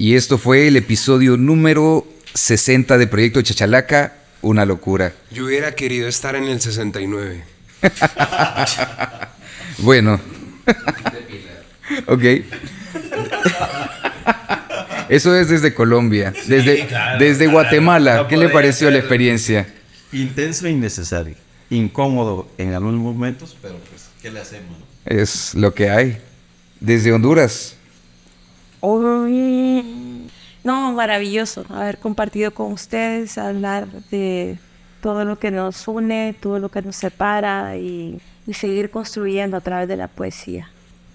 Y esto fue el episodio número 60 de Proyecto Chachalaca, una locura. Yo hubiera querido estar en el 69. bueno. ok. Eso es desde Colombia, desde, desde Guatemala. ¿Qué le pareció la experiencia? Intenso e innecesario. Incómodo en algunos momentos, pero pues, ¿qué le hacemos? Es lo que hay. Desde Honduras. No, maravilloso haber compartido con ustedes, hablar de todo lo que nos une, todo lo que nos separa y, seguir construyendo a través de la poesía.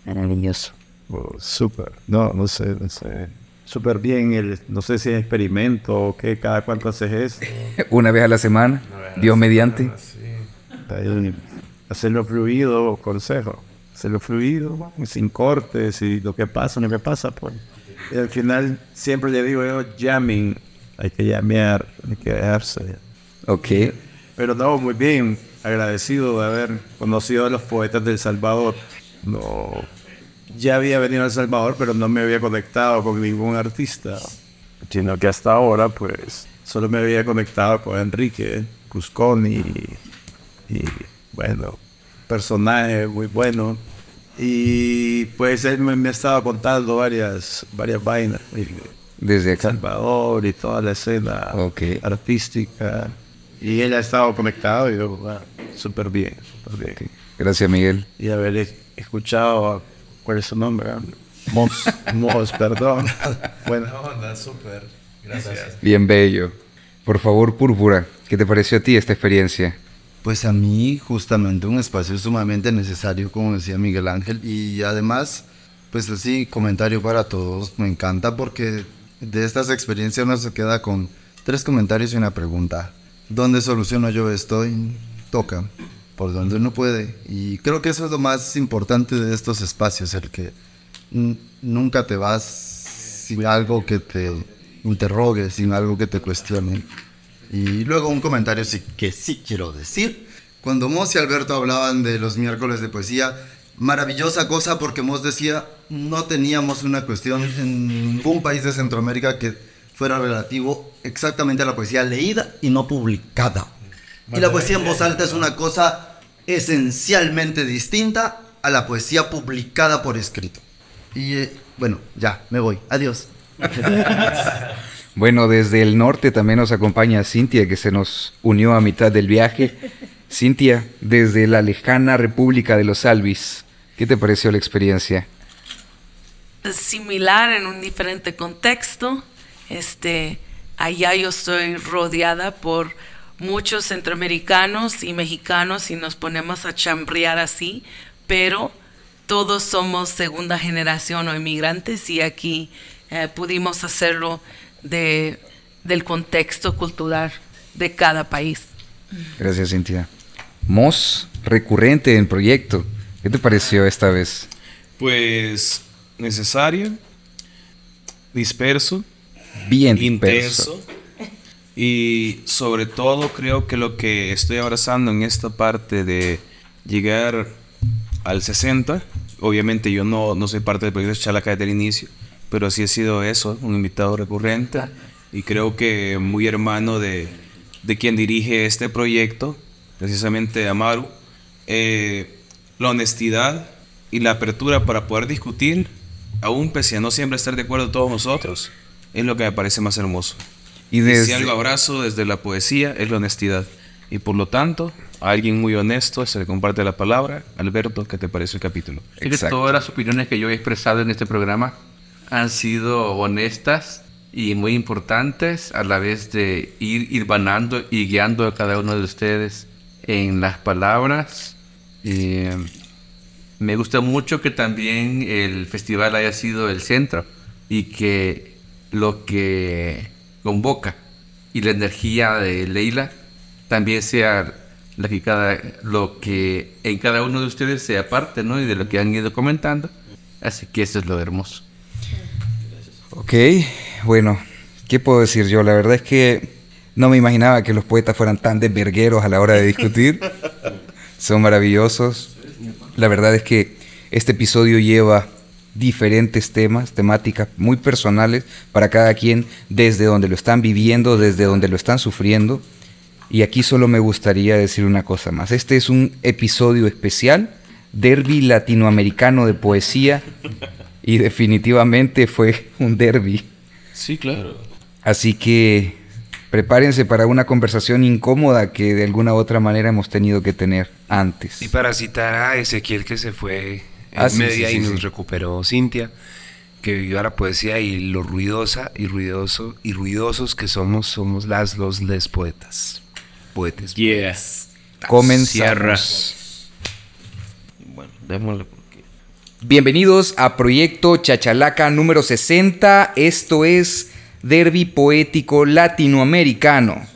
Maravilloso. Oh, súper. No, no sé, no sé. Súper bien. El, no sé si es experimento o qué, cada cuánto haces eso. Una vez a la semana, Dios mediante. Hacerlo fluido, consejo. Hacerlo fluido, sin cortes y lo que pasa, lo que pasa, pues. Y al final siempre le digo yo, jamming, hay que llamear, hay que dejarse. Ok. Pero no, muy bien, agradecido de haber conocido a los poetas del Salvador. No, ya había venido a El Salvador, pero no me había conectado con ningún artista, sino que hasta ahora, pues, solo me había conectado con Enrique Cusconi y, y bueno, personaje muy bueno. Y pues él me, ha estado contando varias, varias vainas. Desde El Salvador y toda la escena artística. Y él ha estado conectado y yo, súper bien, súper bien. Gracias, Miguel. Y haber escuchado, ¿cuál es su nombre? Mos, Mos, perdón. Buena onda, súper. Gracias. Bien bello. Por favor, Púrpura, ¿qué te pareció a ti esta experiencia? Pues a mí justamente un espacio sumamente necesario, como decía Miguel Ángel, y además, pues así, comentario para todos, me encanta porque de estas experiencias uno se queda con tres comentarios y una pregunta. ¿Dónde soluciono yo esto? toca, por donde uno puede. Y creo que eso es lo más importante de estos espacios, el que nunca te vas sin algo que te interrogue, sin algo que te cuestione. Y luego un comentario que sí quiero decir. Cuando Mos y Alberto hablaban de los miércoles de poesía, maravillosa cosa porque Mos decía, no teníamos una cuestión en ningún país de Centroamérica que fuera relativo exactamente a la poesía leída y no publicada. Y la poesía en voz alta es una cosa esencialmente distinta a la poesía publicada por escrito. Y eh, bueno, ya, me voy. Adiós. Bueno, desde el norte también nos acompaña Cintia, que se nos unió a mitad del viaje. Cintia, desde la lejana República de los Alvis, ¿qué te pareció la experiencia? Similar en un diferente contexto. Este, allá yo estoy rodeada por muchos centroamericanos y mexicanos y nos ponemos a chambrear así, pero todos somos segunda generación o inmigrantes y aquí eh, pudimos hacerlo de, del contexto cultural de cada país. Gracias, Cintia. Mos, recurrente en proyecto. ¿Qué te pareció esta vez? Pues necesario, disperso, bien intenso. Y sobre todo creo que lo que estoy abrazando en esta parte de llegar al 60, obviamente yo no, no soy parte del proyecto Chalaca desde el inicio, pero así ha sido eso, un invitado recurrente y creo que muy hermano de, de quien dirige este proyecto, precisamente Amaru, eh, la honestidad y la apertura para poder discutir, aún pese a no siempre estar de acuerdo todos nosotros, es lo que me parece más hermoso. Y, desde... si algo abrazo desde la poesía es la honestidad. Y por lo tanto, a alguien muy honesto se le comparte la palabra. Alberto, ¿qué te parece el capítulo? Que todas las opiniones que yo he expresado en este programa han sido honestas y muy importantes a la vez de ir irbanando y guiando a cada uno de ustedes en las palabras. me gusta mucho que también el festival haya sido el centro y que lo que convoca y la energía de Leila también sea la que cada, lo que en cada uno de ustedes sea parte ¿no? y de lo que han ido comentando. Así que eso es lo hermoso. Ok, bueno, ¿qué puedo decir yo? La verdad es que no me imaginaba que los poetas fueran tan desvergueros a la hora de discutir. Son maravillosos. La verdad es que este episodio lleva diferentes temas, temáticas muy personales para cada quien, desde donde lo están viviendo, desde donde lo están sufriendo. Y aquí solo me gustaría decir una cosa más. Este es un episodio especial, derby latinoamericano de poesía, y definitivamente fue un derby. Sí, claro. Así que prepárense para una conversación incómoda que de alguna u otra manera hemos tenido que tener antes. Y para citar a Ezequiel que se fue en Ah, media sí, y sí, nos sí. recuperó Cintia, que vivió a la poesía y lo ruidosa y ruidoso y ruidosos que somos, somos las los les poetas. Poetes. Yes. Comenzamos. Bueno, démosle. Bienvenidos a Proyecto Chachalaca número 60. Esto es Derby Poético Latinoamericano.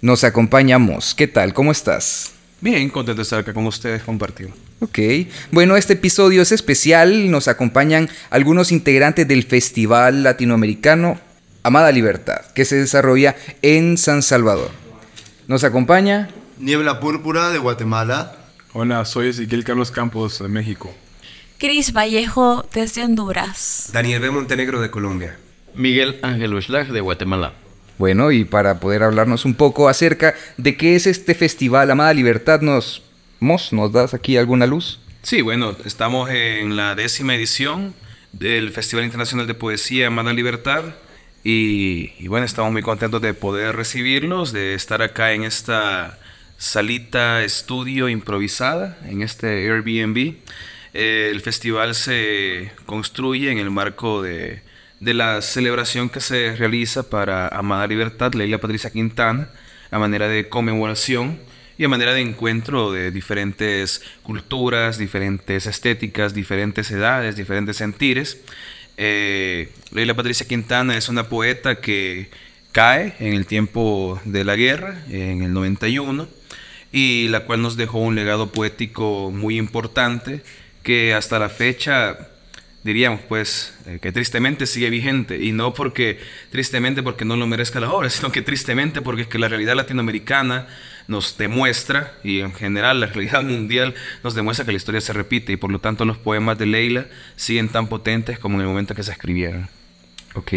Nos acompañamos. ¿Qué tal? ¿Cómo estás? Bien, contento de estar acá con ustedes, compartido. Ok. Bueno, este episodio es especial. Nos acompañan algunos integrantes del Festival Latinoamericano Amada Libertad, que se desarrolla en San Salvador. Nos acompaña Niebla Púrpura de Guatemala. Hola, soy Ezequiel Carlos Campos de México. Cris Vallejo desde Honduras. Daniel B. Montenegro de Colombia. Miguel Ángel Ushlag de Guatemala. Bueno, y para poder hablarnos un poco acerca de qué es este festival Amada Libertad, nos, Mos, ¿nos das aquí alguna luz? Sí, bueno, estamos en la décima edición del Festival Internacional de Poesía Amada Libertad. Y, y bueno, estamos muy contentos de poder recibirlos, de estar acá en esta salita estudio improvisada, en este Airbnb. Eh, el festival se construye en el marco de, de la celebración que se realiza para Amada Libertad, Leila Patricia Quintana, a manera de conmemoración y a manera de encuentro de diferentes culturas, diferentes estéticas, diferentes edades, diferentes sentires. Eh, Leila Patricia Quintana es una poeta que cae en el tiempo de la guerra, en el 91, y la cual nos dejó un legado poético muy importante que hasta la fecha diríamos pues eh, que tristemente sigue vigente y no porque tristemente porque no lo merezca la obra, sino que tristemente porque es que la realidad latinoamericana nos demuestra y en general la realidad mundial nos demuestra que la historia se repite y por lo tanto los poemas de Leila siguen tan potentes como en el momento que se escribieron. Ok.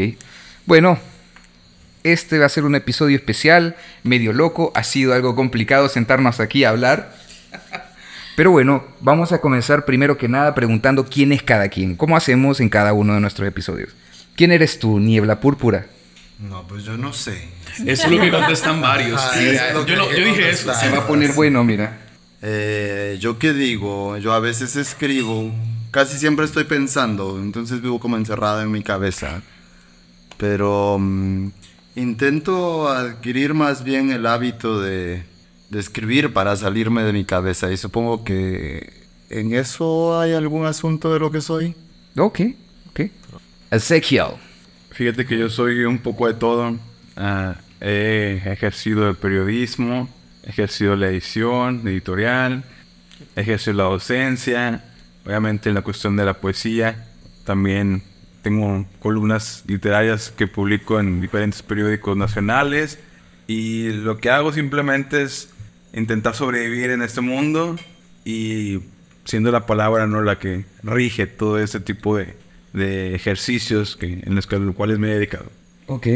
Bueno, este va a ser un episodio especial, medio loco. Ha sido algo complicado sentarnos aquí a hablar. Pero bueno, vamos a comenzar primero que nada preguntando quién es cada quien. ¿Cómo hacemos en cada uno de nuestros episodios? ¿Quién eres tú, Niebla Púrpura? No, pues yo no sé. Eso es lo que contestan varios. Ajá, es lo que hay que contestar. Se va a poner bueno, mira. Eh, yo qué digo, yo a veces escribo, casi siempre estoy pensando, entonces vivo como encerrado en mi cabeza. Pero mm, intento adquirir más bien el hábito de, de escribir para salirme de mi cabeza y supongo que en eso hay algún asunto de lo que soy. Ok, ok. Ezequiel. Fíjate que yo soy un poco de todo. Ah, he ejercido el periodismo, he ejercido la edición, editorial, he ejercido la docencia, obviamente en la cuestión de la poesía. También tengo columnas literarias que publico en diferentes periódicos nacionales y lo que hago simplemente es intentar sobrevivir en este mundo y siendo la palabra no la que rige todo este tipo de, de ejercicios que, en los, que, los cuales me he dedicado. Ok.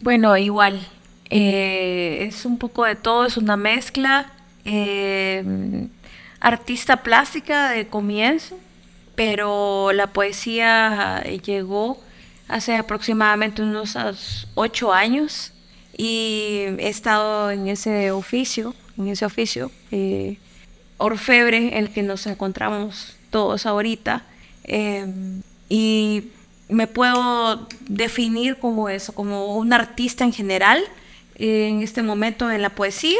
Bueno, igual. eh, es un poco de todo, es una mezcla. eh, artista plástica de comienzo, pero la poesía llegó hace aproximadamente unos ocho años y he estado en ese oficio, en ese oficio, eh, orfebre, en el que nos encontramos todos ahorita. eh, y me puedo definir como eso, como un artista en general, en este momento en la poesía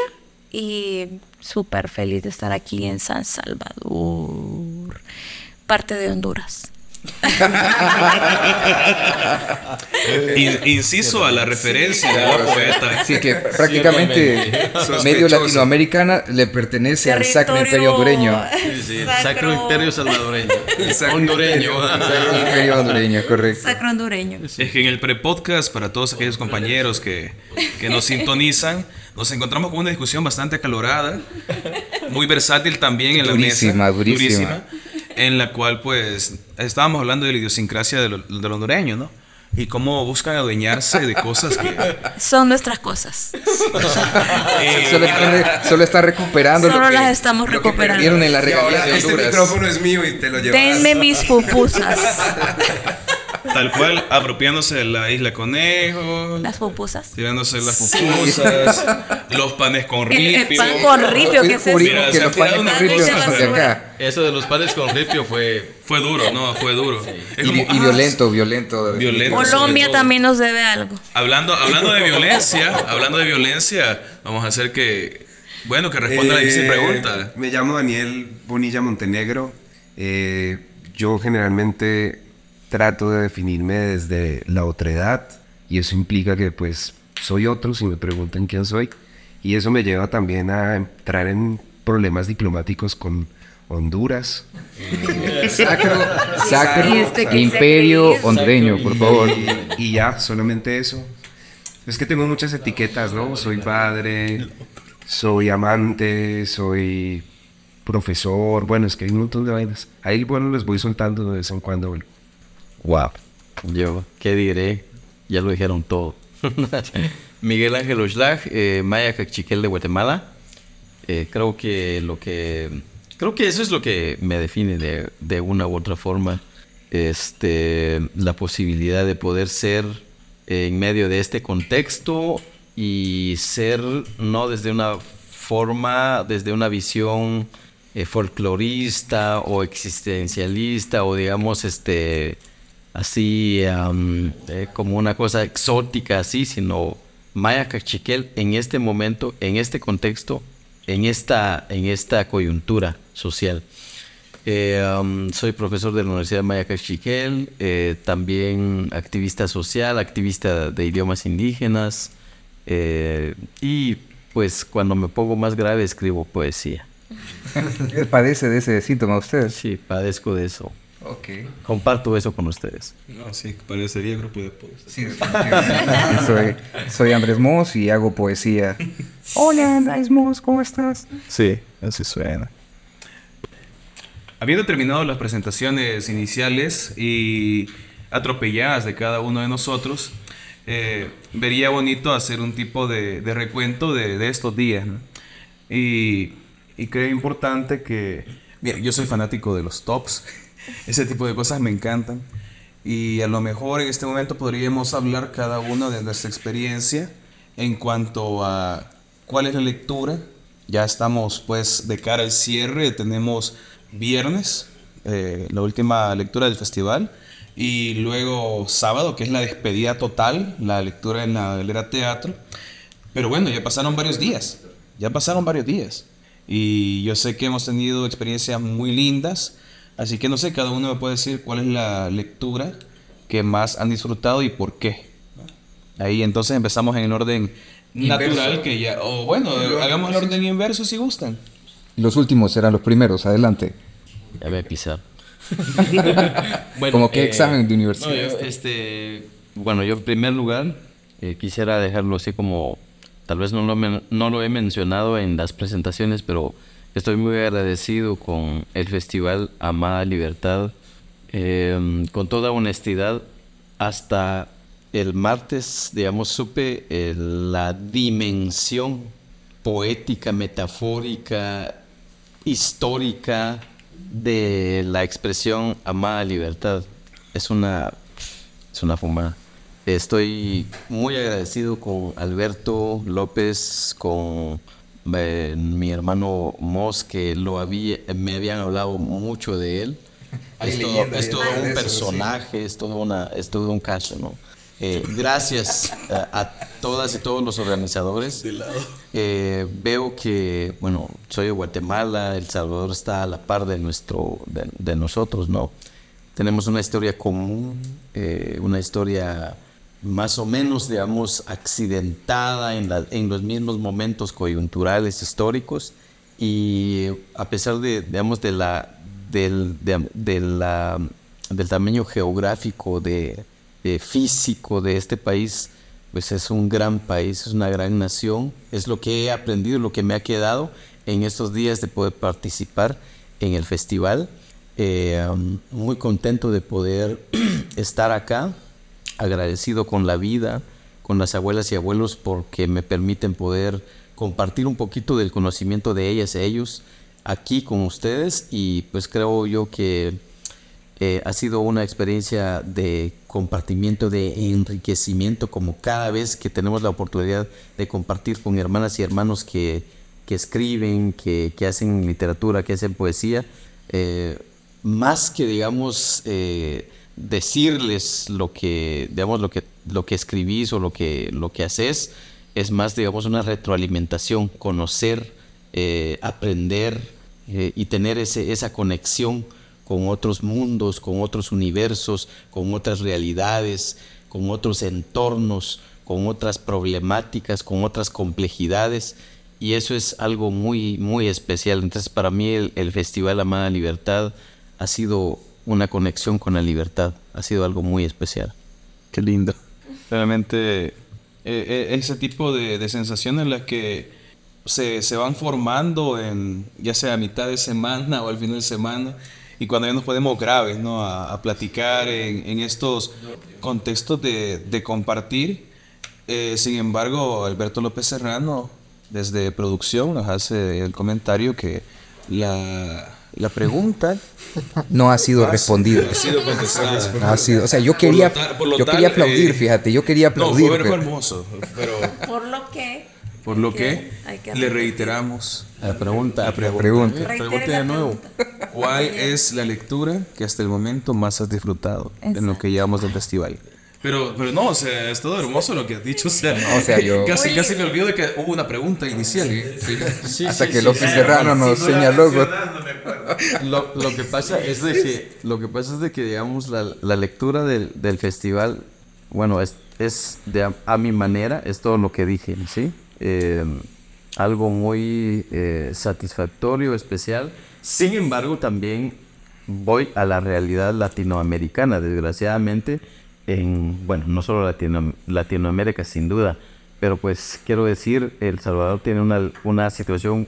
y súper feliz de estar aquí en San Salvador, parte de Honduras. In- inciso a la referencia de la poeta. Así que prácticamente medio latinoamericana le pertenece al Sacro Imperio Hondureño. Sacro Imperio Salvadoreño. Sacro Hondureño. Sacro Imperio Hondureño, correcto. Sacro hondureño. Es que en el pre-podcast, para todos aquellos compañeros que, que nos sintonizan, nos encontramos con una discusión bastante acalorada, muy versátil también en la Durísima, mesa. durísima. En la cual pues estábamos hablando de la idiosincrasia de lo- del hondureño, ¿no? Y cómo buscan adueñarse de cosas que... Son nuestras cosas. eh, Solo, está- solo está recuperando Solo lo que, las estamos lo que recuperando. perdieron en la Y regalía ahora de este Honduras. micrófono es mío y te lo llevas. Denme mis pupusas. Tal cual, apropiándose de la isla conejo, Las pupusas. tirándose las pupusas, los panes con El- el ripio. pan con ripio, ¿qué es eso? Mira, que se los panes una con ripio acá. Eso de los panes con ripio fue. Fue duro, no, fue duro. Es Y, como, y ah, violento, violento. Violento. Colombia también nos debe algo. Hablando, hablando de violencia, hablando de violencia, vamos a hacer que, bueno, que responda la difícil Eh, pregunta. Me llamo Daniel Bonilla Montenegro. Eh, yo generalmente trato de definirme desde la otredad y eso implica que pues soy otro si me preguntan quién soy y eso me lleva también a entrar en problemas diplomáticos con Honduras. Sacro, sacro ¿Y este imperio hondureño, por favor. Y, y ya, solamente eso. Es que tengo muchas etiquetas, ¿no? Soy padre, soy amante, soy profesor. Bueno, es que hay un montón de vainas. Ahí, bueno, les voy soltando de vez en cuando. bueno. Wow. Yo, ¿qué diré? Ya lo dijeron todo. Miguel Ángel Oxlack, eh, Maya Cachiquel de Guatemala. Eh, creo que lo que. Creo que eso es lo que me define de, de una u otra forma. Este, la posibilidad de poder ser en medio de este contexto y ser no desde una forma, desde una visión eh, folclorista o existencialista o digamos este así eh, como una cosa exótica así, sino Maya Cachiquel en este momento, en este contexto, en esta, en esta coyuntura social. Eh, soy profesor de la Universidad Maya Cachiquel, eh, también activista social, activista de idiomas indígenas y pues cuando me pongo más grave escribo poesía. ¿Padece de ese síntoma usted? Sí, padezco de eso. Ok. Comparto eso con ustedes. No, sí, parecería grupo de poesía. Sí, soy, soy Andrés Moss y hago poesía. Hola, Andrés Moss, ¿cómo estás? Sí, así suena. Habiendo terminado las presentaciones iniciales y atropelladas de cada uno de nosotros, eh, vería bonito hacer un tipo de, de recuento de, de estos días. ¿no? Y, y creo importante que, bien, yo soy fanático de los tops, ese tipo de cosas me encantan. Y a lo mejor en este momento podríamos hablar cada uno de nuestra experiencia en cuanto a cuál es la lectura. Ya estamos pues de cara al cierre, tenemos viernes, eh, la última lectura del festival, y luego sábado, que es la despedida total, la lectura en la Galera Teatro. Pero bueno, ya pasaron varios días, ya pasaron varios días. Y yo sé que hemos tenido experiencias muy lindas, así que no sé, cada uno me puede decir cuál es la lectura que más han disfrutado y por qué. Ahí entonces empezamos en el orden natural, que ya, o bueno, hagamos el orden inverso si gustan. Los últimos serán los primeros, adelante. Ya voy a pisar. Como qué eh, examen de universidad. no, yo, este, bueno, yo en primer lugar eh, quisiera dejarlo así como, tal vez no lo, no lo he mencionado en las presentaciones, pero estoy muy agradecido con el festival Amada Libertad. Eh, con toda honestidad, hasta el martes, digamos, supe la dimensión poética, metafórica, histórica de la expresión amada libertad. Es una, es una fumada. Estoy muy agradecido con Alberto López, con eh, mi hermano Moss, que lo había, me habían hablado mucho de él. Es todo, es todo un personaje, es todo, una, es todo un caso, ¿no? Eh, gracias a, a todas y todos los organizadores. Eh, veo que, bueno, soy de Guatemala, El Salvador está a la par de, nuestro, de, de nosotros, ¿no? Tenemos una historia común, eh, una historia más o menos, digamos, accidentada en, los mismos momentos coyunturales históricos y a pesar de, digamos, de la, del, del tamaño geográfico, de, físico de este país, pues es un gran país, es una gran nación, es lo que he aprendido, lo que me ha quedado en estos días de poder participar en el festival. eh, muy contento de poder estar acá, agradecido con la vida, con las abuelas y abuelos porque me permiten poder compartir un poquito del conocimiento de ellas, ellos, aquí con ustedes. Y pues creo yo que eh, ha sido una experiencia de compartimiento, de enriquecimiento, como cada vez que tenemos la oportunidad de compartir con hermanas y hermanos que, que escriben, que, que, hacen literatura, que hacen poesía, eh, más que digamos eh, decirles lo que, digamos, lo que, lo que escribís o lo que, lo que haces, es más, digamos, una retroalimentación, conocer, eh, aprender eh, y tener ese, esa conexión con otros mundos, con otros universos, con otras realidades, con otros entornos, con otras problemáticas, con otras complejidades. Y eso es algo muy, muy especial. Entonces, para mí el, el Festival Amada Libertad ha sido una conexión con la libertad. Ha sido algo muy especial. Qué lindo. Realmente eh, ese tipo de, de, sensaciones en las que se, se, van formando en ya sea a mitad de semana o al final de semana y cuando ya nos podemos graves ¿no? a, a platicar en, en, estos contextos de, de compartir. Eh, sin embargo, Alberto López Serrano desde producción nos hace el comentario que la, la pregunta no ha sido respondida. Ha sido contestada. Ha sido, o sea, yo quería, tal, yo tal, quería aplaudir, eh, fíjate, yo quería aplaudir. No, fue, pero, hermoso, pero por lo que por lo que, que le reiteramos la pregunta, la pregunta, pregunta. pregunta de nuevo. ¿Cuál es la lectura que hasta el momento más has disfrutado Exacto. en lo que llevamos del festival? Pero, pero no, o sea, es todo hermoso lo que has dicho. O sea, no, o sea yo... casi, casi me olvido de que hubo una pregunta inicial. Sí, sí. Sí, Hasta que López Serrano nos señaló. Lo, lo, que pasa es de que, lo que pasa es de que, digamos, la, la lectura del, del, festival, bueno, es, es de a, a, mi manera, es todo lo que dije, ¿sí? Eh, algo muy eh, satisfactorio, especial. Sin embargo, también voy a la realidad latinoamericana, desgraciadamente en, bueno, no solo Latino, Latinoamérica sin duda, pero pues quiero decir, El Salvador tiene una, una situación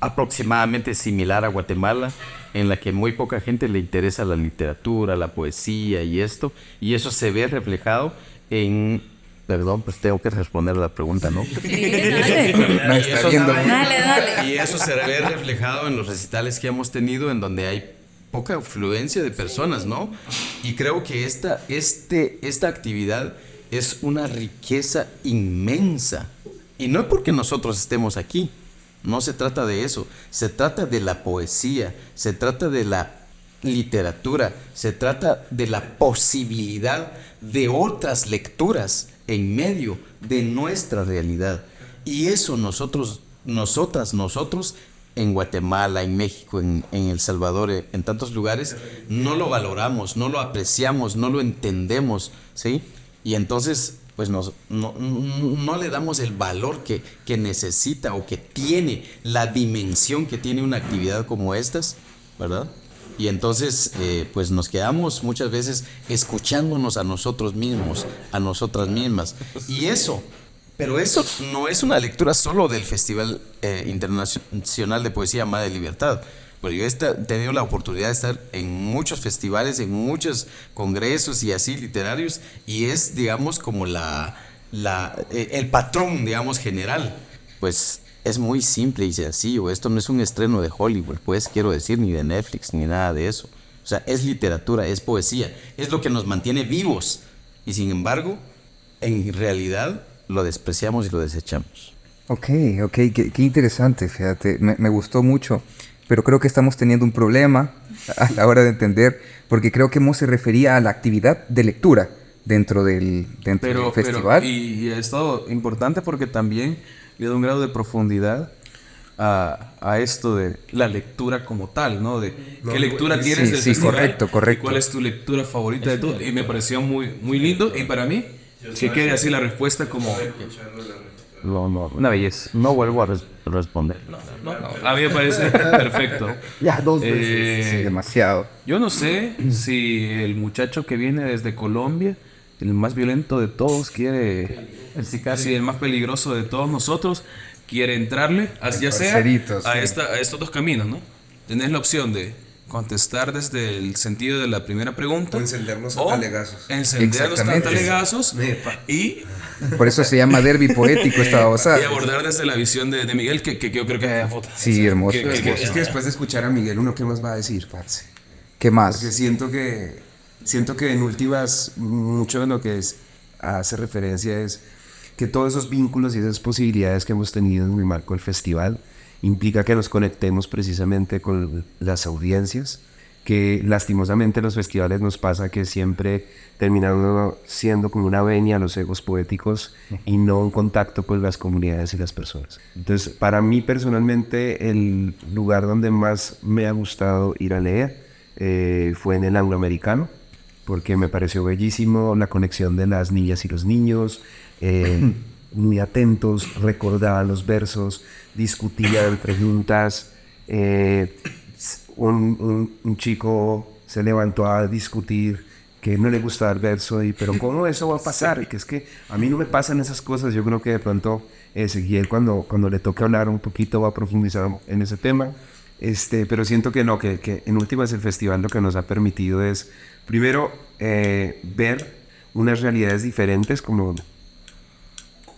aproximadamente similar a Guatemala, en la que muy poca gente le interesa la literatura, la poesía y esto, y eso se ve reflejado en... Perdón, pues tengo que responder a la pregunta, ¿no? Sí, dale. No está viendo. Dale, dale. Y eso se ve reflejado en los recitales que hemos tenido, en donde hay poca afluencia de personas, ¿no? Y creo que esta, este, esta actividad es una riqueza inmensa. Y no es porque nosotros estemos aquí, no se trata de eso, se trata de la poesía, se trata de la literatura, se trata de la posibilidad de otras lecturas en medio de nuestra realidad. Y eso nosotros, nosotras, nosotros en Guatemala, en México, en, en, El Salvador, en tantos lugares, no lo valoramos, no lo apreciamos, no lo entendemos, ¿sí? Y entonces, pues nos, no, no, le damos el valor que, que necesita o que tiene, la dimensión que tiene una actividad como estas, ¿verdad? Y entonces, eh, pues nos quedamos muchas veces escuchándonos a nosotros mismos, a nosotras mismas. Y eso pero eso no es una lectura solo del Festival eh, Internacional de Poesía Madre de Libertad. Pero yo he tenido la oportunidad de estar en muchos festivales, en muchos congresos y así literarios, y es, digamos, como la, la, eh, el patrón, digamos, general. Pues es muy simple y sencillo. Esto no es un estreno de Hollywood, pues quiero decir, ni de Netflix, ni nada de eso. O sea, es literatura, es poesía, es lo que nos mantiene vivos. Y sin embargo, en realidad lo despreciamos y lo desechamos. Ok, ok, qué, qué interesante, fíjate, me, me, gustó mucho, pero creo que estamos teniendo un problema a la hora de entender, porque creo que Mo se refería a la actividad de lectura dentro del, dentro pero, del festival. Pero, y, y ha estado importante porque también le da un grado de profundidad a, a, esto de la lectura como tal, ¿no? De no, qué lectura tienes sí, del sí, festival correcto, correcto. y cuál es tu lectura favorita de todo. Y me pareció muy, muy lindo. Y para mí, si quede así la respuesta como... No, no, una belleza. No vuelvo a res responder. No, no, no, A mí me parece perfecto. Ya, dos veces. Eh, sí, demasiado. Yo no sé si el muchacho que viene desde Colombia, el más violento de todos, quiere... El sicario. Sí, el más peligroso de todos nosotros, quiere entrarle, ya sea a, esta, a estos dos caminos, ¿no? Tenés la opción de contestar desde el sentido de la primera pregunta. O encendernos a talegazos. Encendernos a talegazos y, Por eso se llama derby poético esta babosada. y abordar desde la visión de, de Miguel, que, que yo creo que Sí, hermoso. que- que- Es que, hermoso. es que después de escuchar a Miguel, uno qué más va a decir, parce. ¿Qué más? Porque siento que, siento que en últimas, mucho de lo que es, hace referencia es que todos esos vínculos y esas posibilidades que hemos tenido en el marco del festival implica que nos conectemos precisamente con las audiencias, que lastimosamente en los festivales nos pasa que siempre termina uno siendo como una venia a los egos poéticos y no un contacto con las comunidades y las personas. Entonces, para mí personalmente, el lugar donde más me ha gustado ir a leer eh, fue en el angloamericano, porque me pareció bellísimo la conexión de las niñas y los niños, eh, muy atentos, recordaban los versos, discutían preguntas. eh, un, un- un chico se levantó a discutir que no le gustaba el verso, y, pero ¿cómo eso va a pasar? Que es que a mí no me pasan esas cosas, yo creo que de pronto Ezequiel cuando, cuando le toque hablar un poquito va a profundizar en ese tema. Este, pero siento que no, que, que en últimas el festival lo que nos ha permitido es, primero, eh, ver unas realidades diferentes como,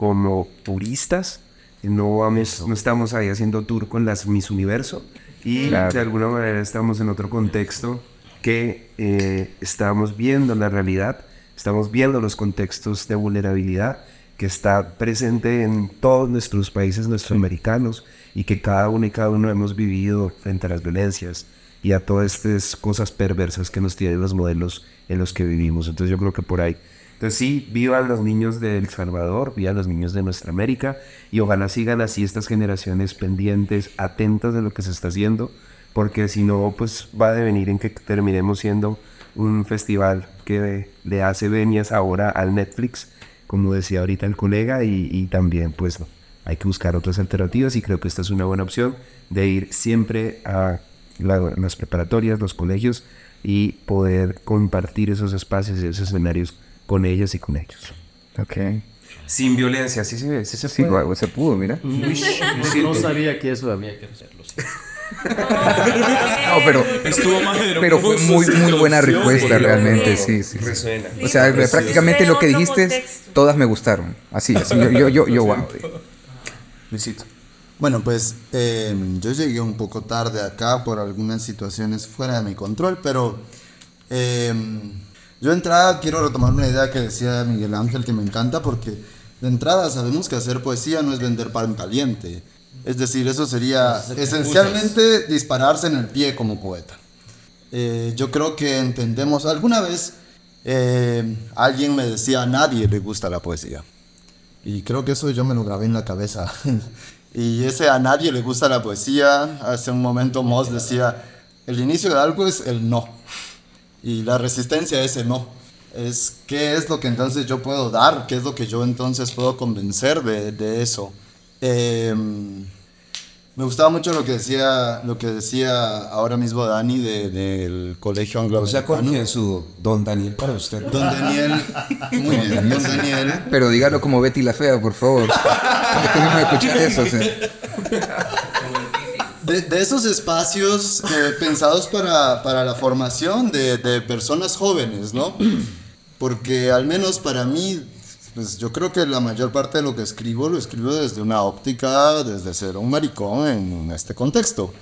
como puristas. No, vamos, no estamos ahí haciendo tour con las Miss Universo y Claro. de alguna manera estamos en otro contexto que eh, estamos viendo la realidad, estamos viendo los contextos de vulnerabilidad que está presente en todos nuestros países nuestroamericanos y que cada uno y cada uno hemos vivido frente a las violencias y a todas estas cosas perversas que nos tienen los modelos en los que vivimos. Entonces yo creo que por ahí. Entonces sí, vivan los niños de El Salvador, vivan los niños de nuestra América y ojalá sigan así estas generaciones pendientes, atentas de lo que se está haciendo, porque si no, pues va a devenir en que terminemos siendo un festival que le hace venias ahora al Netflix, como decía ahorita el colega, y, y también pues no, hay que buscar otras alternativas y creo que esta es una buena opción de ir siempre a la- las preparatorias, los colegios y poder compartir esos espacios y esos escenarios con ellas y con ellos. Ok. Sin violencia, sí, sí, sí se Sí, guau, se pudo, mira. No, no sabía que eso había que hacerlo. sí. No, pero, Estuvo más pero fue muy, muy buena respuesta realmente, sí, sí. sí. resuena. O sea, prácticamente lo que dijiste, todas me gustaron. Así, así. Yo, yo, yo, yo, wow. Luisito. Bueno, pues eh, yo llegué un poco tarde acá por algunas situaciones fuera de mi control, pero eh, yo de entrada quiero retomar una idea que decía Miguel Ángel que me encanta porque de entrada sabemos que hacer poesía no es vender pan caliente. Es decir, eso sería esencialmente dispararse en el pie como poeta. Eh, yo creo que entendemos, alguna vez eh, alguien me decía, a nadie le gusta la poesía. Y creo que eso yo me lo grabé en la cabeza. y ese a nadie le gusta la poesía. Hace un momento Moss decía, el inicio de algo es el no. Y la resistencia es el no. Es qué es lo que entonces yo puedo dar, qué es lo que yo entonces puedo convencer de, de eso. Eh, me gustaba mucho lo que decía, lo que decía ahora mismo Dani de- del colegio O sea, anglo-americano. confianzudo, don Daniel, para usted. Don Daniel, muy bien, don Daniel. Pero dígalo como Betty la Fea, por favor. Es que no me escuchar eso. sí. De, de esos espacios eh, pensados para, para la formación de, de personas jóvenes, ¿no? Porque al menos para mí, pues yo creo que la mayor parte de lo que escribo lo escribo desde una óptica, desde ser un maricón en este contexto.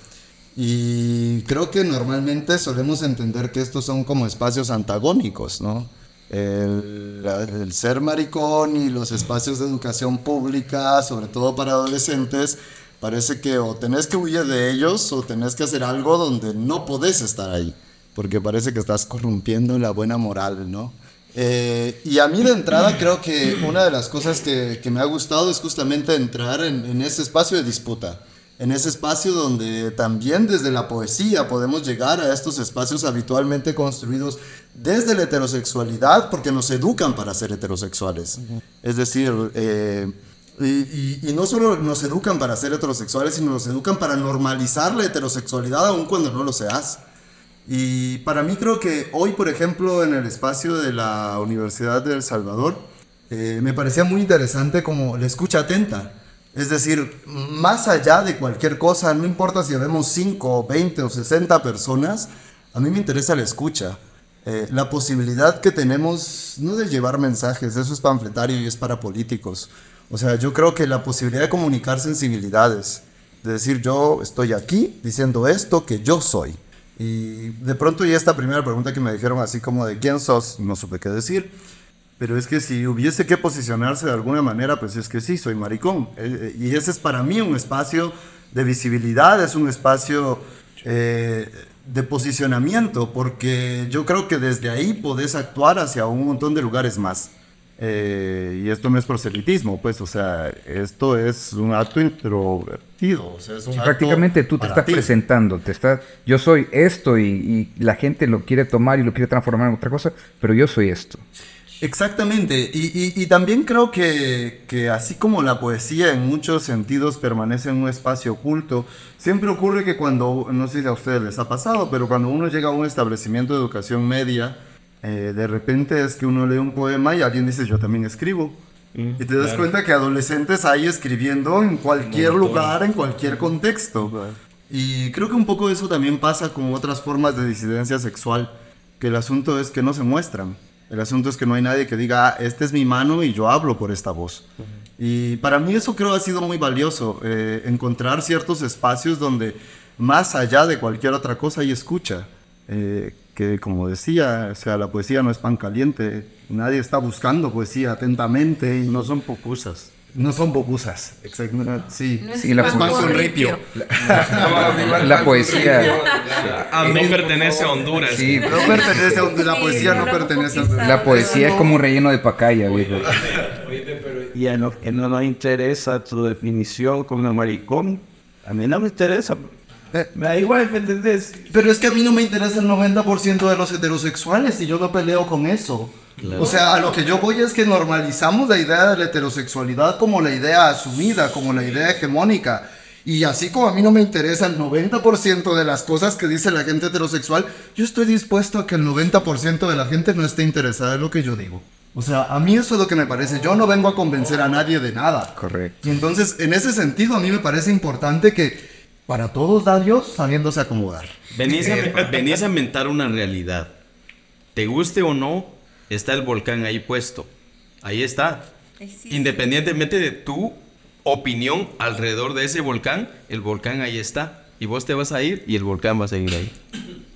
Y creo que normalmente solemos entender que estos son como espacios antagónicos, ¿no? El, el ser maricón y los espacios de educación pública, sobre todo para adolescentes, parece que o tenés que huir de ellos o tenés que hacer algo donde no podés estar ahí, porque parece que estás corrompiendo la buena moral, ¿no? Eh, y a mí de entrada creo que una de las cosas que, que me ha gustado es justamente entrar en, en ese espacio de disputa, en ese espacio donde también desde la poesía podemos llegar a estos espacios habitualmente construidos desde la heterosexualidad, porque nos educan para ser heterosexuales. Es decir, eh, y, y- y no solo nos educan para ser heterosexuales, sino nos educan para normalizar la heterosexualidad aun cuando no lo seas. Y para mí creo que hoy, por ejemplo, en el espacio de la Universidad de El Salvador, eh, me parecía muy interesante como la escucha atenta. Es decir, más allá de cualquier cosa, no importa si vemos 5, 20 o 60 personas, a mí me interesa la escucha. Eh, la posibilidad que tenemos, no de llevar mensajes, eso es panfletario y es para políticos. O sea, yo creo que la posibilidad de comunicar sensibilidades, de decir yo estoy aquí diciendo esto que yo soy. Y de pronto ya esta primera pregunta que me dijeron así como de quién sos, no supe qué decir. Pero es que si hubiese que posicionarse de alguna manera, pues es que sí, soy maricón. Eh, eh, y ese es para mí un espacio de visibilidad, es un espacio eh, de posicionamiento, porque yo creo que desde ahí podés actuar hacia un montón de lugares más. Y esto no es proselitismo, pues, o sea, esto es un acto introvertido. O sea, es un acto Prácticamente tú te estás ti. presentando, te estás, yo soy esto y, y la gente lo quiere tomar y lo quiere transformar en otra cosa, pero yo soy esto. Exactamente, y, y- y también creo que, que así como la poesía en muchos sentidos permanece en un espacio oculto, siempre ocurre que cuando, no sé si a ustedes les ha pasado, pero cuando uno llega a un establecimiento de educación media, eh, de repente es que uno lee un poema y alguien dice yo también escribo. y te das cuenta que adolescentes hay escribiendo en cualquier lugar, en cualquier contexto. Y creo que un poco eso también pasa con otras formas de disidencia sexual, que el asunto es que no se muestran. El asunto es que no hay nadie que diga, ah, esta es mi mano y yo hablo por esta voz. Y para mí eso creo ha sido muy valioso, eh, encontrar ciertos espacios donde más allá de cualquier otra cosa hay escucha. Eh, que como decía, o sea, la poesía no es pan caliente, nadie está buscando poesía atentamente. Y No son pupusas. no son pupusas, exacto. Sí, Sí, la ripio. La poesía, no pertenece a Honduras. sí, No pertenece a la poesía, no pertenece a la poesía es como un relleno de pacaya, viejo. Y a que no nos interesa tu definición como maricón, a mí no me interesa. Me da igual, ¿me entendés? Pero es que a mí no me interesa el 90% de los heterosexuales y yo no peleo con eso. O sea, a lo que yo voy es que normalizamos la idea de la heterosexualidad como la idea asumida, como la idea hegemónica. Y así como a mí no me interesa el 90% de las cosas que dice la gente heterosexual, yo estoy dispuesto a que el 90% de la gente no esté interesada en lo que yo digo. O sea, a mí eso es lo que me parece. Yo no vengo a convencer a nadie de nada. Correcto. Y entonces, en ese sentido, a mí me parece importante que para todos da Dios sabiéndose acomodar. Venís a, venís a inventar una realidad. Te guste o no, está el volcán ahí puesto. Ahí está. Independientemente de tu opinión alrededor de ese volcán, el volcán ahí está. Y vos te vas a ir y el volcán va a seguir ahí.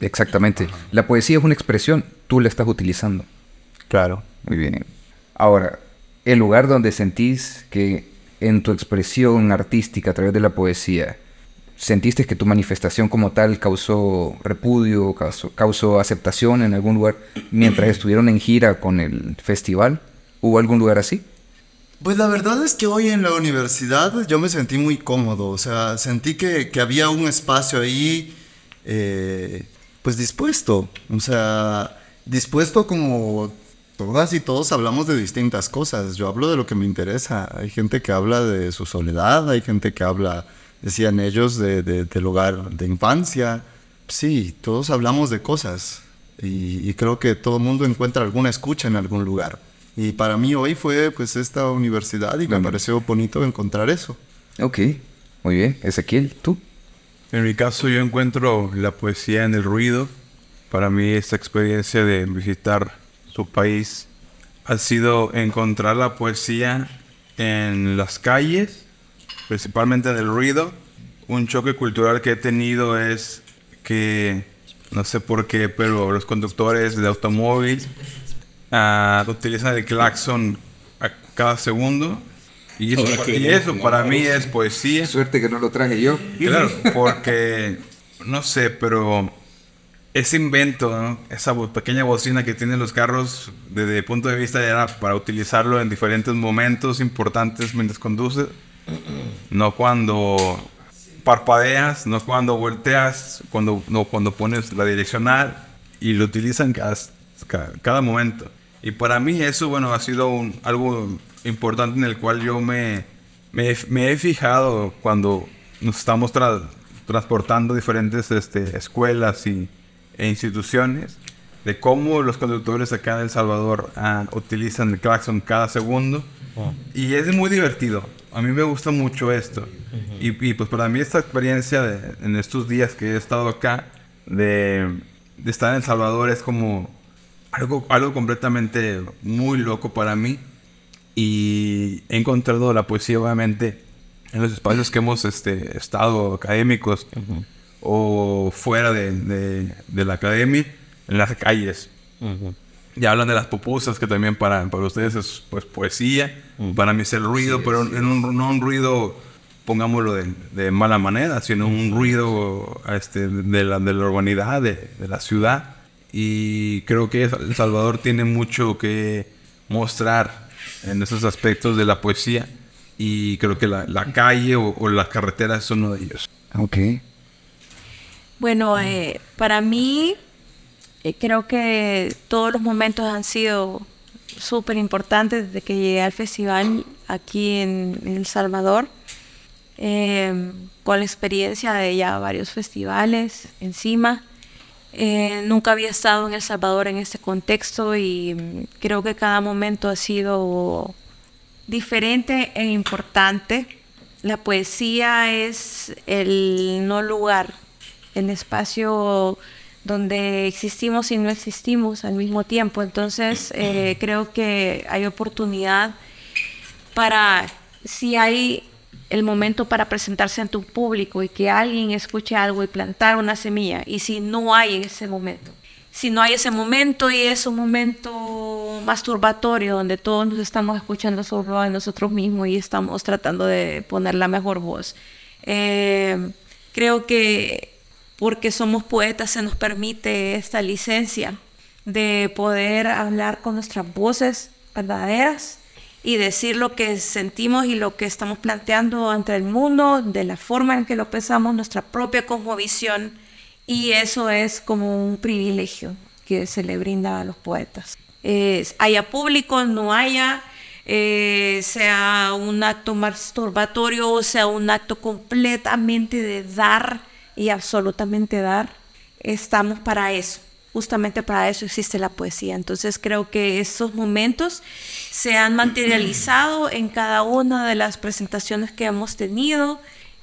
Exactamente. La poesía es una expresión, tú la estás utilizando. Claro. Muy bien. Ahora, el lugar donde sentís que en tu expresión artística a través de la poesía, sentiste que tu manifestación como tal causó repudio, causó, aceptación en algún lugar mientras estuvieron en gira con el festival, ¿hubo algún lugar así? Pues la verdad es que hoy en la universidad yo me sentí muy cómodo, o sea, sentí que, que había un espacio ahí, eh, pues dispuesto, o sea, dispuesto como todas y todos hablamos de distintas cosas, yo hablo de lo que me interesa, hay gente que habla de su soledad, hay gente que habla, decían ellos, de, de- del hogar de infancia, sí, todos hablamos de cosas y, y creo que todo el mundo encuentra alguna escucha en algún lugar. Y para mí hoy fue pues esta universidad y me pareció bonito encontrar eso. Ok, muy bien. Ezequiel, ¿tú? En mi caso yo encuentro la poesía en el ruido. Para mí esta experiencia de visitar su país ha sido encontrar la poesía en las calles, principalmente en el ruido. Un choque cultural que he tenido es que, no sé por qué, pero los conductores de automóvil ah, utilizan el claxon a cada segundo. Y eso, y eso para mí es poesía. Suerte que no lo traje yo. Claro, porque no sé, pero ese invento, ¿no? esa bo- pequeña bocina que tienen los carros, desde el punto de vista era para utilizarlo en diferentes momentos importantes mientras conduces, no cuando parpadeas, no cuando volteas, cuando, no cuando pones la direccional y lo utilizan cada, ca- cada momento. Y para mí eso, bueno, ha sido un- algo importante en el cual yo me, me, me he fijado cuando nos estamos tra- transportando diferentes este, escuelas y, e instituciones, de cómo los conductores acá en El Salvador ah, utilizan el claxon cada segundo. Y es muy divertido. a mí me gusta mucho esto. y, y, pues para mí esta experiencia de, en estos días que he estado acá, de, de, estar en El Salvador, es como algo, algo completamente muy loco para mí. Y he encontrado la poesía, obviamente, en los espacios que hemos este, estado académicos o fuera de, de, de, la academia, en las calles. Ya hablan de las pupusas, que también para, para ustedes es pues, poesía. Para mí es el ruido, pero en un, no un ruido, pongámoslo de, de, mala manera, sino un ruido este, de, la, de la urbanidad, de, de la ciudad. Y creo que El Salvador tiene mucho que mostrar en esos aspectos de la poesía. Y creo que la, la calle o, o las carreteras son uno de ellos. Ok. Bueno, eh, para mí eh, creo que todos los momentos han sido súper importantes desde que llegué al festival aquí en, El Salvador, eh, con la experiencia de ya varios festivales encima. Eh, nunca había estado en El Salvador en este contexto y creo que cada momento ha sido diferente e importante. La poesía es el no lugar, el espacio donde existimos y no existimos al mismo tiempo. Entonces, eh, creo que hay oportunidad para, si hay el momento para presentarse ante un público y que alguien escuche algo y plantar una semilla, y si no hay en ese momento, si no hay ese momento y es un momento masturbatorio donde todos nos estamos escuchando solo a nosotros mismos y estamos tratando de poner la mejor voz, eh, creo que porque somos poetas se nos permite esta licencia de poder hablar con nuestras voces verdaderas y decir lo que sentimos y lo que estamos planteando ante el mundo, de la forma en que lo pensamos, nuestra propia cosmovisión. Y eso es como un privilegio que se le brinda a los poetas. Haya público, no haya, eh, sea un acto masturbatorio o sea un acto completamente de dar y absolutamente dar, estamos para eso. Justamente para eso existe la poesía. Entonces creo que esos momentos se han materializado en cada una de las presentaciones que hemos tenido,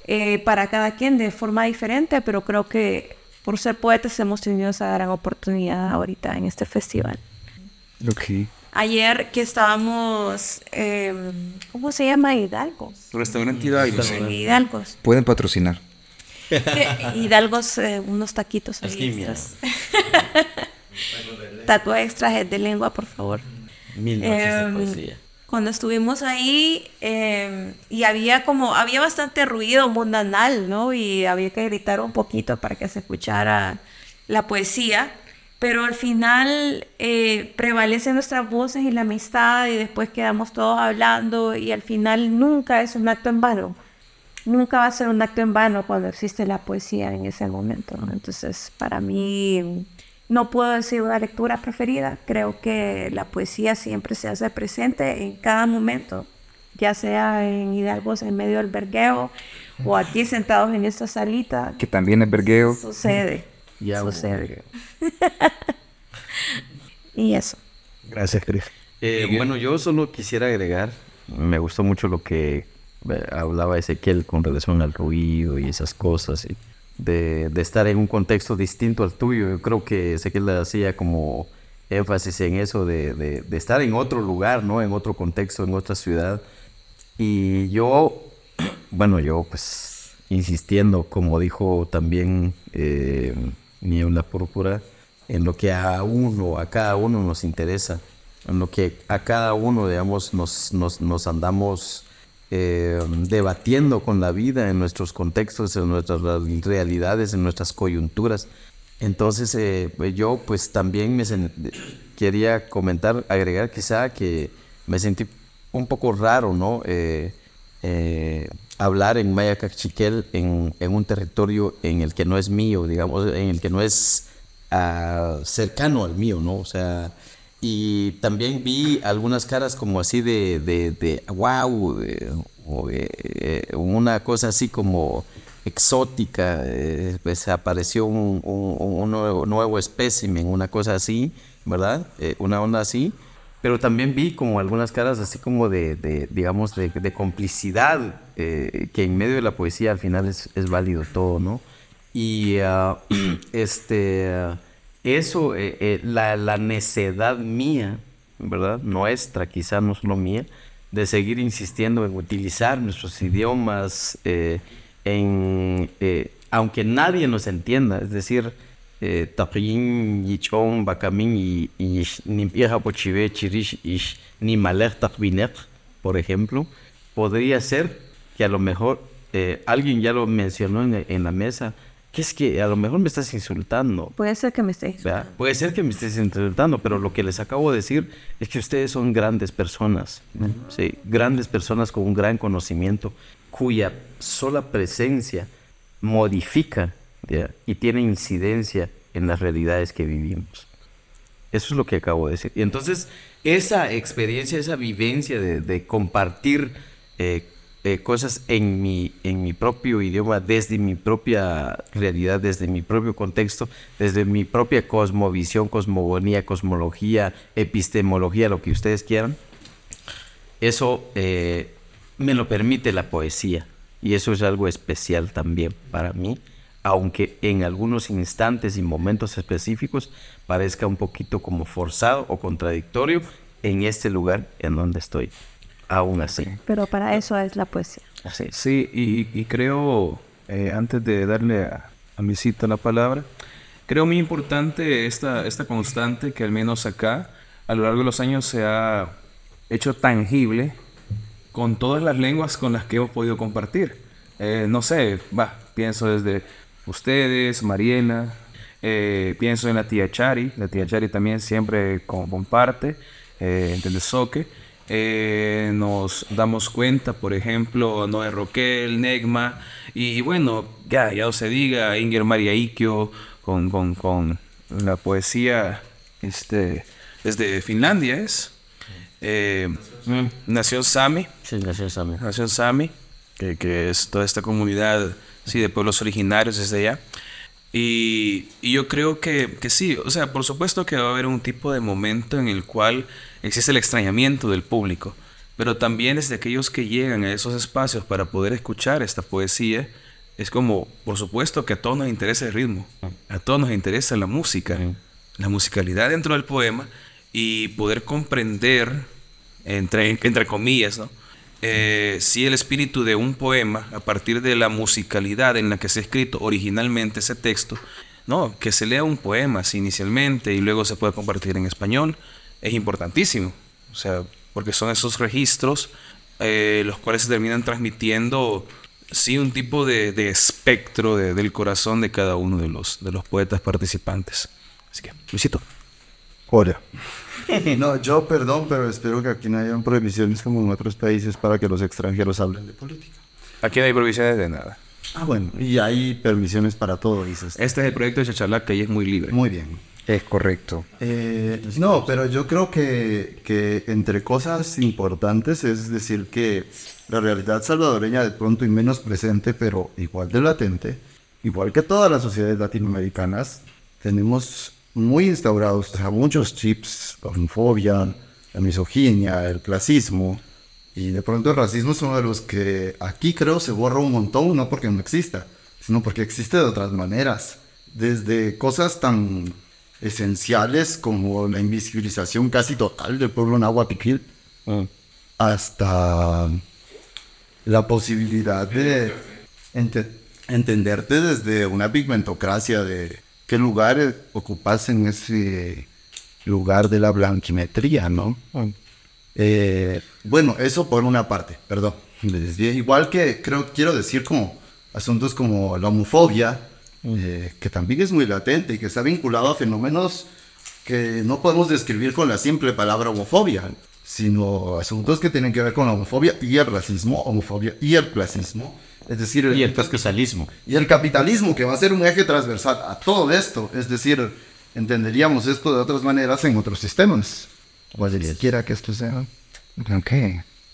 eh, para cada quien de forma diferente, pero creo que por ser poetas hemos tenido esa gran oportunidad ahorita en este festival. Ok. Ayer que estábamos, eh, ¿cómo se llama? Hidalgo. Restaurante Hidalgo. Hidalgo. Pueden patrocinar. Hidalgos, eh, unos taquitos extras. Tatu extras de lengua, por favor. Mil noches de poesía. Cuando estuvimos ahí eh, y había como, había bastante ruido mundanal, ¿no? Y había que gritar un poquito para que se escuchara la poesía. Pero al final eh, prevalecen nuestras voces y la amistad y después quedamos todos hablando y al final nunca es un acto en vano nunca va a ser un acto en vano cuando existe la poesía en ese momento. ¿no? Entonces, para mí, no puedo decir una lectura preferida. Creo que la poesía siempre se hace presente en cada momento, ya sea en Hidalgo, en medio del vergueo, o aquí sentados en esta salita. Que también es vergueo. Sucede. Ya sucede. y eso. Gracias, Chris. Eh, bueno, yo solo quisiera agregar, me gustó mucho lo que hablaba Ezequiel con relación al ruido y esas cosas, y de, de, estar en un contexto distinto al tuyo. Yo creo que Ezequiel hacía como énfasis en eso de, de, de, estar en otro lugar, ¿no? En otro contexto, en otra ciudad. Y yo, bueno, yo pues insistiendo, como dijo también eh, Niebla Púrpura, en lo que a uno, a cada uno nos interesa, en lo que a cada uno, digamos, nos, nos, nos andamos eh, debatiendo con la vida en nuestros contextos, en nuestras realidades, en nuestras coyunturas. Entonces eh, pues yo pues también me quería comentar, agregar quizá que me sentí un poco raro, ¿no? Eh, hablar en Maya Cachiquel en, en, un territorio en el que no es mío, digamos, en el que no es uh, cercano al mío, ¿no? O sea, y también vi algunas caras como así de, de, de wow, de, o de, una cosa así como exótica, eh, pues apareció un, un, un nuevo, nuevo, espécimen, una cosa así, ¿verdad? Eh, una onda así. pero también vi como algunas caras así como de, de digamos, de, de complicidad, eh, que en medio de la poesía al final es, es válido todo, ¿no? Y ah, este, ah, eso, eh, eh, la, la necedad mía, ¿verdad? Nuestra, quizá no solo mía, de seguir insistiendo en utilizar nuestros idiomas, eh, en, eh, aunque nadie nos entienda, es decir, Tapiyin, Yichon, Bakamin Chirish, por ejemplo, podría ser que a lo mejor alguien ya lo mencionó en, en la mesa, que es que a lo mejor me estás insultando. Puede ser que me estés. ¿verdad? Puede ser que me estés insultando, pero lo que les acabo de decir es que ustedes son grandes personas, sí, grandes personas con un gran conocimiento, cuya sola presencia modifica ¿ya? y tiene incidencia en las realidades que vivimos. Eso es lo que acabo de decir. Y entonces, esa experiencia, esa vivencia de, de compartir eh, eh, cosas en mi, en mi propio idioma, desde mi propia realidad, desde mi propio contexto, desde mi propia cosmovisión, cosmogonía, cosmología, epistemología, lo que ustedes quieran, eso eh, me lo permite la poesía. Y eso es algo especial también para mí, aunque en algunos instantes y momentos específicos parezca un poquito como forzado o contradictorio en este lugar en donde estoy. Aún así. Pero para eso es la poesía. Así es. Sí, y, y creo, eh, antes de darle a, a mi cita la palabra, creo muy importante esta, esta constante que al menos acá, a lo largo de los años, se ha hecho tangible con todas las lenguas con las que hemos podido compartir. Eh, no sé, va, pienso desde ustedes, Mariela, eh, pienso en la tía Chari, la tía Chari también siempre co- comparte, eh, en Telesoque. Eh, nos damos cuenta, por ejemplo, Noé Roquel, Negma, y, y bueno, ya, ya se diga, Inger María Ikio, con, con, con la poesía este, desde Finlandia, ¿es? Eh, Nación Sami. Sí, mí. Nación Sami, que, que es toda esta comunidad sí, de pueblos originarios desde allá. Y, y yo creo que, que sí, o sea, por supuesto que va a haber un tipo de momento en el cual existe el extrañamiento del público, pero también desde aquellos que llegan a esos espacios para poder escuchar esta poesía, es como, por supuesto que a todos nos interesa el ritmo, a todos nos interesa la música, la musicalidad dentro del poema y poder comprender, entre, entre comillas, ¿no? Eh, si el espíritu de un poema, a partir de la musicalidad en la que se ha escrito originalmente ese texto, no, que se lea un poema así inicialmente y luego se puede compartir en español, es importantísimo. O sea, porque son esos registros eh, los cuales se terminan transmitiendo, sí, un tipo de, de espectro de- del corazón de cada uno de los, de los poetas participantes. Así que, Luisito. Hola. No, yo perdón, pero espero que aquí no hayan prohibiciones como en otros países para que los extranjeros hablen de política. Aquí no hay provisiones de nada. Ah, bueno, y hay permisiones para todo, dices. Este es el proyecto de Chachalaca y es muy libre. Muy bien. Es correcto. Eh, no, pero yo creo que, que entre cosas importantes es decir que la realidad salvadoreña de pronto y menos presente, pero igual de latente, igual que todas las sociedades latinoamericanas, tenemos muy instaurados muchos chips, la homofobia, la misoginia, el clasismo, y de pronto el racismo es uno de los que aquí creo se borra un montón, no porque no exista, sino porque existe de otras maneras. Desde cosas tan esenciales como la invisibilización casi total del pueblo náhuatl hasta la posibilidad de ente- entenderte desde una pigmentocracia de qué lugar ocupas en ese lugar de la blanquimetría, ¿no? Eh, bueno, eso por una parte, perdón. Igual que creo, quiero decir como asuntos como la homofobia, eh, que también es muy latente y que está vinculado a fenómenos que no podemos describir con la simple palabra homofobia, sino asuntos que tienen que ver con la homofobia y el racismo, homofobia y el clasismo. Es decir, Y el capitalismo. y el capitalismo, que va a ser un eje transversal a todo esto. Es decir, entenderíamos esto de otras maneras en otros sistemas. Cualquiera que esto sea. Ok.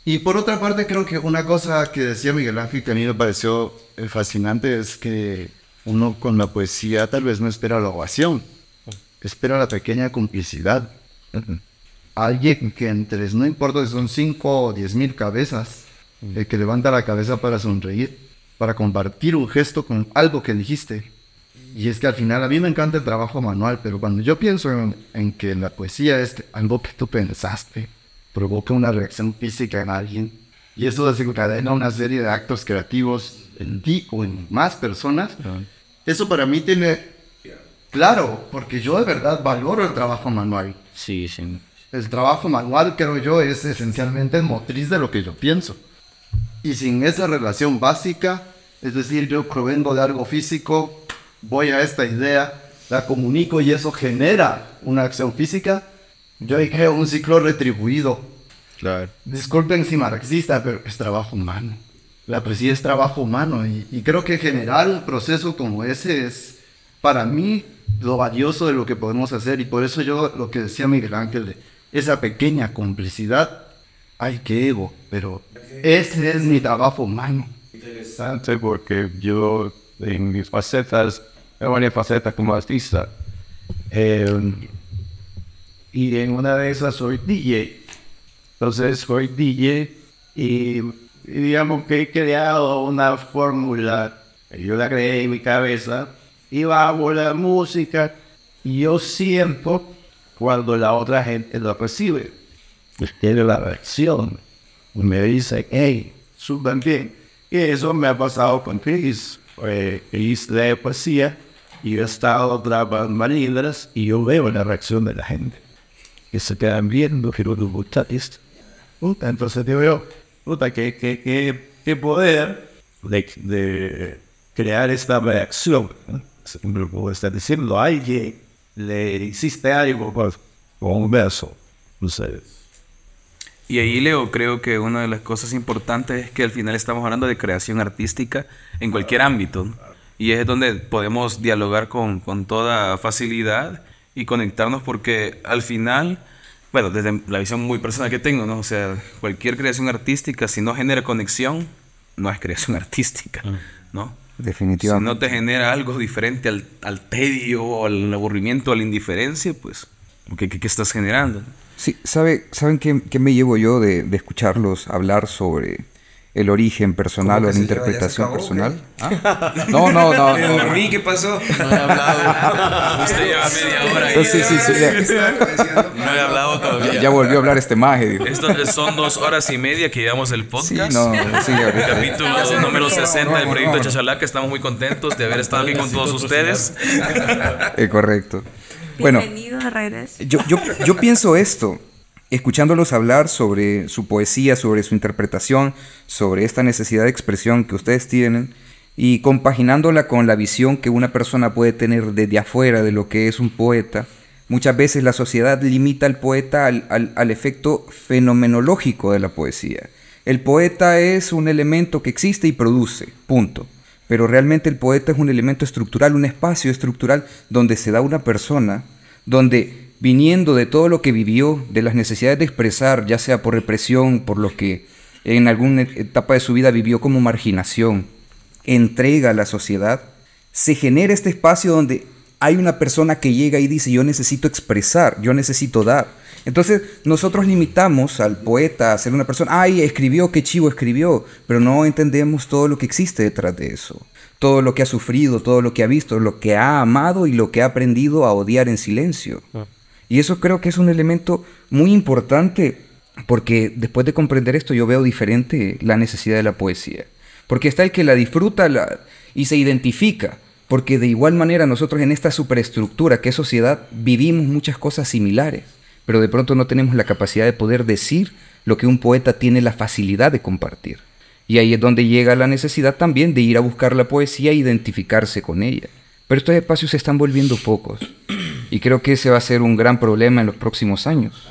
Y por otra parte, creo que una cosa que decía Miguel Ángel que a mí me pareció eh, fascinante es que uno con la poesía tal vez no espera la ovación, espera la pequeña complicidad. alguien que entre, no importa si son 5 o 10 mil cabezas, el que levanta la cabeza para sonreír, para compartir un gesto con algo que dijiste. Y es que al final a mí me encanta el trabajo manual, pero cuando yo pienso en, en que la poesía es algo que tú pensaste, provoca una reacción física en alguien, y eso desencadena una serie de actos creativos en ti o en más personas, eso para mí tiene claro, porque yo de verdad valoro el trabajo manual. Sí, sí. El trabajo manual, creo yo, es esencialmente motriz de lo que yo pienso. Y sin esa relación básica, es decir, yo provengo de algo físico, voy a esta idea, la comunico y eso genera una acción física, yo creo un ciclo retribuido. Claro. Disculpen si marxista, pero es trabajo humano. La poesía es trabajo humano y, creo que generar un proceso como ese es, para mí, lo valioso de lo que podemos hacer y por eso yo lo que decía Miguel Ángel esa pequeña complicidad, ay, qué ego, pero ese es mi trabajo humano. Interesante porque yo en mis facetas, en varias facetas como artista, eh, y en una de esas soy DJ. Entonces soy DJ y, y digamos que he creado una fórmula, yo la creé en mi cabeza, y bajo la música, y yo siento cuando la otra gente lo recibe. Tiene la reacción. Me dice, hey, suban bien. Y eso me ha pasado con Chris. Eh, Chris lee poesía y yo he estado grabando malindras y yo veo la reacción de la gente. Que se quedan viendo, pero no gusta esto. Entonces digo yo, puta, qué, qué, qué, qué poder de, de crear esta reacción. ¿no? Está diciendo, alguien le hiciste algo con un verso. No sé. Y ahí, Leo, creo que una de las cosas importantes es que al final estamos hablando de creación artística en cualquier ámbito. ¿no? Y es donde podemos dialogar con, con toda facilidad y conectarnos porque al final, bueno, desde la visión muy personal que tengo, ¿no? O sea, cualquier creación artística, si no genera conexión, no es creación artística, ¿no? Si Definitivamente. no te genera algo diferente al, al tedio, o al aburrimiento, a la indiferencia, pues, ¿qué, qué, qué estás generando? Sí, ¿sabe, ¿saben qué, qué me llevo yo de, de escucharlos hablar sobre el origen personal ¿Cómo o la? ¿Ya interpretación acabó, personal? ¿Ah? No, no, no. Me no, ¿qué pasó? No he hablado. Usted lleva media hora ahí. Sí, sí, sí, ya, No he hablado todavía. ya volvió a hablar este maje. dijo. Esto son dos horas y media que llevamos el podcast. Sí, no, sí, ahorita. Capítulo número 60 del No, proyecto no. Chachalaca. Estamos muy contentos de haber estado aquí con todos ustedes. Eh, correcto. Bueno, Bienvenido de regreso. yo, yo, yo pienso esto, escuchándolos hablar sobre su poesía, sobre su interpretación, sobre esta necesidad de expresión que ustedes tienen y compaginándola con la visión que una persona puede tener desde afuera de lo que es un poeta. Muchas veces la sociedad limita al poeta al, al- al efecto fenomenológico de la poesía. El poeta es un elemento que existe y produce, punto. Pero realmente el poeta es un elemento estructural, un espacio estructural donde se da una persona, donde viniendo de todo lo que vivió, de las necesidades de expresar, ya sea por represión, por lo que en alguna etapa de su vida vivió como marginación, entrega a la sociedad, se genera este espacio donde hay una persona que llega y dice, yo necesito expresar, yo necesito dar. Entonces nosotros limitamos al poeta a ser una persona, ay, escribió, qué chivo escribió, pero no entendemos todo lo que existe detrás de eso. Todo lo que ha sufrido, todo lo que ha visto, lo que ha amado y lo que ha aprendido a odiar en silencio. Y eso creo que es un elemento muy importante porque después de comprender esto yo veo diferente la necesidad de la poesía. Porque está el que la disfruta y se identifica. Porque de igual manera nosotros en esta superestructura que es sociedad vivimos muchas cosas similares. Pero de pronto no tenemos la capacidad de poder decir lo que un poeta tiene la facilidad de compartir. Y ahí es donde llega la necesidad también de ir a buscar la poesía e identificarse con ella. Pero estos espacios se están volviendo pocos. Y creo que ese va a ser un gran problema en los próximos años.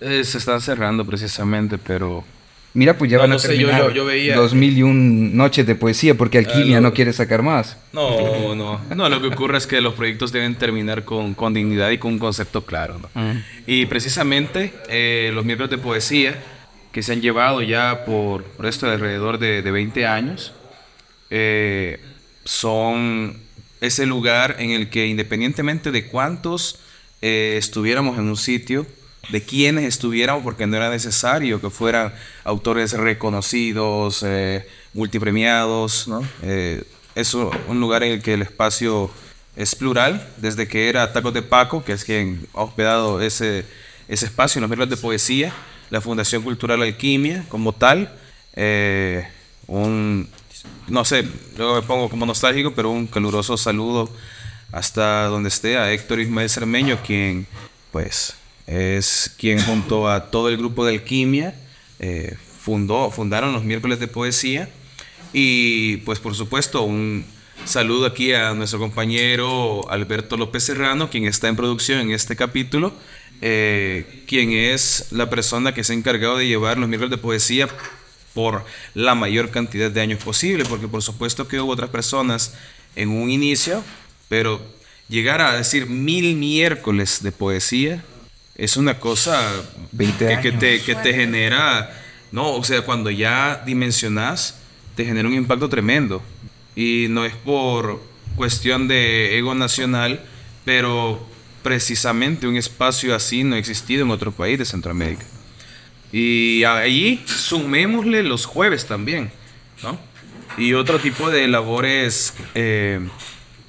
Eh, se están cerrando precisamente, pero Mira, pues ya No, van a no sé, yo- terminar yo- yo veía- 2001 noches de poesía porque Alquimia Ah, lo- no quiere sacar más. No, no. No, lo que ocurre es que los proyectos deben terminar con, con dignidad y con un concepto claro. ¿no? Y precisamente eh, los miembros de poesía que se han llevado ya por, por esto de alrededor de, de 20 años eh, son ese lugar en el que independientemente de cuántos eh, estuviéramos en un sitio, de quienes estuviéramos, porque no era necesario que fueran autores reconocidos, eh, multipremiados, ¿no? Eh, es un lugar en el que el espacio es plural, desde que era Tacos de Paco, que es quien ha hospedado ese, ese espacio en los miércoles de poesía, la Fundación Cultural Alquimia como tal, eh, un, no sé, luego me pongo como nostálgico, pero un caluroso saludo hasta donde esté a Héctor Ismael Cermeño, quien pues es quien junto a todo el grupo de Alquimia eh, fundó, fundaron los miércoles de poesía. Y pues por supuesto un saludo aquí a nuestro compañero Alberto López Serrano, quien está en producción en este capítulo, eh, quien es la persona que se ha encargado de llevar los miércoles de poesía por la mayor cantidad de años posible, porque por supuesto que hubo otras personas en un inicio, pero llegar a decir mil miércoles de poesía es una cosa que, te, que te genera, no, o sea, cuando ya dimensionas, te genera un impacto tremendo. Y no es por cuestión de ego nacional, pero precisamente un espacio así no ha existido en otro país de Centroamérica. Y ahí sumémosle los jueves también, ¿no? Y otro tipo de labores eh,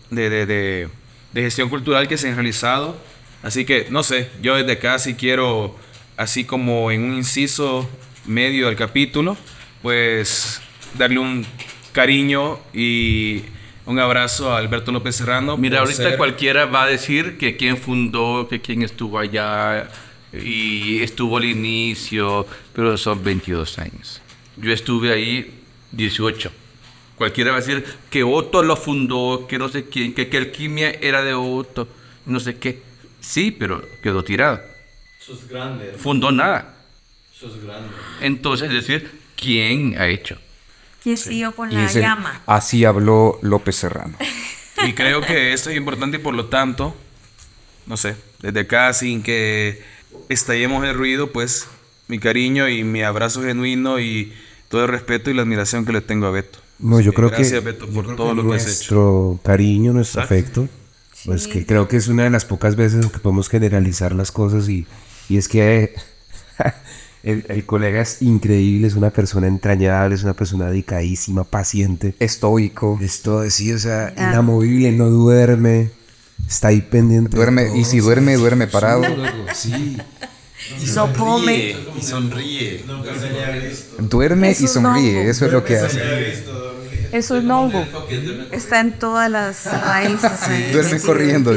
de, de, de, de, gestión cultural que se han realizado. Así que, no sé, yo desde acá sí quiero, así como en un inciso medio del capítulo, pues darle un cariño y un abrazo a Alberto López Serrano. Mira, ahorita cualquiera va a decir que quién fundó, que quién estuvo allá y estuvo al inicio, pero son 22 años. Yo estuve ahí 18. Cualquiera va a decir que Otto lo fundó, que no sé quién, que, que Alquimia era de Otto, no sé qué. Sí, pero quedó tirado. Sos grande. Fundó nada. Sos grande. Entonces, es decir, ¿quién ha hecho? ¿Quién siguió con la llama? Así habló López Serrano. y creo que esto es importante y por lo tanto, no sé, desde acá sin que estallemos el ruido, pues mi cariño y mi abrazo genuino y todo el respeto y la admiración que le tengo a Beto. No, yo creo Gracias, que, Beto, por creo todo que lo que has hecho. nuestro cariño, nuestro Exacto. afecto, pues que creo que es una de las pocas veces en que podemos generalizar las cosas y, y es que eh, el, el colega es increíble, es una persona entrañable, es una persona dedicadísima, paciente. Estoico. Esto, sí, o sea, inamovible, no duerme, está ahí pendiente. Duerme, y si duerme, duerme parado. Sí. Y No come. Y sonríe. Duerme y sonríe, eso es lo que hace. Es un hongo. Está en todas las raíces. Duerme corriendo.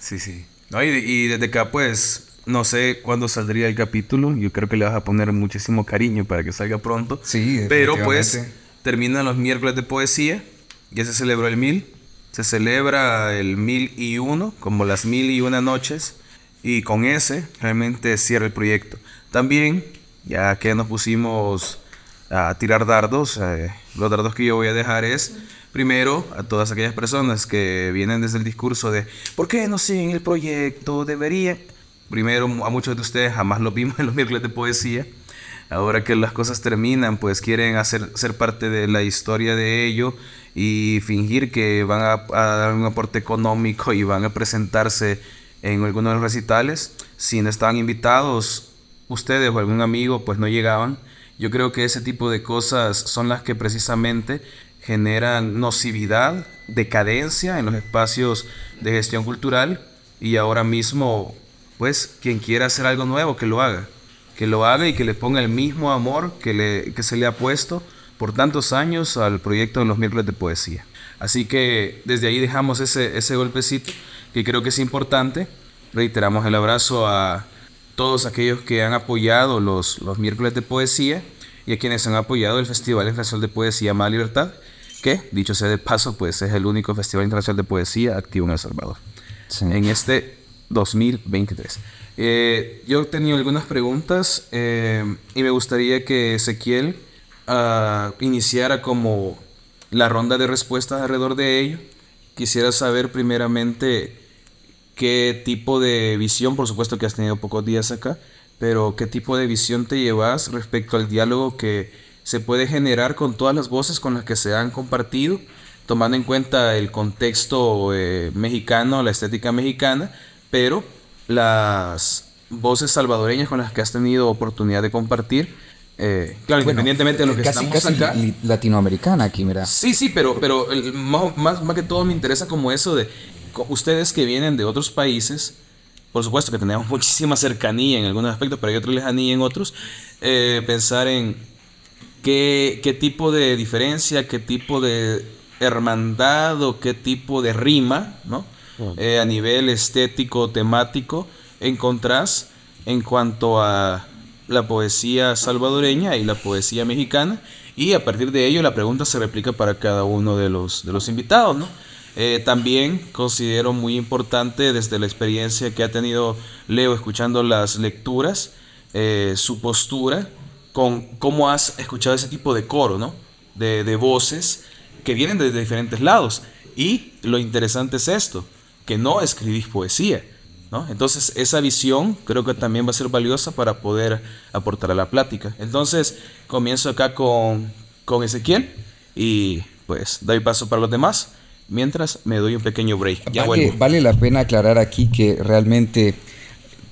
Sí, sí. No, y, y desde acá, pues, no sé cuándo saldría el capítulo. Yo creo que le vas a poner muchísimo cariño para que salga pronto. Sí, Pero pues, terminan los miércoles de poesía. Ya se celebró el mil. Se celebra el mil y uno, como las mil y una noches. Y con ese realmente cierra el proyecto. También, ya que nos pusimos a tirar dardos, eh, los dardos que yo voy a dejar es, primero, a todas aquellas personas que vienen desde el discurso de, ¿por qué no siguen el proyecto? Deberían. Primero, a muchos de ustedes jamás lo vimos en los miércoles de poesía. Ahora que las cosas terminan, pues quieren hacer, ser parte de la historia de ello y fingir que van a, dar un aporte económico y van a presentarse en algunos de los recitales. Si no estaban invitados, ustedes o algún amigo, pues no llegaban. Yo creo que ese tipo de cosas son las que precisamente generan nocividad, decadencia en los espacios de gestión cultural y ahora mismo, pues, quien quiera hacer algo nuevo, que lo haga. Que lo haga y que le ponga el mismo amor que, le, que se le ha puesto por tantos años al proyecto de los miércoles de poesía. Así que desde ahí dejamos ese, ese golpecito que creo que es importante. Reiteramos el abrazo a todos aquellos que han apoyado los, los miércoles de poesía y a quienes han apoyado el Festival Internacional de Poesía Más Libertad, que, dicho sea de paso, pues es el único Festival Internacional de Poesía activo en El Salvador. En este 2023. Eh, yo he tenido algunas preguntas eh, y me gustaría que Ezequiel ah, iniciara como la ronda de respuestas alrededor de ello. Quisiera saber primeramente qué tipo de visión, por supuesto que has tenido pocos días acá, pero qué tipo de visión te llevas respecto al diálogo que se puede generar con todas las voces con las que se han compartido, tomando en cuenta el contexto eh, mexicano, la estética mexicana, pero las voces salvadoreñas con las que has tenido oportunidad de compartir. Eh, claro, Bueno, independientemente de lo que casi, estamos casi acá. li- latinoamericana aquí, mira. Sí, sí, pero, pero el- más, más, más que todo me interesa como eso de ustedes que vienen de otros países, por supuesto que tenemos muchísima cercanía en algunos aspectos, pero hay otra lejanía en otros, eh, pensar en qué, qué tipo de diferencia, qué tipo de hermandad o qué tipo de rima, ¿no? Eh, a nivel estético, temático, encontrás en cuanto a la poesía salvadoreña y la poesía mexicana. Y a partir de ello la pregunta se replica para cada uno de los, de los invitados, ¿no? Eh, también considero muy importante desde la experiencia que ha tenido Leo escuchando las lecturas, eh, su postura con cómo has escuchado ese tipo de coro, ¿no? De, de voces que vienen desde diferentes lados. Y lo interesante es esto, que no escribís poesía, ¿no? Entonces esa visión creo que también va a ser valiosa para poder aportar a la plática. Entonces comienzo acá con, con Ezequiel y pues doy paso para los demás, mientras me doy un pequeño break. Ya vale, vuelvo. vale la pena aclarar aquí que realmente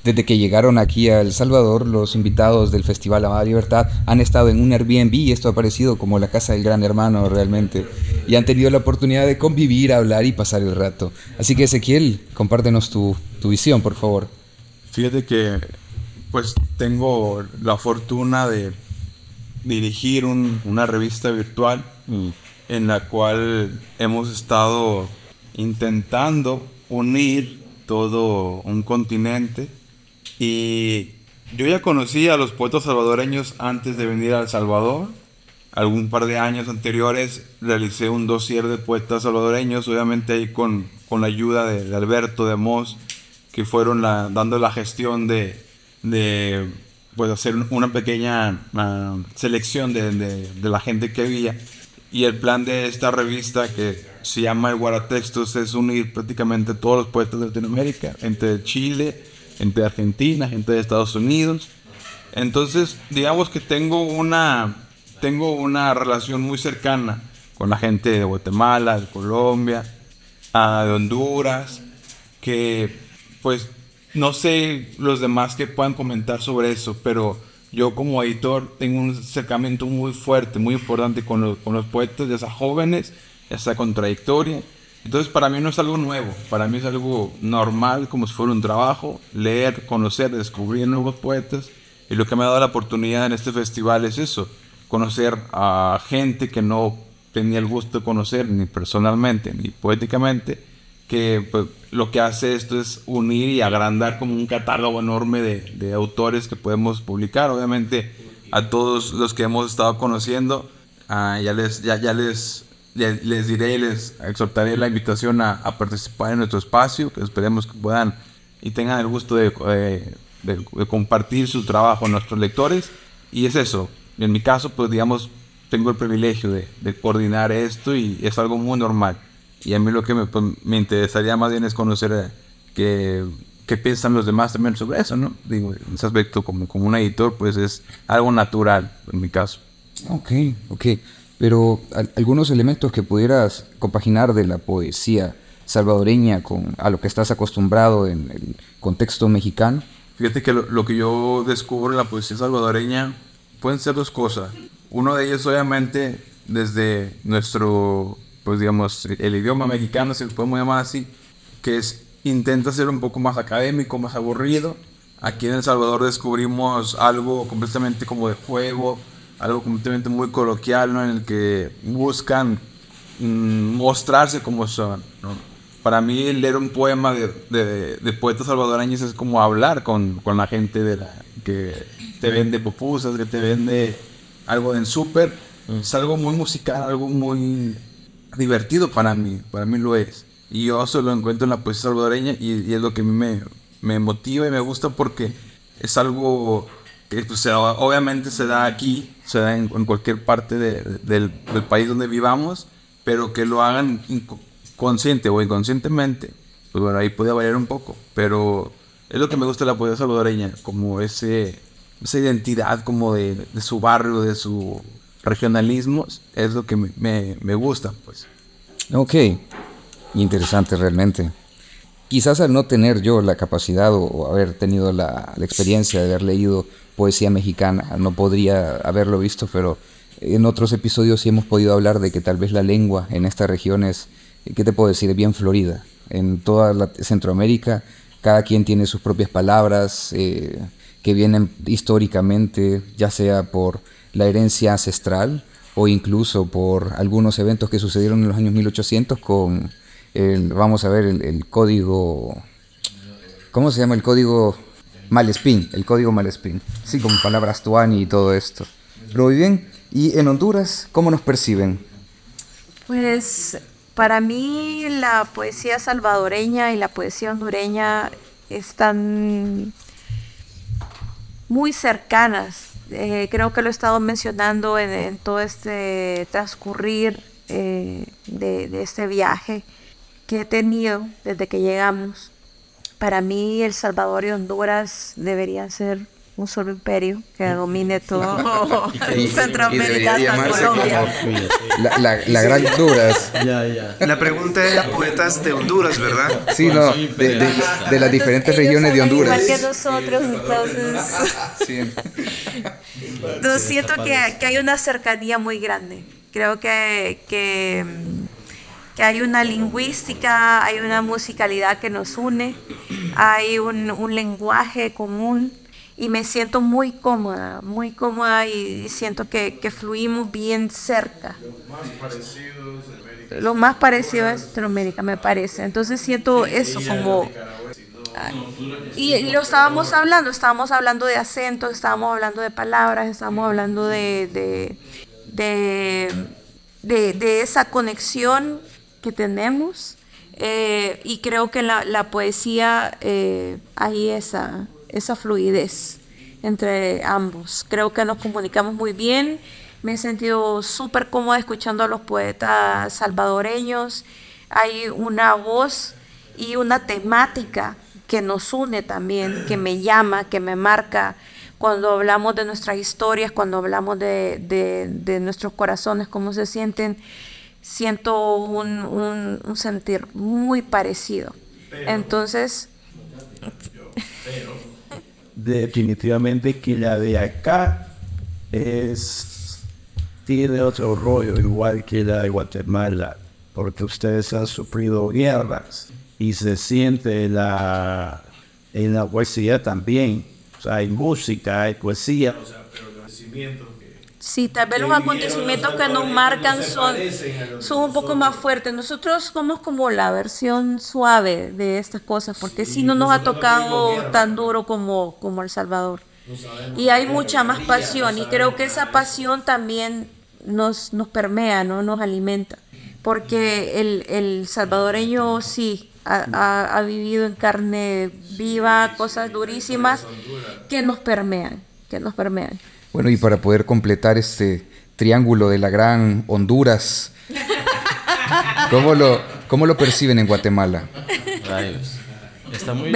desde que llegaron aquí a El Salvador, los invitados del Festival Amada Libertad han estado en un Airbnb y esto ha parecido como la casa del gran hermano realmente. Y han tenido la oportunidad de convivir, hablar y pasar el rato. Así que Ezequiel, compártenos tu, visión, por favor. Fíjate que pues tengo la fortuna de dirigir un- una revista virtual en la cual hemos estado intentando unir todo un continente y yo ya conocí a los poetas salvadoreños antes de venir a El Salvador. Algún par de años anteriores realicé un dossier de poetas salvadoreños, obviamente ahí con, con la ayuda de, Alberto, de Mos, que fueron la- dando la gestión de, de pues, hacer una pequeña ah, selección de, de- la gente que había. Y el plan de esta revista, que se llama El Guaratextos, es unir prácticamente todos los poetas de Latinoamérica, gente de Chile, gente de Argentina, gente de Estados Unidos. Entonces, digamos que tengo una, tengo una relación muy cercana con la gente de Guatemala, de Colombia, ah, de Honduras, que pues no sé los demás que puedan comentar sobre eso, pero yo como editor tengo un acercamiento muy fuerte, muy importante con los, con los poetas, ya sea jóvenes, ya sea. Entonces para mí no es algo nuevo, para mí es algo normal, como si fuera un trabajo, leer, conocer, descubrir nuevos poetas. Y lo que me ha dado la oportunidad en este festival es eso, conocer a gente que no tenía el gusto de conocer ni personalmente ni poéticamente, que pues, lo que hace esto es unir y agrandar como un catálogo enorme de, de autores que podemos publicar. Obviamente a todos los que hemos estado conociendo, ah, ya, les, ya, ya les, ya les diré les exhortaré la invitación a, a participar en nuestro espacio, que esperemos que puedan y tengan el gusto de, eh, de- de compartir su trabajo con nuestros lectores. Y es eso, en mi caso, pues digamos, tengo el privilegio de, de coordinar esto y es algo muy normal. Y a mí lo que me, pues, me interesaría más bien es conocer eh, qué, qué piensan los demás también sobre eso, ¿no? Digo, en ese aspecto, como, como un editor, pues es algo natural en mi caso. Ok, ok. Pero al- algunos elementos que pudieras compaginar de la poesía salvadoreña con a lo que estás acostumbrado en el contexto mexicano. Fíjate que lo, lo que yo descubro en la poesía salvadoreña pueden ser dos cosas. Uno de ellos, obviamente, desde nuestro, pues digamos, el idioma mexicano, si lo podemos llamar así, que es, intenta ser un poco más académico, más aburrido. Aquí en El Salvador descubrimos algo completamente como de juego, algo completamente muy coloquial, ¿no? En el que buscan mm, mostrarse como son, ¿no? Para mí leer un poema de, de, de poetas salvadoreños es como hablar con, con la gente de la, que te vende pupusas, que te vende algo en súper. Es algo muy musical, algo muy divertido para mí, para mí lo es. Y yo eso lo encuentro en la poesía salvadoreña y, y es lo que a mí me, me motiva y me gusta porque es algo que pues, obviamente se da aquí, se da en, cualquier parte de- del, del país donde vivamos, pero que lo hagan consciente o inconscientemente, pues bueno, ahí puede variar un poco, pero es lo que me gusta la poesía salvadoreña, como ese, esa identidad como de, de su barrio, de su regionalismo, es lo que me, me, gusta, pues. Ok, interesante realmente. quizás al no tener yo la capacidad o, haber tenido la, la, experiencia de haber leído poesía mexicana, no podría haberlo visto, pero en otros episodios sí hemos podido hablar de que tal vez la lengua en esta región es, ¿qué te puedo decir?, bien florida. En toda la Centroamérica cada quien tiene sus propias palabras eh, que vienen históricamente, ya sea por la herencia ancestral o incluso por algunos eventos que sucedieron en los años 1800 con el, vamos a ver, el, código, ¿cómo se llama el código? Malespín, el código Malespín, sí, con palabras tuani y todo esto. Pero muy bien, ¿y en Honduras cómo nos perciben? Pues para mí la poesía salvadoreña y la poesía hondureña están muy cercanas. Eh, creo que lo he estado mencionando en, todo este transcurrir eh, de, este viaje que he tenido desde que llegamos. Para mí El Salvador y Honduras deberían ser un solo imperio que domine todo Centroamérica hasta Colombia. La, la, gran Honduras. La pregunta era poetas de Honduras, ¿verdad? Sí, no, de, de, las diferentes regiones de Honduras. Igual que nosotros, entonces. Sí. siento que, que, hay una cercanía muy grande. Creo que, que, que hay una lingüística, hay una musicalidad que nos une, hay un, un lenguaje común y me siento muy cómoda, muy cómoda y siento que, que fluimos bien cerca. Lo más parecido a Centroamérica, me parece. Entonces siento eso como... Y lo estábamos hablando, estábamos hablando de acentos, estábamos hablando de palabras, estábamos hablando de, de, de, esa conexión que tenemos. Eh, y creo que la, la poesía eh, hay esa, esa fluidez entre ambos. Creo que nos comunicamos muy bien. Me he sentido súper cómoda escuchando a los poetas salvadoreños. Hay una voz y una temática que nos une también, que me llama, que me marca cuando hablamos de nuestras historias, cuando hablamos de, nuestros corazones, cómo se sienten, siento un, sentir muy parecido. Entonces, definitivamente que la de acá es tiene otro rollo igual que la de Guatemala porque ustedes han sufrido guerras y se siente la en la poesía también. O sea, hay música hay poesía. O sea, pero Sí, tal vez los acontecimientos que nos marcan son, son un poco más fuertes. Nosotros somos como la versión suave de estas cosas, porque sí, no nos ha tocado tan duro como, como El Salvador. Y hay mucha más pasión, y creo que esa pasión también nos, nos permea, ¿no? nos alimenta. Porque el, el salvadoreño sí ha, ha vivido en carne viva cosas durísimas que nos permean, que nos permean. Bueno, y para poder completar este triángulo de la gran Honduras, ¿cómo lo, cómo lo perciben en Guatemala? Está muy,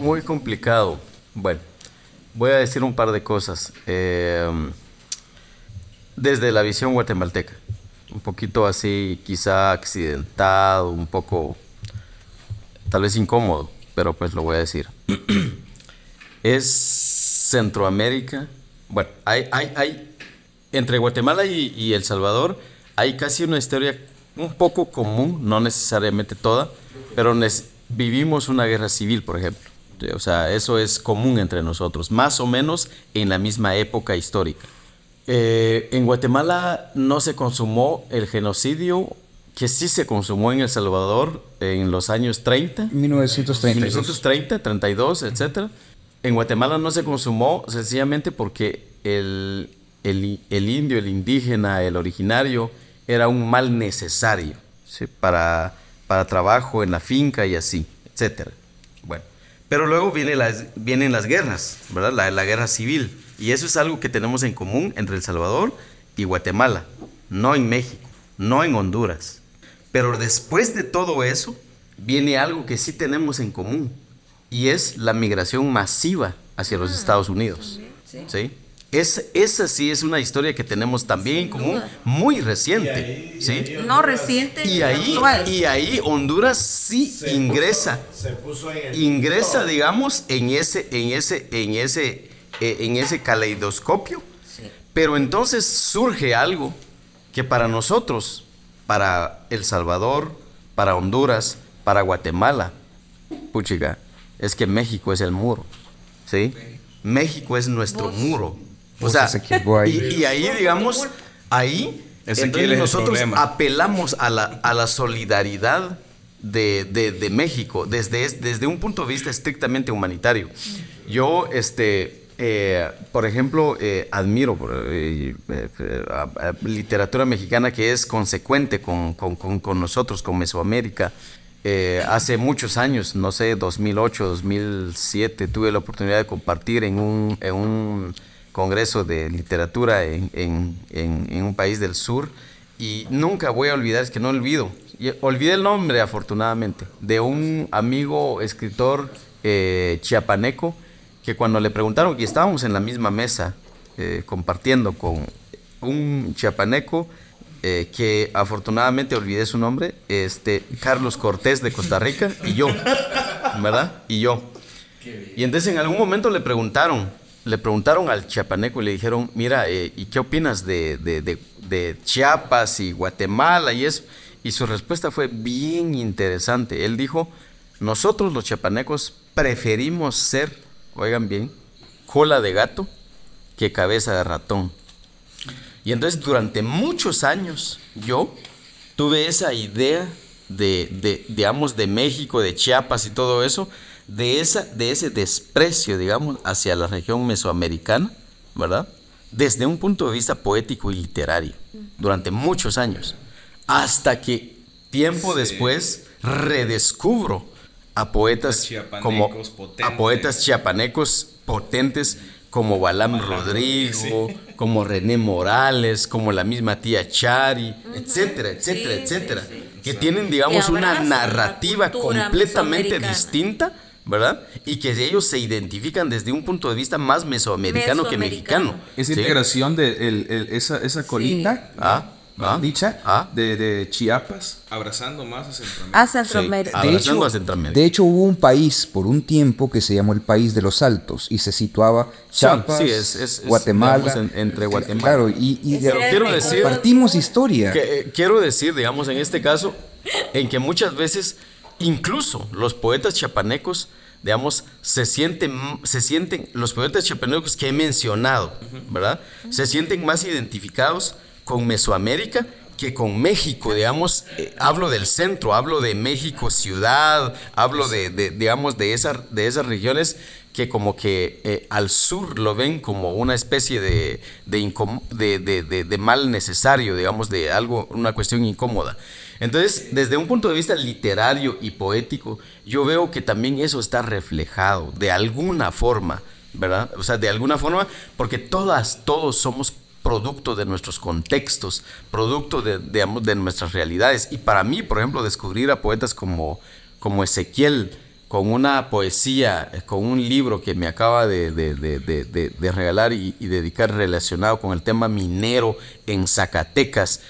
Muy, complicado. Bueno, voy a decir un par de cosas. Eh, desde la visión guatemalteca, un poquito así, quizá accidentado, un poco, tal vez incómodo, pero pues lo voy a decir. es Centroamérica bueno, hay, hay, hay entre Guatemala y, El Salvador hay casi una historia un poco común, no necesariamente toda, pero vivimos una guerra civil, por ejemplo. O sea, eso es común entre nosotros, más o menos en la misma época histórica. Eh, en Guatemala no se consumó el genocidio que sí se consumó en El Salvador en los años 30. 1930. 1930, 32, etc. En Guatemala no se consumó sencillamente porque el, el, indio, el indígena, el originario, era un mal necesario para, para trabajo en la finca y así, etc. Bueno, pero luego viene las, vienen las guerras, ¿verdad? La, la guerra civil. Y eso es algo que tenemos en común entre El Salvador y Guatemala, no en México, no en Honduras. Pero después de todo eso, viene algo que sí tenemos en común, y es la migración masiva hacia los ah, Estados Unidos. ¿sí? Es, esa sí es una historia que tenemos también en común, muy reciente. ¿sí? No reciente, Y ahí, actual. y ahí Honduras sí ingresa, ingresa, digamos, en ese, en ese, en ese, eh, en ese caleidoscopio. Pero entonces surge algo que para nosotros, para El Salvador, para Honduras, para Guatemala, puchiga, es que México es el muro, ¿sí? México es nuestro muro. O sea, y, y ahí, digamos, ahí, entonces nosotros apelamos a la, a la solidaridad de, de- de México desde, es- desde un punto de vista estrictamente humanitario. Yo, este, eh, por ejemplo, eh, admiro por, eh, eh, eh, a- a literatura mexicana que es consecuente con, con- con- con nosotros, con Mesoamérica. Eh, hace muchos años, no sé, 2008, 2007, tuve la oportunidad de compartir en un, en un congreso de literatura en, en- en- un país del sur. Y nunca voy a olvidar, es que no olvido, olvidé el nombre afortunadamente, de un amigo escritor eh, chiapaneco que cuando le preguntaron, y estábamos en la misma mesa eh, compartiendo con un chiapaneco eh, que afortunadamente olvidé su nombre, este Carlos Cortés de Costa Rica y yo, ¿verdad? Y yo. Y entonces en algún momento le preguntaron, le preguntaron al chiapaneco y le dijeron, mira, eh, ¿y qué opinas de, de- de- Chiapas y Guatemala y eso? Y su respuesta fue bien interesante. Él dijo, nosotros los chiapanecos preferimos ser, oigan bien, cola de gato que cabeza de ratón. Y entonces durante muchos años yo tuve esa idea de, de, digamos, de México, de Chiapas y todo eso, de, esa, de ese desprecio, digamos, hacia la región mesoamericana, ¿verdad? Desde un punto de vista poético y literario, durante muchos años, hasta que tiempo después redescubro a poetas como chiapanecos a potentes. poetas chiapanecos potentes como Balam Rodrigo, como René Morales, como la misma tía Chari, etcétera, etcétera, Sí, etcétera, sí, sí. que tienen, digamos, una narrativa completamente distinta, ¿verdad? Y que ellos se identifican desde un punto de vista más mesoamericano que mexicano. Esa ¿sí? integración de el- el- esa, esa colita Ah, ah, dicha ah. de, de Chiapas abrazando más a Centroamérica. A Centroamérica. De hecho, a Centroamérica. de hecho, hubo un país por un tiempo que se llamó el país de los Altos y se situaba Chiapas, sí, es- es- es, Guatemala. en- entre Guatemala. Claro, y, quiero decir compartimos historia. que, eh, quiero decir, digamos, en este caso, en que muchas veces, incluso los poetas chapanecos, digamos, se sienten, se sienten, los poetas chapanecos que he mencionado, ¿verdad? Se sienten más identificados con Mesoamérica que con México, digamos, eh, hablo del centro, hablo de México ciudad, hablo de, digamos, de, de esas regiones que como que eh, al sur lo ven como una especie de- de- de mal necesario, digamos, de algo, una cuestión incómoda. Entonces, desde un punto de vista literario y poético, yo veo que también eso está reflejado de alguna forma, ¿verdad? O sea, de alguna forma, porque todas, todos somos producto de nuestros contextos, producto de, digamos, de nuestras realidades. Y para mí, por ejemplo, descubrir a poetas como, como Ezequiel, con una poesía, eh, con un libro que me acaba de, de- de- de- de- de regalar y, y dedicar relacionado con el tema minero en Zacatecas,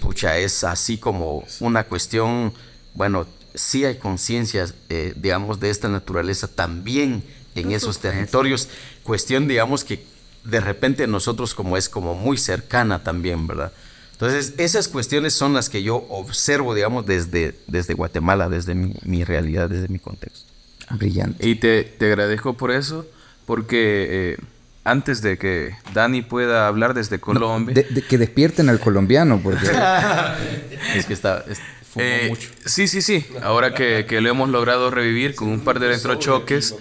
pucha, es así como una cuestión, bueno, sí hay conciencias, eh, digamos, de esta naturaleza también en esos territorios, cuestión, digamos, que de repente nosotros como es como muy cercana también, ¿verdad? Entonces, esas cuestiones son las que yo observo, digamos, desde, desde Guatemala, desde mi, mi realidad, desde mi contexto. Brillante. Y te, te agradezco por eso, porque eh, antes de que Dani pueda hablar desde Colombia... De- de- que despierten al colombiano, porque es que está... es- fumó Eh, mucho. Sí, sí, sí. Ahora que, que lo hemos logrado revivir con un par de electrochoques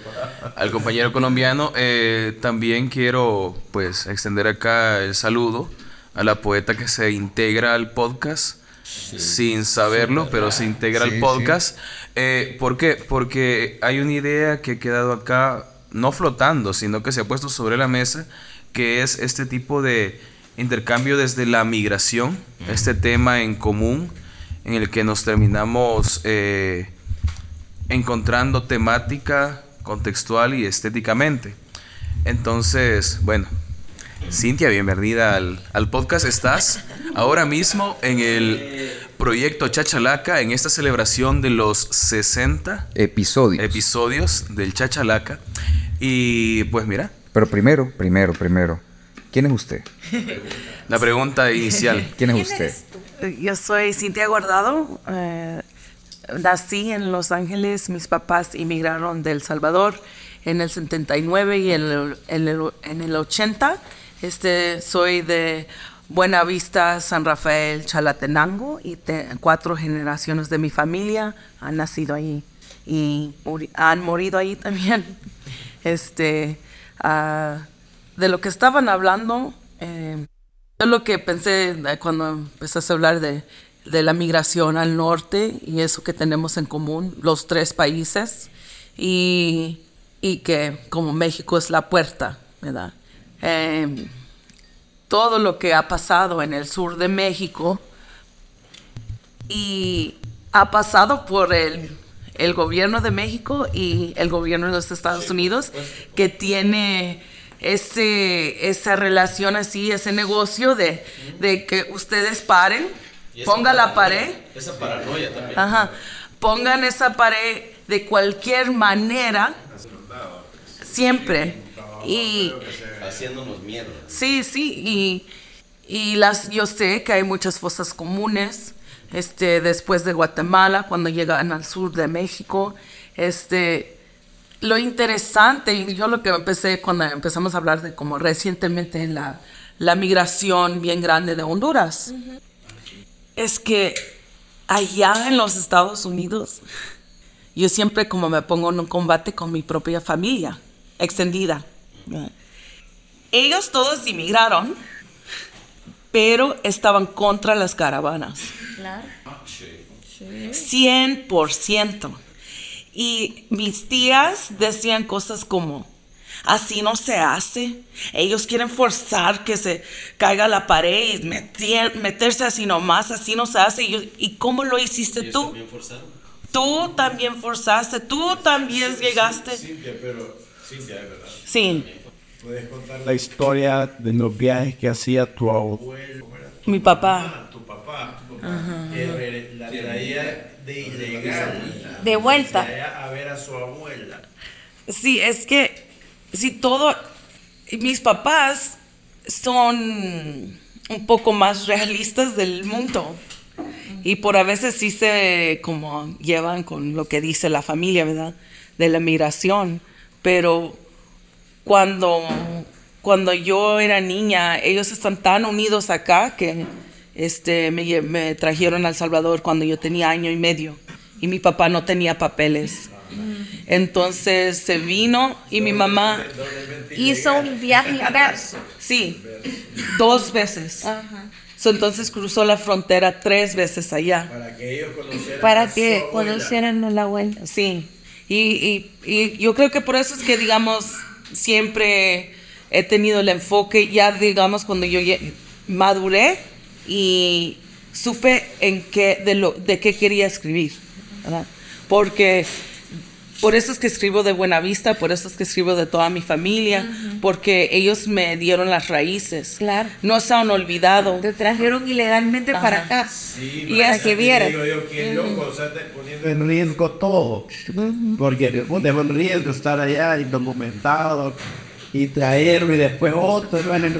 al compañero colombiano, eh, también quiero pues extender acá el saludo a la poeta que se integra al podcast sin saberlo, pero se integra Sí, al podcast. Eh, ¿Por qué? Porque hay una idea que ha quedado acá no flotando, sino que se ha puesto sobre la mesa, que es este tipo de intercambio desde la migración, este tema en común en el que nos terminamos eh, encontrando temática contextual y estéticamente. Entonces, bueno, Cintia, bienvenida al, al podcast. Estás ahora mismo en el proyecto Chachalaca, en esta celebración de los 60 Episodios. episodios del Chachalaca. Y pues mira, Pero primero, primero, primero. ¿Quién es usted? la pregunta inicial. ¿Quién es usted? Yo soy Cintia Guardado. eh, nací en Los Ángeles. Mis papás emigraron de El Salvador en el 79 y en el, en el- en el 80. Este, soy de Buenavista, San Rafael, Chalatenango y cuatro generaciones de mi familia han nacido ahí y han morido ahí también. Este, ah, de lo que estaban hablando, eh, yo lo que pensé eh, cuando empezaste a hablar de, de la migración al norte y eso que tenemos en común, los tres países, y, y que como México es la puerta, ¿verdad? Eh, todo lo que ha pasado en el sur de México y ha pasado por el, el gobierno de México y el gobierno de los Estados Unidos, que tiene ese, esa relación así, ese negocio de, de que ustedes paren, pongan la pared, Esa paranoia también. ajá, pongan esa pared de cualquier manera, siempre. Y, Haciéndonos mierda. Sí, sí, y, y las, yo sé que hay muchas fosas comunes, este, después de Guatemala, cuando llegan al sur de México, este, lo interesante, y yo lo que empecé cuando empezamos a hablar de como recientemente la, la migración bien grande de Honduras, es que allá en los Estados Unidos, yo siempre como me pongo en un combate con mi propia familia, extendida. Ellos todos inmigraron, pero estaban contra las caravanas. Claro. 100%. Y mis tías decían cosas como, así no se hace. Ellos quieren forzar que se caiga la pared y meter- meterse así nomás, así no se hace. Y, yo, ¿y cómo lo hiciste tú? Tú también forzaste, tú también llegaste. Cintia, pero Cintia, es verdad. Sí, ¿Puedes contar la historia de los viajes que hacía tu abuelo? mi papá. Tu papá. Ajá. Que la traía de ilegal. De vuelta. Traía a ver a su abuela. Sí, es que si todo, mis papás son un poco más realistas del mundo y por a veces sí se como llevan con lo que dice la familia, ¿verdad? De la migración, pero cuando cuando yo era niña, ellos están tan unidos acá que este, me, trajeron a El Salvador cuando yo tenía año y medio y mi papá no tenía papeles. Entonces se vino y mi mamá Hizo un viaje inverso. Sí, dos veces. So, entonces cruzó la frontera tres veces allá. Para que ellos conocieran. Para que conocieran a la abuela. Sí, y, y- y yo creo que por eso es que, digamos, siempre he tenido el enfoque, ya digamos, cuando yo maduré y supe en qué, de, lo, de qué quería escribir, ¿verdad? Porque por eso es que escribo de Buenavista, por eso es que escribo de toda mi familia, porque ellos me dieron las raíces. Claro. No se han olvidado. Te trajeron ilegalmente para acá. Sí, Y es que vieras. Digo yo que loco, o sea, te poniendo en riesgo todo. Porque de un riesgo estar allá indocumentado y traerlo y después otro en.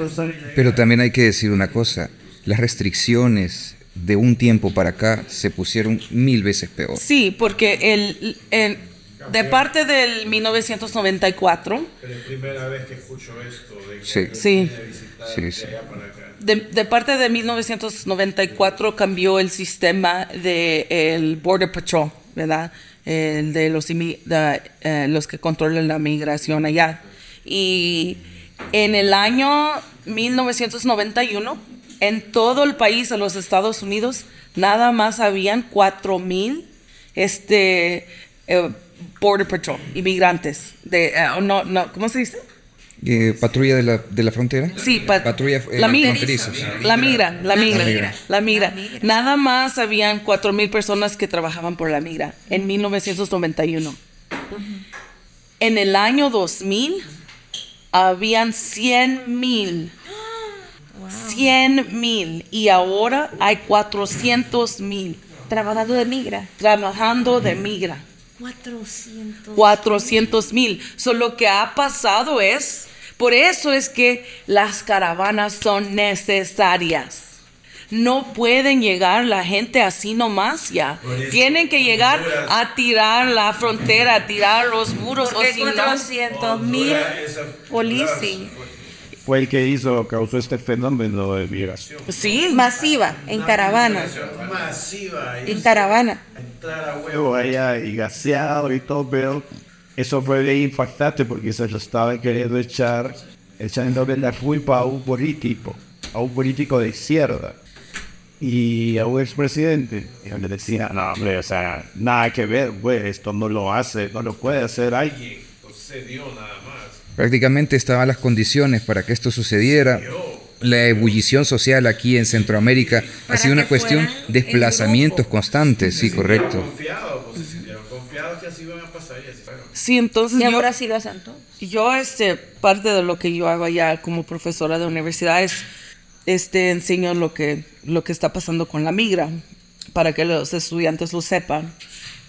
Pero también hay que decir una cosa, las restricciones de un tiempo para acá se pusieron mil veces peor. Sí, porque el, el- de parte del 1994, Pero es primera vez que escucho esto de que Sí. Sí. viene a visitar Sí, de sí. allá para acá. de, de parte de 1994 cambió el sistema del Border Patrol, ¿verdad? El de los, de, eh, los que controlan la migración allá. Y en el año 1991, en todo el país, en los Estados Unidos, nada más habían 4.000 este, eh, Border Patrol, inmigrantes. De, eh, no, no, ¿Cómo se dice? Eh, ¿Patrulla de la, de la frontera? Sí, pa- Patrulla eh, la migra. fronterizos. La migra, la migra, La migra. la migra. Nada más habían cuatro mil personas que trabajaban por la migra en 1991. En el año 2000 habían 100 mil 100 mil y ahora hay 400 mil. Trabajando de migra. Trabajando de migra. 400. 400 mil. So, lo que ha pasado es, por eso es que las caravanas son necesarias. No pueden llegar la gente así nomás ya. Tienen que llegar a tirar la frontera, a tirar los muros. O Porque si no, 400 mil policías. Fue el que hizo, causó este fenómeno de migración. Sí. Masiva, en caravana. Masiva. En caravana. huevo allá y gaseado y todo, pero eso fue bien impactante porque se lo estaban queriendo echar, echándole la culpa a un político, a un político de izquierda y a un expresidente. Y le decía, no, hombre, o sea, nada que ver, güey, esto no lo hace, no lo puede hacer alguien. Sucedió nada más. Prácticamente estaban las condiciones para que esto sucediera. La ebullición social aquí en Centroamérica ha sido una cuestión de desplazamientos constantes, sí, correcto. Pues se sintieron confiados que así iban a pasar y así fueron. Sí, entonces Y yo, ahora sí lo hacen todos. yo, este, parte de lo que yo hago allá como profesora de universidad es, este, enseño lo que, lo que está pasando con la migra, para que los estudiantes lo sepan,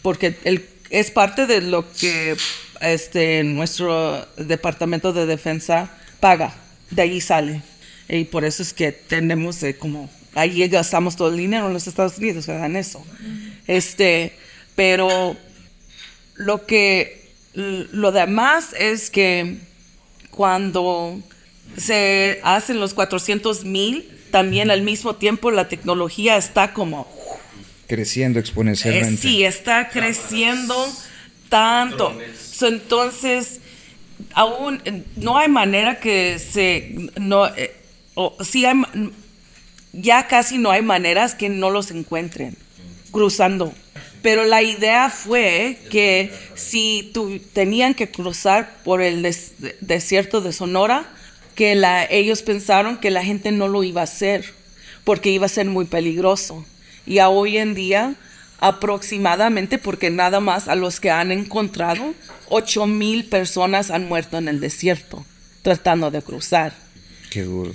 porque el, es parte de lo que este, nuestro departamento de defensa paga, de ahí sale. Y por eso es que tenemos eh, como, ahí gastamos todo el dinero en los Estados Unidos, ¿verdad? En eso. Este, pero lo que lo demás es que cuando se hacen los 400 mil, también al mismo tiempo la tecnología está como, Creciendo eh, exponencialmente. sí, está creciendo tanto. Entonces, aún eh, no hay manera que se, no, eh, o sí ya casi no hay maneras que no los encuentren cruzando. Pero la idea fue que si tu- tenían que cruzar por el des- desierto de Sonora, que la, ellos pensaron que la gente no lo iba a hacer, porque iba a ser muy peligroso. Y hoy en día, aproximadamente, porque nada más a los que han encontrado, 8 mil personas han muerto en el desierto tratando de cruzar. Qué duro.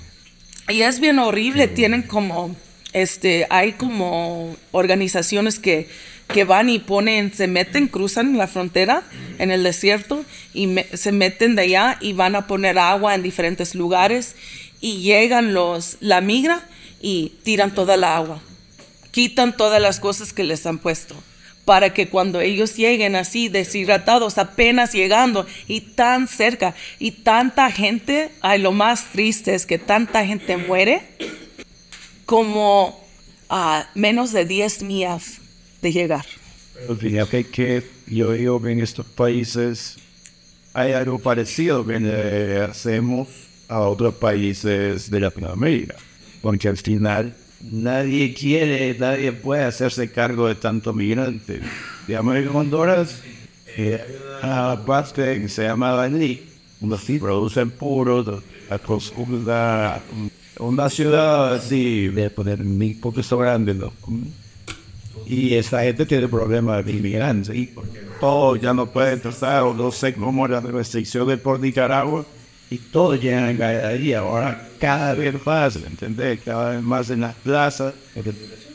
Y es bien horrible, tienen como, este, hay como organizaciones que, que van y ponen, se meten, cruzan la frontera en el desierto y me- se meten de allá y van a poner agua en diferentes lugares y llegan los, la migra y tiran toda la agua, quitan todas las cosas que les han puesto para que cuando ellos lleguen así deshidratados, apenas llegando y tan cerca y tanta gente, ay, lo más triste es que tanta gente muere como a menos de 10 millas de llegar. Fíjate que yo digo que en estos países hay algo parecido que hacemos a otros países de Latinoamérica, porque al final nadie quiere, nadie puede hacerse cargo de tanto migrante. Digamos en Honduras, eh, una parte que se llama Baní, producen puros, una, una ciudad así, de poner un poquito grande, ¿no? Y esta gente tiene problemas de inmigrantes, porque todos ya no pueden pasar, o no sé cómo las restricciones por Nicaragua, y todos llegan ahí. Ahora cada vez más, ¿entendés? Cada vez más en las plazas,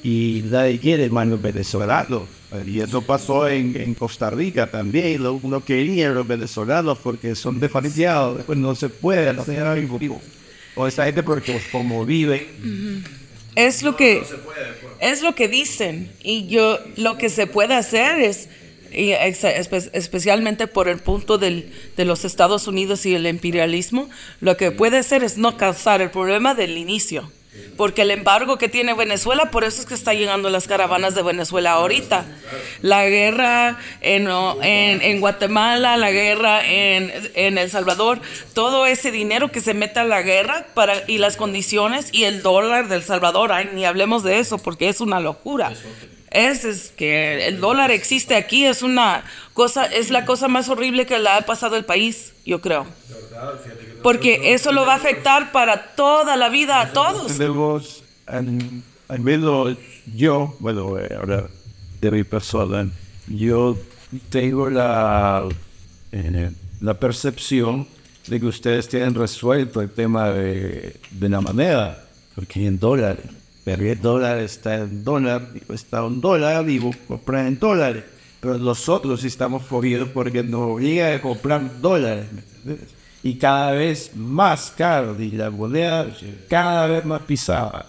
y nadie quiere manos venezolanos. Y eso pasó en, en Costa Rica también, lo, no querían los venezolanos porque son desfaliciados, pues no se puede, se llama vivo. O esa gente porque como viven, Es lo que es lo que dicen y yo lo que se puede hacer es y especialmente por el punto del- de los Estados Unidos y el imperialismo, lo que puede hacer es no causar el problema del inicio. Porque el embargo que tiene Venezuela, por eso es que está llegando las caravanas de Venezuela ahorita. La guerra en, en, en Guatemala, la guerra en, en El Salvador, todo ese dinero que se mete a la guerra para, y las condiciones y el dólar del Salvador, ay, ni hablemos de eso porque es una locura. Es, que el dólar existe aquí, es una cosa, es la cosa más horrible que le ha pasado al país, yo creo. Porque eso lo va a afectar para toda la vida a todos. Tenemos, al menos yo, bueno, eh, ahora de mi persona, yo tengo la, eh, la percepción de que ustedes tienen resuelto el tema de, de la moneda. porque en dólares. Pero el dólar está en dólar, está un dólar y vos compras en dólares. Pero nosotros estamos jodidos porque nos obliga a comprar dólares. Y cada vez más caro y la moneda cada vez más pisada.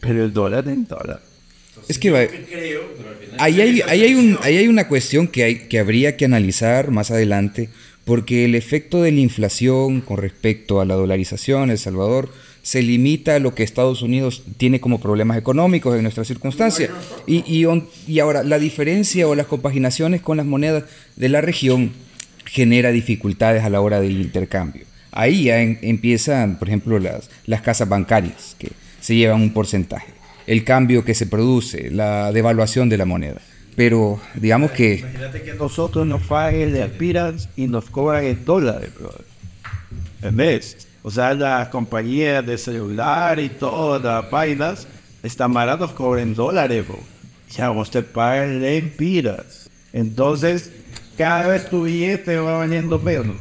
Pero el dólar en dólar. Es que va- ahí hay, ahí hay, un- ahí hay una cuestión que, hay, que habría que analizar más adelante, porque el efecto de la inflación con respecto a la dolarización en El Salvador se limita a lo que Estados Unidos tiene como problemas económicos en nuestra circunstancia. Y, y, y ahora, la diferencia o las compaginaciones con las monedas de la región genera dificultades a la hora del intercambio. Ahí ya en- empiezan, por ejemplo, las, las casas bancarias, que se llevan un porcentaje, el cambio que se produce, la devaluación de la moneda. Pero digamos que Imagínate que nosotros nos paguen de aspiras y nos cobran en dólares, bro. ¿Entendés? O sea, las compañías de celular y todas las vainas están baratos, cobran dólares, bro. Ya vos te pagan en empiras. Entonces, cada vez tu billete va valiendo menos.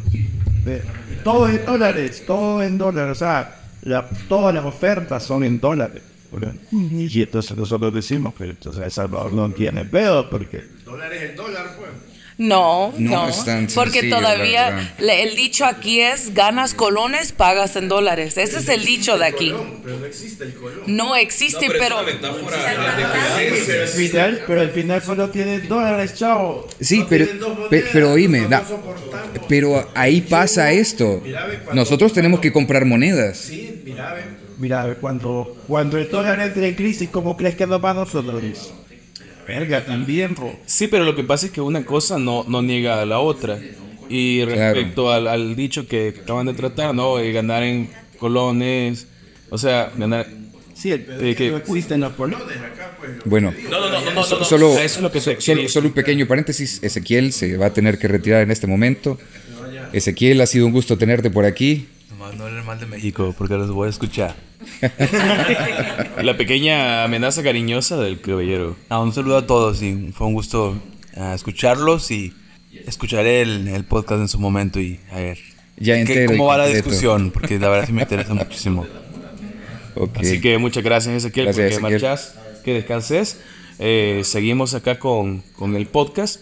Todo en dólares, todo en dólares. O sea, la- todas las ofertas son en dólares. Y entonces nosotros decimos, pero entonces El Salvador no tiene pedo porque ¿Dólares el dólar, pues? No, No no, es tan porque sencillo, todavía le- el dicho aquí es ganas colones, pagas en dólares. Ese es el dicho de aquí. Pero no existe el colón. No existe, pero... al final, pero al final solo tiene dólares, chavo. Sí, pero, pe- pero oíme, da- pero ahí pasa esto. Nosotros tenemos que comprar monedas. Mira, cuando, cuando el dólar entre en crisis, ¿cómo crees que nos va a nosotros? Verga, también, po. Sí, pero lo que pasa es que una cosa no, no niega a la otra. Y respecto al, al dicho que acaban de tratar, ¿no? Eh, ganar en colones, o sea, ganar... Sí, el eh, que- no existen los colones acá, pues. Bueno, No, no, no, no, no, so- no, solo, eso es lo que so- te solo, quería solo un pequeño paréntesis. Ezequiel se va a tener que retirar en este momento. Ezequiel, ha sido un gusto tenerte por aquí. Nomás no hablen mal de México porque los voy a escuchar. La pequeña amenaza cariñosa del caballero. Ah, un saludo a todos y fue un gusto ah, escucharlos y escucharé el, el podcast en su momento y a ver Ya qué- entero y cómo va la discusión porque la verdad sí me interesa muchísimo. Ok. Así que muchas gracias Ezequiel Gracias, porque Ezequiel. marchas, que descanses. Eh, seguimos acá con, con el podcast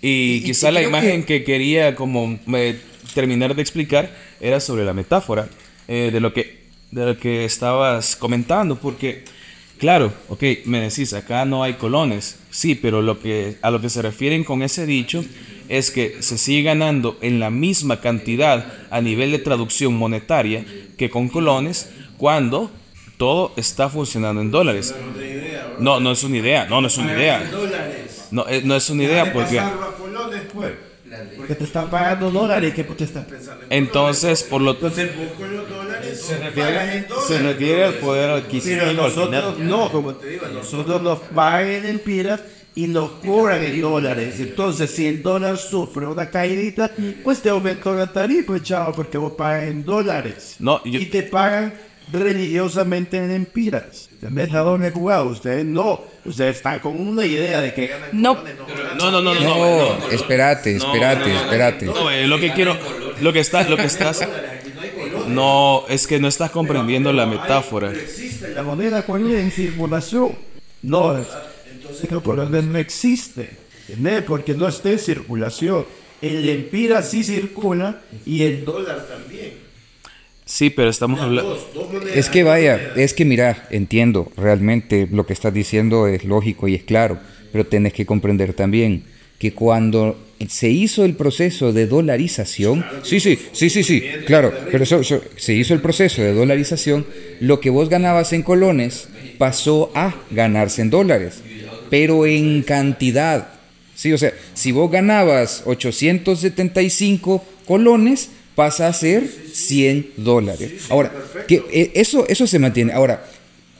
y, quizá la imagen que, quería como eh, terminar de explicar era sobre la metáfora eh, de lo que de lo que estabas comentando porque claro, ok, me decís acá no hay colones, sí, pero lo que a lo que se refieren con ese dicho es que se sigue ganando en la misma cantidad a nivel de traducción monetaria que con colones cuando todo está funcionando en dólares. No, no es una idea, no, no es una idea. No, eh, no es una idea porque Porque te están pagando dólares, ¿qué te estás pensando? entonces por lo Entonces vos con los dólares Se refiere, se refiere al poder adquisitivo. Pero nosotros no, como te digo, nosotros nos pagan en empiras y nos cobran en dólares. Entonces, si el dólar sufre una caída, pues te aumentó la tarifa, chavo, porque vos pagas en dólares. No, yo- Y te pagan religiosamente en empiras. ¿Entendés a dónde jugado? Ustedes no. Ustedes están con una idea de que ganan No. No, no, no, no. No, no. espérate, No, espérate, no, no, espérate. No, eh, lo que quiero, lo que estás, lo que estás, no, es que no estás comprendiendo la metáfora. existe la moneda en circulación. No, entonces no existe. ¿Entendés? Porque no está en circulación. El empira sí circula y el dólar también. Sí, pero estamos hablando. Es que vaya, es que mira, entiendo, realmente lo que estás diciendo es lógico y es claro, pero tenés que comprender también que cuando se hizo el proceso de dolarización, sí, sí, sí, sí, sí, claro, pero eso- eso- se hizo el proceso de dolarización, lo que vos ganabas en colones pasó a ganarse en dólares, pero en cantidad. Sí, o sea, si vos ganabas 875 colones, pasa a ser 100 dólares. Ahora, que, eh, eso, eso se mantiene. Ahora,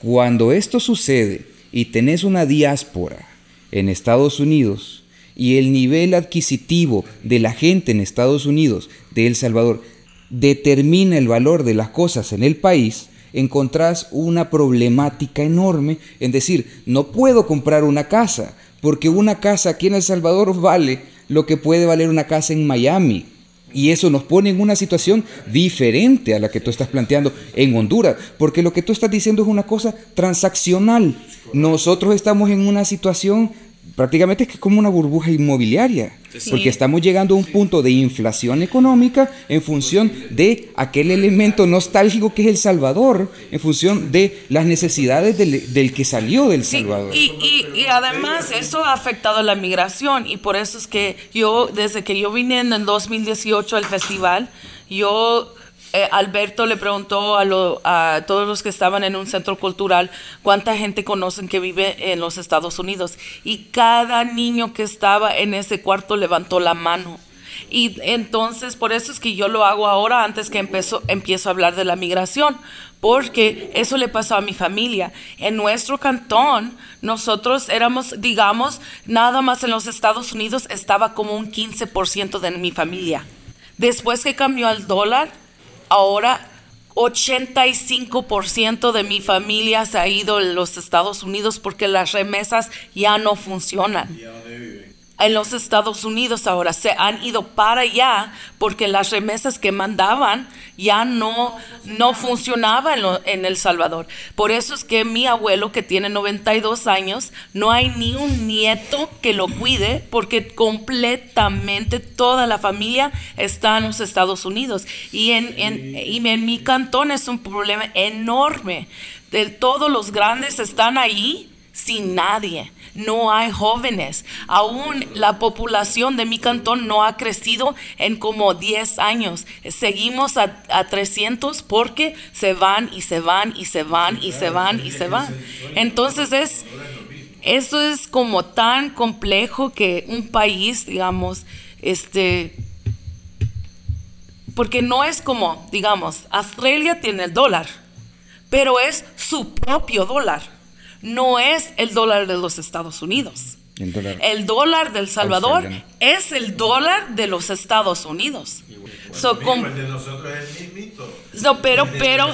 cuando esto sucede y tenés una diáspora en Estados Unidos y el nivel adquisitivo de la gente en Estados Unidos, de El Salvador, determina el valor de las cosas en el país, encontrás una problemática enorme en decir, no puedo comprar una casa, porque una casa aquí en El Salvador vale lo que puede valer una casa en Miami. Y eso nos pone en una situación diferente a la que tú estás planteando en Honduras, porque lo que tú estás diciendo es una cosa transaccional. Nosotros estamos en una situación prácticamente es que como una burbuja inmobiliaria, Sí. porque estamos llegando a un punto de inflación económica en función de aquel elemento nostálgico que es El Salvador, en función de las necesidades del, del que salió del Salvador. Y, y, y además eso ha afectado la migración y por eso es que yo, desde que yo vine en el 2018 al festival, yo, eh, Alberto le preguntó a, todos los que estaban en un centro cultural cuánta gente conocen que vive en los Estados Unidos y cada niño que estaba en ese cuarto levantó la mano. Y entonces por eso es que yo lo hago ahora antes que empiezo, empiezo a hablar de la migración, porque eso le pasó a mi familia. En nuestro cantón, nosotros éramos, digamos, nada más en los Estados Unidos estaba como un 15% de mi familia. Después que cambió al dólar, ahora 85% de mi familia se ha ido a los Estados Unidos porque las remesas ya no funcionan en los Estados Unidos ahora se han ido para allá porque las remesas que mandaban ya no, no funcionaban en, en El Salvador. Por eso es que mi abuelo, que tiene 92 años, no hay ni un nieto que lo cuide porque completamente toda la familia está en los Estados Unidos. Y en, en, y en mi cantón es un problema enorme. De todos los grandes están ahí sin nadie. No hay jóvenes. Aún la población de mi cantón no ha crecido en como 10 años. Seguimos a, a 300 porque se van y se van y se van y se van y se van. Entonces es, eso es como tan complejo que un país, digamos, este, porque no es como, digamos, Australia tiene el dólar, pero es su propio dólar, no es el dólar de los Estados Unidos. El dólar. El dólar del Salvador es el dólar de los Estados Unidos. So, com- el de nosotros es el mismito. no, pero, El de pero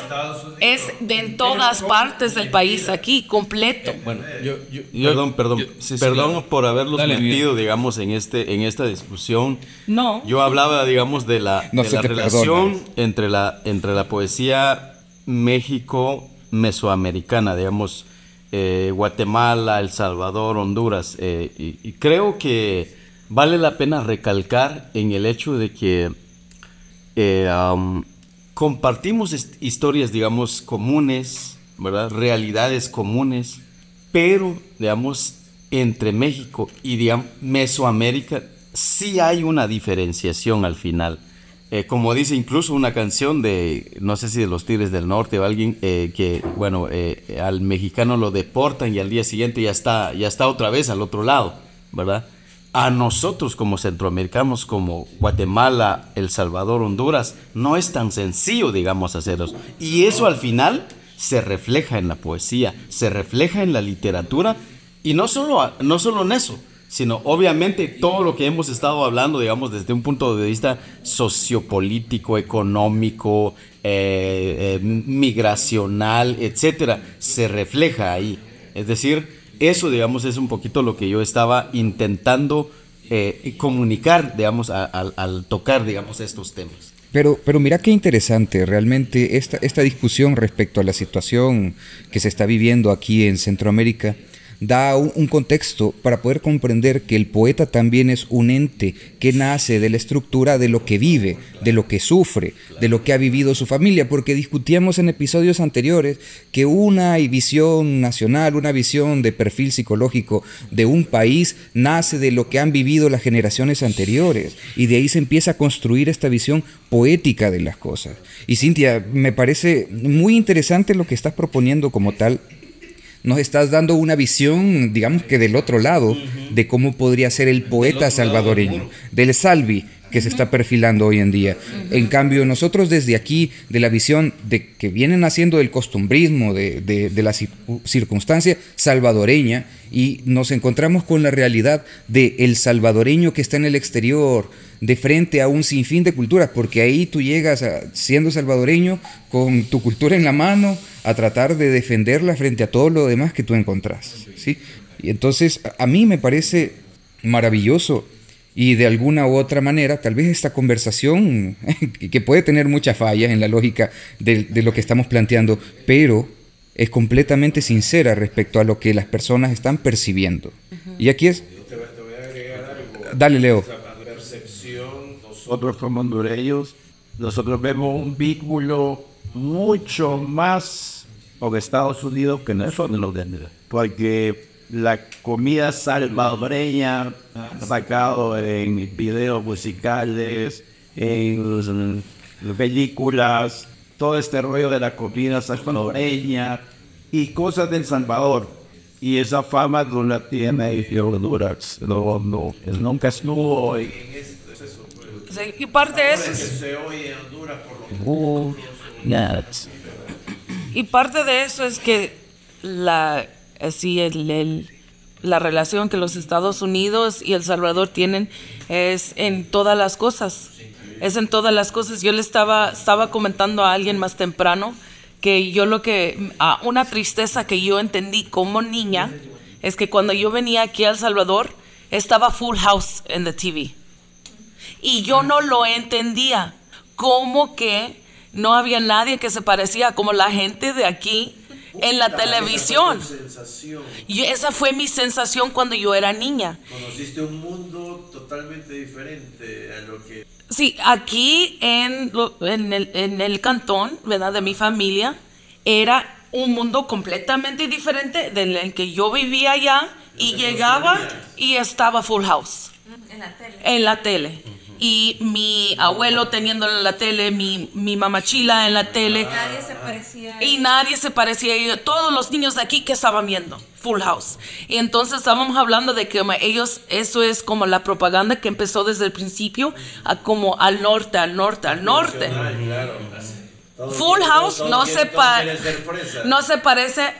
es de en todas partes del país aquí, completo. Bueno, yo, yo- perdón, perdón, yo- sí, sí, perdón claro. por haberlos Dale, metido, digamos, en este, en esta discusión. No. Yo hablaba, digamos, de la, No de la relación entre la, entre la poesía México mesoamericana, digamos, eh, Guatemala, El Salvador, Honduras. eh, y, creo que vale la pena recalcar en el hecho de que eh, am, compartimos historias, digamos, comunes, ¿verdad? Realidades comunes, pero, digamos, entre México y, Mesoamérica sí hay una diferenciación al final. Eh, como dice incluso una canción de, no sé si de los Tigres del Norte o alguien, eh, que, bueno, eh, al mexicano lo deportan y al día siguiente ya está, ya está otra vez al otro lado, ¿verdad? A nosotros como centroamericanos, como Guatemala, El Salvador, Honduras, no es tan sencillo, digamos, hacer eso. Y eso al final se refleja en la poesía, se refleja en la literatura, y no solo, no solo en eso, sino obviamente todo lo que hemos estado hablando, digamos, desde un punto de vista sociopolítico, económico, eh, eh, migracional, etcétera, se refleja ahí. Es decir, eso, digamos, es un poquito lo que yo estaba intentando eh, comunicar, digamos, a- al- tocar, digamos, estos temas. Pero, pero mira qué interesante realmente esta, esta discusión respecto a la situación que se está viviendo aquí en Centroamérica da un, contexto para poder comprender que el poeta también es un ente que nace de la estructura de lo que vive, de lo que sufre, de lo que ha vivido su familia, porque discutíamos en episodios anteriores que una visión nacional, una visión de perfil psicológico de un país nace de lo que han vivido las generaciones anteriores y de ahí se empieza a construir esta visión poética de las cosas. Y Cintia, me parece muy interesante lo que estás proponiendo como tal nos estás dando una visión, digamos que del otro lado, de cómo podría ser el poeta salvadoreño, del Salvi que se está perfilando hoy en día. En cambio, nosotros desde aquí, de la visión de que vienen haciendo del costumbrismo, de, de- de la circu- circunstancia salvadoreña, y nos encontramos con la realidad de el salvadoreño que está en el exterior, de frente a un sinfín de culturas, porque ahí tú llegas a- siendo salvadoreño con tu cultura en la mano a tratar de defenderla frente a todo lo demás que tú encontrás, ¿sí? Y entonces a- mí me parece maravilloso Y de alguna u otra manera, tal vez esta conversación, que puede tener muchas fallas en la lógica de, de lo que estamos planteando, pero es completamente sincera respecto a lo que las personas están percibiendo. Y aquí es... Dale, Leo. percepción, nosotros como hondureños, nosotros vemos un vínculo mucho más con Estados Unidos que nosotros los de Porque la comida salvadoreña sacado en videos musicales, en películas, todo este rollo de la comida salvadoreña y cosas del Salvador. Y esa fama no la tiene Honduras. No, no, nunca estuvo. Y, Sí, y parte de eso es- se oye en Honduras por Y parte de eso es que la, así el, la relación que los Estados Unidos y El Salvador tienen es en todas las cosas. Es en todas las cosas. Yo le estaba, estaba comentando a alguien más temprano que yo lo que, a una tristeza que yo entendí como niña es que cuando yo venía aquí a El Salvador estaba Full House en the TV. Y yo no lo entendía. ¿Cómo que no había nadie que se parecía como la gente de aquí en la televisión? Y esa fue mi sensación cuando yo era niña. Conociste un mundo totalmente diferente a lo que Sí, aquí en, lo- en, el, en el cantón, ¿verdad? De mi familia, era un mundo completamente diferente del en que yo vivía allá y llegaba y estaba Full House En la tele. en la tele. Y mi abuelo teniendo en la tele, mi, mi mamachila en la tele. Nadie se parecía. a Y nadie se parecía a ellos. Todos los niños de aquí que estaban viendo Full House. Y entonces estábamos hablando de que ellos, eso es como la propaganda que empezó desde el principio, a como al norte, al norte, al norte. Full House no se, pa- no se parece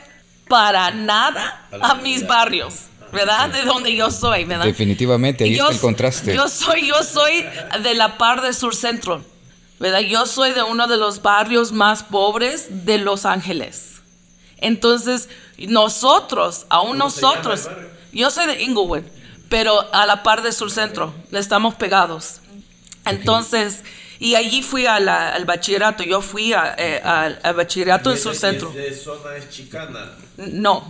para nada a mis barrios, ¿verdad? De donde yo soy, ¿verdad? Definitivamente, ahí Y yo está el contraste. Yo soy, yo soy de la par de Sur Centro, ¿verdad? Yo soy de uno de los barrios más pobres de Los Ángeles. Entonces, nosotros, aún nosotros, yo soy de Inglewood, pero a la par de Sur Centro, le estamos pegados. Entonces, y allí fui a la- al bachillerato, yo fui a, eh, al, al bachillerato en Sur Centro. de zona es chicana. No.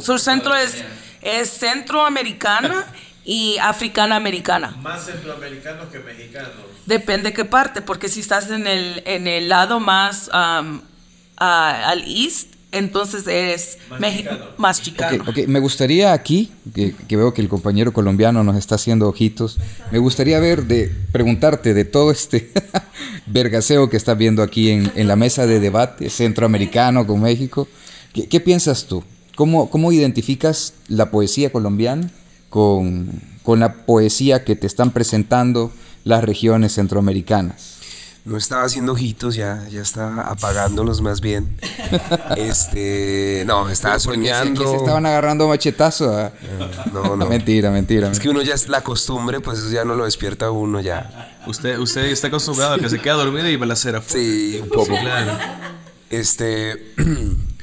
Sur Centro es, es centroamericana y africana americana. Más centroamericanos que mexicanos. Depende qué parte, porque si estás en el, en el lado más um, a- al east, entonces eres más chicano. Ok, ok, me gustaría aquí, que, que veo que el compañero colombiano nos está haciendo ojitos, me gustaría ver, de preguntarte de todo este vergaseo que estás viendo aquí en, en la mesa de debate centroamericano con México. ¿Qué, qué piensas tú? ¿Cómo, ¿Cómo identificas la poesía colombiana con, con la poesía que te están presentando las regiones centroamericanas? No estaba haciendo ojitos, ya, ya estaba apagándolos más bien. Este, no, estaba soñando. que se estaban agarrando machetazo. ah. No, no. mentira, mentira. Es que uno ya es la costumbre, pues eso ya no lo despierta a uno ya. Usted, usted está acostumbrado a que se queda dormido y balacera. Sí, un poco. claro. Este,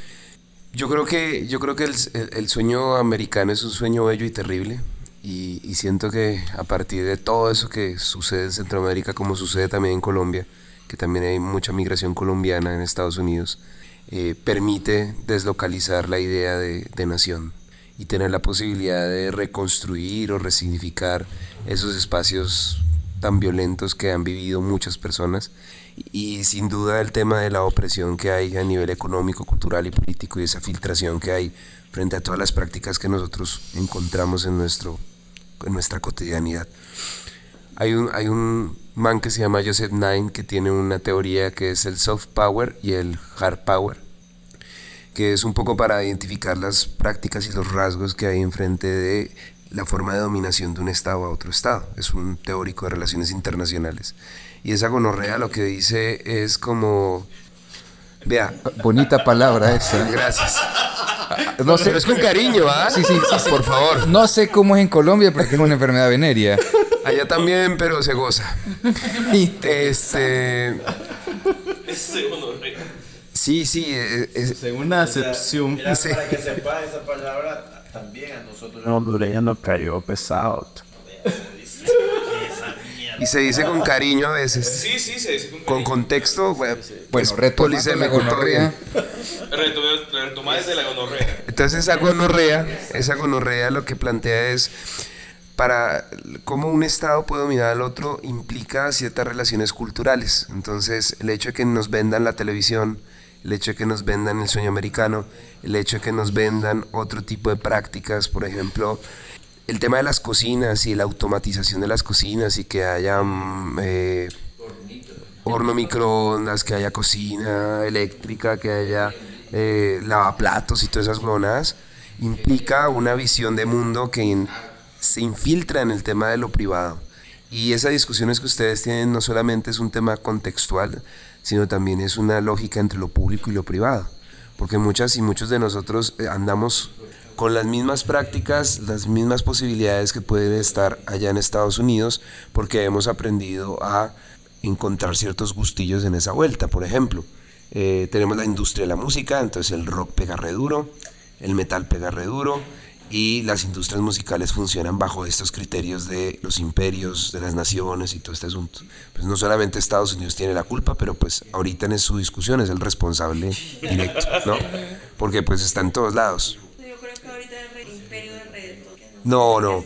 yo creo que, yo creo que el, el- sueño americano es un sueño bello y terrible. Y, y siento que a partir de todo eso que sucede en Centroamérica, como sucede también en Colombia, que también hay mucha migración colombiana en Estados Unidos, eh, permite deslocalizar la idea de, de nación y tener la posibilidad de reconstruir o resignificar esos espacios tan violentos que han vivido muchas personas y sin duda el tema de la opresión que hay a nivel económico, cultural y político y esa filtración que hay frente a todas las prácticas que nosotros encontramos en, nuestro, en nuestra cotidianidad. Hay un, hay un man que se llama Joseph Nine que tiene una teoría que es el soft power y el hard power, que es un poco para identificar las prácticas y los rasgos que hay enfrente de la forma de dominación de un Estado a otro Estado. Es un teórico de relaciones internacionales. Y esa gonorrea lo que dice es como, vea, Bonita palabra esa. gracias. No sé, Pero es con cariño, ¿ah? Sí, sí, sí, sí. Por favor. No sé cómo es en Colombia porque es una enfermedad venérea. Allá también, pero se goza. Este. Sí, sí. eh, es- Según la acepción. Sí. para que sepa esa palabra, también a nosotros los hondureños nos cayó pesado. Y se dice con cariño a veces. Sí, sí, se dice con Con contexto, pues Bueno, retomando polisémico, desde la gonorrea. Entonces esa gonorrea, esa gonorrea lo que plantea es para cómo un estado puede dominar al otro implica ciertas relaciones culturales. Entonces el hecho de que nos vendan la televisión, el hecho de que nos vendan el sueño americano, el hecho de que nos vendan otro tipo de prácticas, por ejemplo, el tema de las cocinas y la automatización de las cocinas y que haya mm, eh, horno microondas, que haya cocina eléctrica, que haya eh, lavaplatos y todas esas huevonadas, implica una visión de mundo que se infiltra en el tema de lo privado. Y esas discusiones que ustedes tienen no solamente es un tema contextual, sino también es una lógica entre lo público y lo privado. Porque muchas y muchos de nosotros eh, andamos con las mismas prácticas, las mismas posibilidades que pueden estar allá en Estados Unidos, porque hemos aprendido a encontrar ciertos gustillos en esa vuelta. Por ejemplo, eh, tenemos la industria de la música, entonces el rock pega re duro, el metal pega re duro, y las industrias musicales funcionan bajo estos criterios de los imperios, de las naciones y todo este asunto. Pues no solamente Estados Unidos tiene la culpa, pero pues ahorita en su discusión es el responsable directo, ¿no? Porque pues está en todos lados. No, no.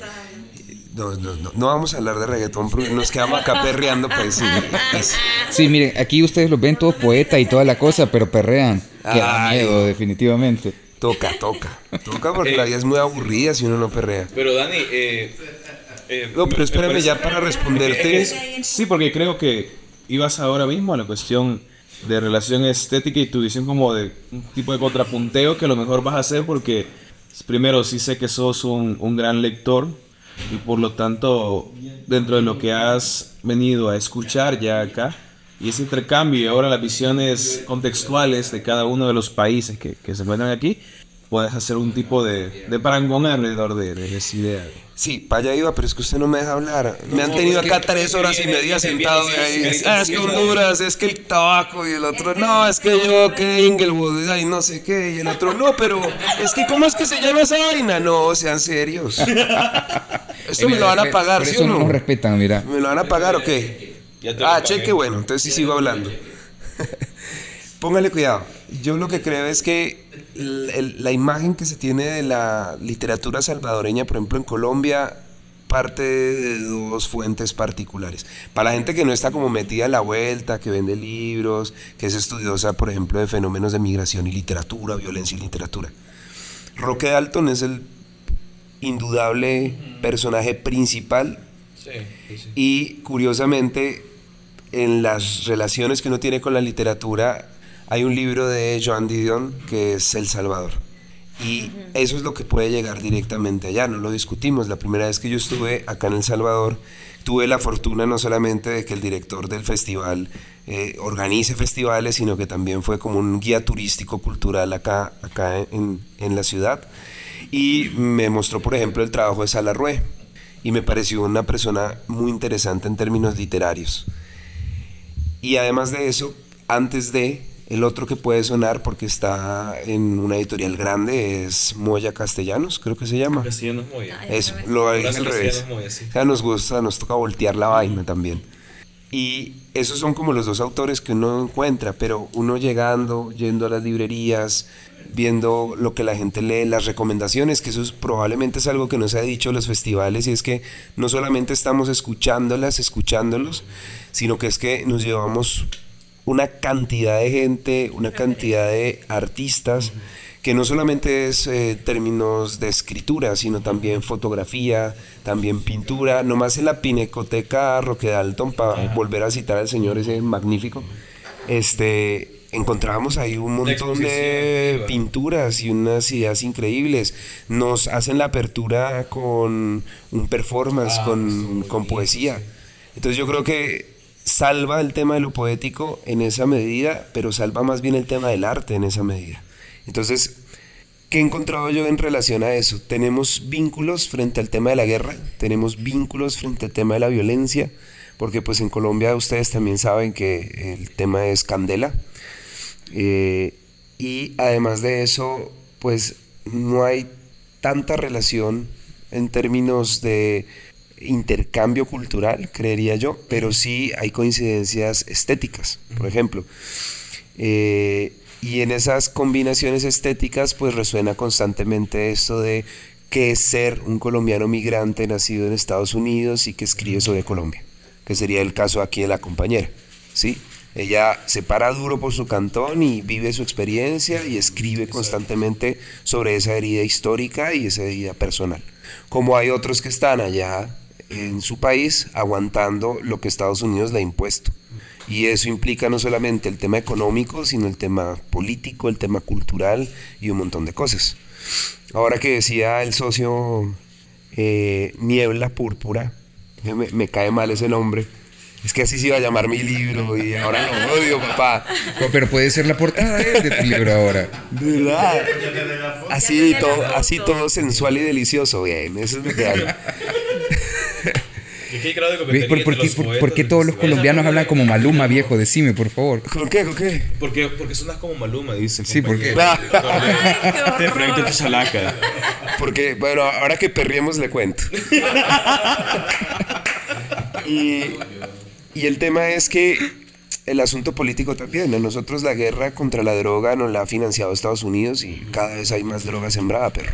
No, no, no, no vamos a hablar de reggaetón porque nos quedamos acá perreando, pues sí. Sí, miren, aquí ustedes los ven todos poeta y toda la cosa, pero perrean. Que da miedo, definitivamente. Toca, toca. Toca porque la vida es muy aburrida si uno no perrea. Pero Dani, eh, eh, No, pero me- espérame parece- ya para responderte. Es- sí, porque creo que ibas ahora mismo a la cuestión de relación estética y tu visión como de un tipo de contrapunteo que a lo mejor vas a hacer porque primero sí sé que sos un, un gran lector y por lo tanto dentro de lo que has venido a escuchar ya acá y ese intercambio y ahora las visiones contextuales de cada uno de los países que, que se encuentran aquí, puedes hacer un tipo de, de parangón alrededor de, de esa idea. Sí, para allá iba, pero es que usted no me deja hablar. Me han tenido es acá que- tres horas y media sentado viene- ahí. viene- Ah, es que Honduras, es que el tabaco y el otro, no, es que yo, que Inglewood, ay, no sé qué, y el otro, no, pero es que, ¿cómo es que se llama esa vaina? No, sean serios. Esto me lo van a pagar, Por ¿sí o no no? respetan, mira. ¿Me lo van a pagar o qué? Ah, cheque, bueno, entonces sí sigo hablando. Póngale cuidado. Yo lo que creo es que la imagen que se tiene de la literatura salvadoreña, por ejemplo, en Colombia, parte de dos fuentes particulares. Para la gente que no está como metida en la vuelta, que vende libros, que es estudiosa, por ejemplo, de fenómenos de migración y literatura, violencia y literatura. Roque Dalton es el indudable personaje principal y curiosamente, en las relaciones que uno tiene con la literatura, hay un libro de Joan Didion que es El Salvador. Y eso es lo que puede llegar directamente allá, no lo discutimos. La primera vez que yo estuve acá en El Salvador, tuve la fortuna no solamente de que el director del festival eh, organice festivales, sino que también fue como un guía turístico cultural acá, acá en, en la ciudad. Y me mostró, por ejemplo, el trabajo de Salarrué. Y me pareció una persona muy interesante en términos literarios. Y además de eso, antes de, el otro que puede sonar porque está en una editorial grande es Moya Castellanos, creo que se llama. Castellanos Moya. Eso, lo dije al revés. Moya, sí. O sea, nos gusta, nos toca voltear la vaina también. Y esos son como los dos autores que uno encuentra, pero uno llegando, yendo a las librerías, viendo lo que la gente lee, las recomendaciones, que eso es- probablemente es algo que nos ha dicho los festivales, y es que no solamente estamos escuchándolas, escuchándolos, sino que es que nos llevamos una cantidad de gente, una cantidad. de artistas, que no solamente es eh, términos de escritura, sino también fotografía, también pintura, nomás en la Pinacoteca Roque Dalton, para volver a citar al señor ese magnífico, este, encontramos ahí un montón de pinturas y unas ideas increíbles. Nos hacen la apertura con un performance, con, con poesía. Entonces yo creo que salva el tema de lo poético en esa medida, pero salva más bien el tema del arte en esa medida. Entonces, ¿qué he encontrado yo en relación a eso? Tenemos vínculos frente al tema de la guerra, tenemos vínculos frente al tema de la violencia, porque pues en Colombia ustedes también saben que el tema es candela. Eh, y además de eso, pues no hay tanta relación en términos de intercambio cultural, creería yo, pero sí hay coincidencias estéticas, por ejemplo. Eh, y en esas combinaciones estéticas pues resuena constantemente esto de qué es ser un colombiano migrante nacido en Estados Unidos y que escribe sobre Colombia, que sería el caso aquí de la compañera, ¿sí? Ella se para duro por su cantón y vive su experiencia y escribe constantemente sobre esa herida histórica y esa herida personal. Como hay otros que están allá en su país aguantando lo que Estados Unidos le ha impuesto. Y eso implica no solamente el tema económico, sino el tema político, el tema cultural y un montón de cosas. Ahora que decía el socio eh, Niebla Púrpura, me, me cae mal ese nombre. Es que así se iba a llamar mi libro y ahora lo odio, papá. Pero puede ser la portada eh, de tu libro ahora. ¿Verdad? Así todo, así todo sensual y delicioso, bien, eso es lo que hay. ¿Ves? ¿Por, por qué, por- por qué todos los colombianos hablan como Maluma, viejo? Decime, por favor. ¿Con qué? ¿Con qué? Porque, porque sonas como Maluma, dice. Sí, ¿por qué? compañero. Te proyecto Chalaca. Porque, bueno, ahora que perriemos le cuento. y, y el tema es que el asunto político también. A nosotros la guerra contra la droga nos la ha financiado Estados Unidos y cada vez hay más droga sembrada, pero.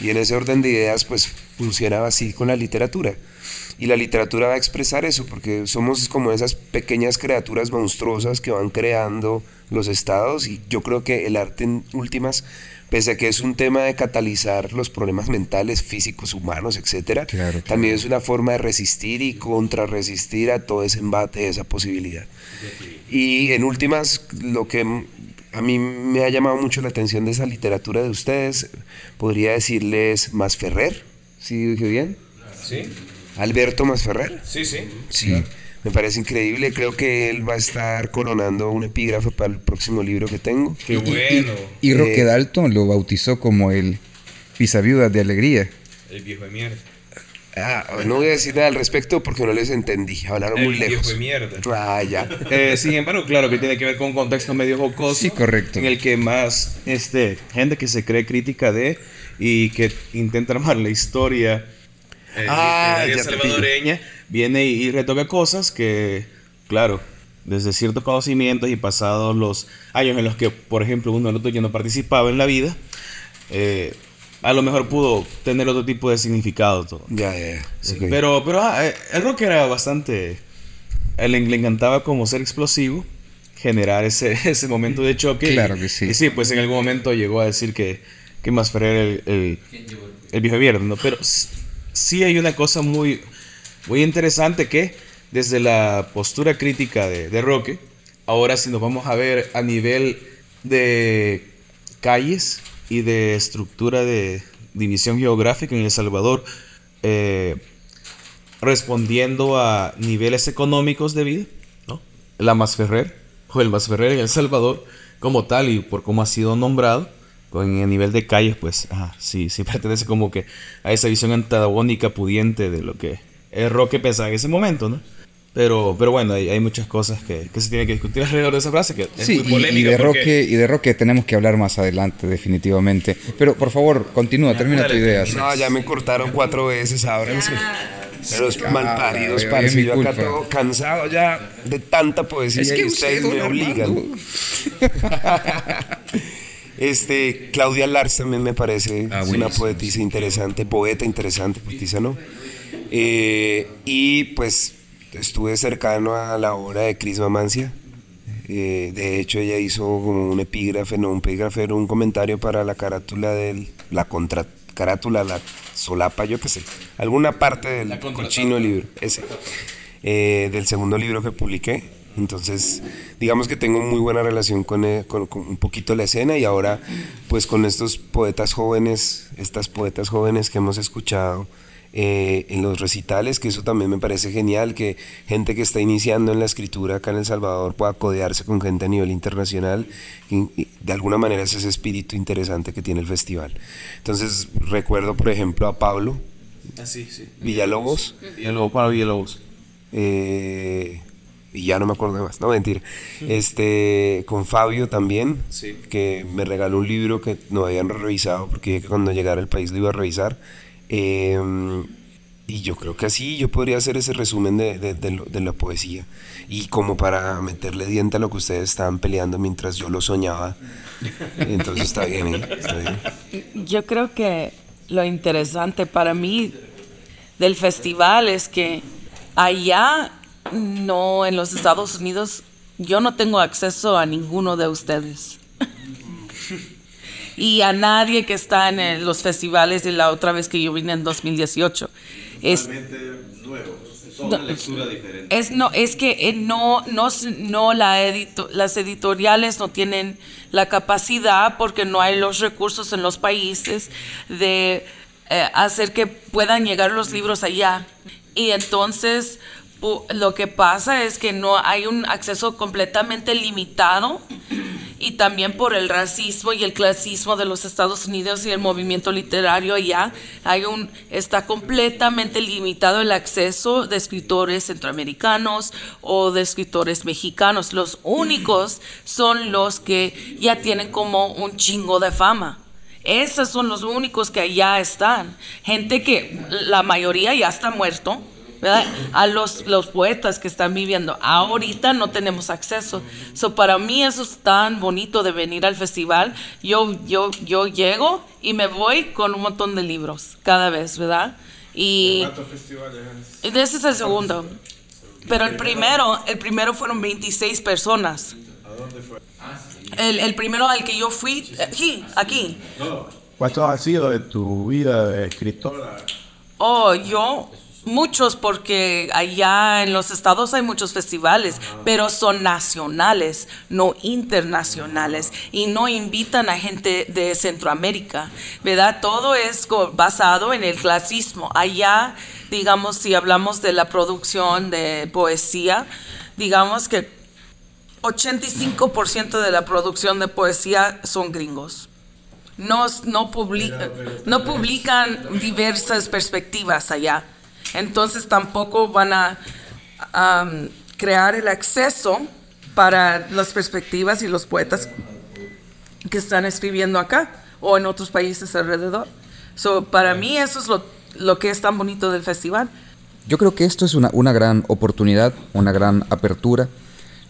Y en ese orden de ideas, pues funcionaba así con la literatura. Y la literatura va a expresar eso, porque somos como esas pequeñas criaturas monstruosas que van creando los estados. Y yo creo que el arte en últimas, pese a que es un tema de catalizar los problemas mentales, físicos, humanos, etcétera, también es una forma de resistir y contrarresistir a todo ese embate, esa posibilidad. Y en últimas, lo que a mí me ha llamado mucho la atención de esa literatura de ustedes, podría decirles Masferrer, ¿sí dije bien? Sí. Alberto Masferrer. Sí, sí. Sí, me parece increíble. Creo que él va a estar coronando un epígrafe para el próximo libro que tengo. Qué bueno. Y Roque Eh, Dalton lo bautizó como el pisaviudas de alegría. El viejo de mierda. Ah, no voy a decir nada al respecto porque no les entendí. Hablaron muy El viejo lejos. de mierda. Ah, ya. Eh, sin embargo, claro que tiene que ver con un contexto medio jocoso. Sí, correcto. En el que más este, gente que se cree crítica de y que intenta armar la historia eh, Ah, pillo. salvadoreña viene y, y retoca cosas que, claro, desde ciertos conocimientos y pasados los años en los que, por ejemplo, uno el otro ya no participaba en la vida, eh, a lo mejor pudo tener otro tipo de significado. Todo. Ya, ya, ya. Sí, Ok. Pero, pero ah, eh, el rock era bastante. él le, le encantaba como ser explosivo, generar ese, ese momento de choque. Claro y- que sí. Y sí, pues en algún momento llegó a decir que, que Masferrer era el, el, el viejo viernes, ¿no? Pero sí hay una cosa muy, muy interesante que desde la postura crítica de, Roque, ahora si nos vamos a ver a nivel de calles y de estructura de división geográfica en El Salvador, eh, respondiendo a niveles económicos de vida. La Masferrer, o el Masferrer en El Salvador, como tal, y por cómo ha sido nombrado, con el nivel de calles, pues, ajá, sí, sí pertenece como que a esa visión antagónica, pudiente de lo que el Roque pensaba en ese momento, ¿no? Pero, pero bueno, hay, hay muchas cosas que, que se tienen que discutir alrededor de esa frase, que es Sí, muy y- polémica. y, de porque- Roque, y de Roque tenemos que hablar más adelante, definitivamente. Pero por favor, continúa, termina tu idea. No, ya me cortaron cuatro veces, ábranse. Los malparidos, es parce. Yo acá todo cansado ya de tanta poesía Es que y ustedes usted, me obligan. Este, Claudia Lars también me parece Ah, una poetisa interesante, poeta interesante, poetisa, ¿no? Eh, y pues estuve cercano a la obra de Cris Mamancia. Eh, de hecho, ella hizo como un epígrafe, no un epígrafe, era un comentario para la carátula del, la contra carátula, la solapa, yo qué sé, alguna parte del cochino libro, ese, eh, del segundo libro que publiqué. Entonces, digamos que tengo muy buena relación con, eh, con- con un poquito la escena y ahora, pues con estos poetas jóvenes, estas poetas jóvenes que hemos escuchado eh, en los recitales, que eso también me parece genial, que gente que está iniciando en la escritura acá en El Salvador pueda codearse con gente a nivel internacional y, y de alguna manera es ese espíritu interesante que tiene el festival. Entonces recuerdo, por ejemplo, a Pablo Ah, sí, sí. Villalobos. Villalobos, para Villalobos. Eh, y ya no me acuerdo de más, no mentira. Este, con Fabio también, Sí. que me regaló un libro que no habían revisado porque dije que cuando llegara al país lo iba a revisar. Eh, Y yo creo que así yo podría hacer ese resumen de, de- de lo- de la poesía. Y como para meterle diente a lo que ustedes estaban peleando mientras yo lo soñaba. Entonces está bien, ¿eh? Está bien. Yo creo que lo interesante para mí del festival es que allá, no en los Estados Unidos, yo no tengo acceso a ninguno de ustedes. y a nadie que está en el- los festivales de la otra vez que yo vine en 2018. Es, Son una lectura diferente. es no es que eh, no no no la edito- las editoriales no tienen la capacidad porque no hay los recursos en los países de eh, hacer que puedan llegar los libros allá y entonces lo que pasa es que no hay un acceso completamente limitado y también por el racismo y el clasismo de los Estados Unidos y el movimiento literario allá hay un está completamente limitado el acceso de escritores centroamericanos o de escritores mexicanos. Los únicos son los que ya tienen como un chingo de fama. Esos son los únicos que allá están. Gente que la mayoría ya está muerto ¿verdad? A los, los poetas que están viviendo. Ahorita no tenemos acceso. So, para mí eso es tan bonito de venir al festival. Yo, yo, yo llego y me voy con un montón de libros cada vez, ¿verdad? Y, y ese es el segundo. Pero el primero, el primero fueron 26 personas. El, el primero al que yo fui, aquí, aquí. ¿Cuánto ha sido de tu vida de escritora? Oh, yo, muchos, porque allá en los estados hay muchos festivales, pero son nacionales, no internacionales, y no invitan a gente de Centroamérica, ¿verdad? Todo es basado en el clasismo. Allá, digamos, si hablamos de la producción de poesía, digamos que 85% de la producción de poesía son gringos no, no, publica- no publican diversas perspectivas allá. Entonces tampoco van a crear el acceso para las perspectivas y los poetas que están escribiendo acá o en otros países alrededor. So, para mí eso es lo, lo que es tan bonito del festival. Yo creo que esto es una, una gran oportunidad, una gran apertura.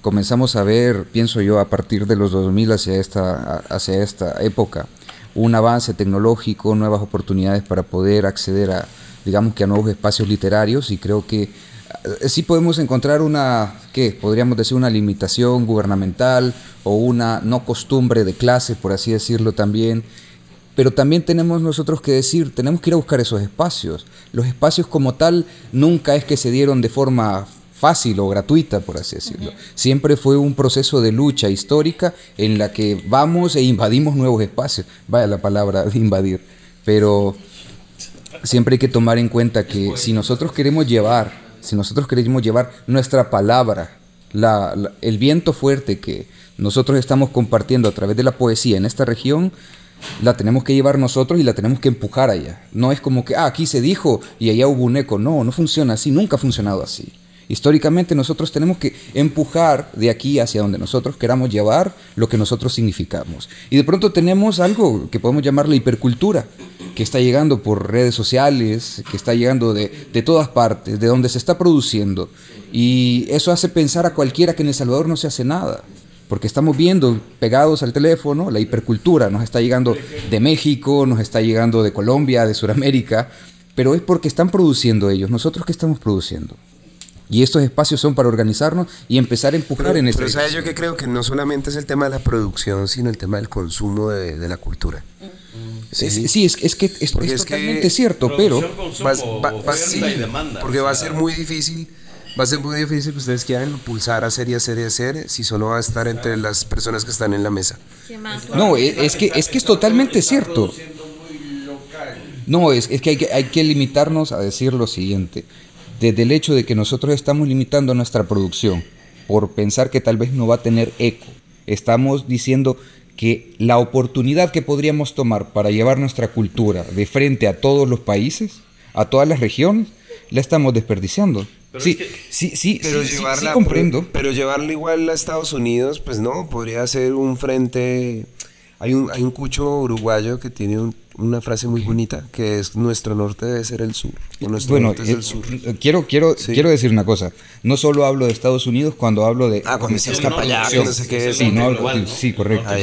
Comenzamos a ver, pienso yo, a partir de los 2000 hacia esta, hacia esta época, un avance tecnológico, nuevas oportunidades para poder acceder a, digamos que a nuevos espacios literarios y creo que eh, sí podemos encontrar una, ¿qué? Podríamos decir una limitación gubernamental o una no costumbre de clase, por así decirlo también, pero también tenemos nosotros que decir, tenemos que ir a buscar esos espacios. Los espacios como tal nunca es que se dieron de forma fácil o gratuita, por así decirlo. Siempre fue un proceso de lucha histórica en la que vamos e invadimos nuevos espacios. Vaya la palabra de invadir. Pero siempre hay que tomar en cuenta que si nosotros queremos llevar, si nosotros queremos llevar nuestra palabra, la- la- el viento fuerte que nosotros estamos compartiendo a través de la poesía en esta región, la tenemos que llevar nosotros y la tenemos que empujar allá. No es como que, ah, aquí se dijo y allá hubo un eco. No, no funciona así, nunca ha funcionado así. Históricamente nosotros tenemos que empujar de aquí hacia donde nosotros queramos llevar lo que nosotros significamos. Y de pronto tenemos algo que podemos llamar la hipercultura, que está llegando por redes sociales, que está llegando de, de todas partes, de donde se está produciendo. Y eso hace pensar a cualquiera que en El Salvador no se hace nada. Porque estamos viendo pegados al teléfono, la hipercultura nos está llegando de México, nos está llegando de Colombia, de Sudamérica, pero es porque están produciendo ellos. ¿Nosotros qué estamos produciendo? Y estos espacios son para organizarnos y empezar a empujar Pero, en este pero ¿sabes yo que creo que no solamente es el tema de la producción, sino el tema del consumo de, de la cultura. Sí, sí, sí, es, es que es, que- totalmente cierto, pero... Va- va- va- sí, porque va a ser muy difícil, va a ser muy difícil que ustedes quieran impulsar a hacer y hacer y hacer si solo va a estar entre las personas que están en la mesa. No, es, es que, es que es totalmente cierto. No, es, es que, hay que hay que limitarnos a decir lo siguiente. Desde el hecho de que nosotros estamos limitando nuestra producción por pensar que tal vez no va a tener eco, estamos diciendo que la oportunidad que podríamos tomar para llevar nuestra cultura de frente a todos los países, a todas las regiones, la estamos desperdiciando. sí, sí, sí, pero sí, sí, llevarla, sí comprendo. Pero, pero llevarla igual a Estados Unidos, pues no, podría ser un frente. Hay un, hay un cucho uruguayo que tiene un, una frase muy bonita que es nuestro norte debe ser el sur. nuestro Bueno, norte es eh, el sur. eh, quiero, quiero, quiero decir una cosa. No solo hablo de Estados Unidos cuando hablo de. Ah, cuando decías para allá, que no sé qué es. Sí, no Global, ¿no? sí, correcto. Ah,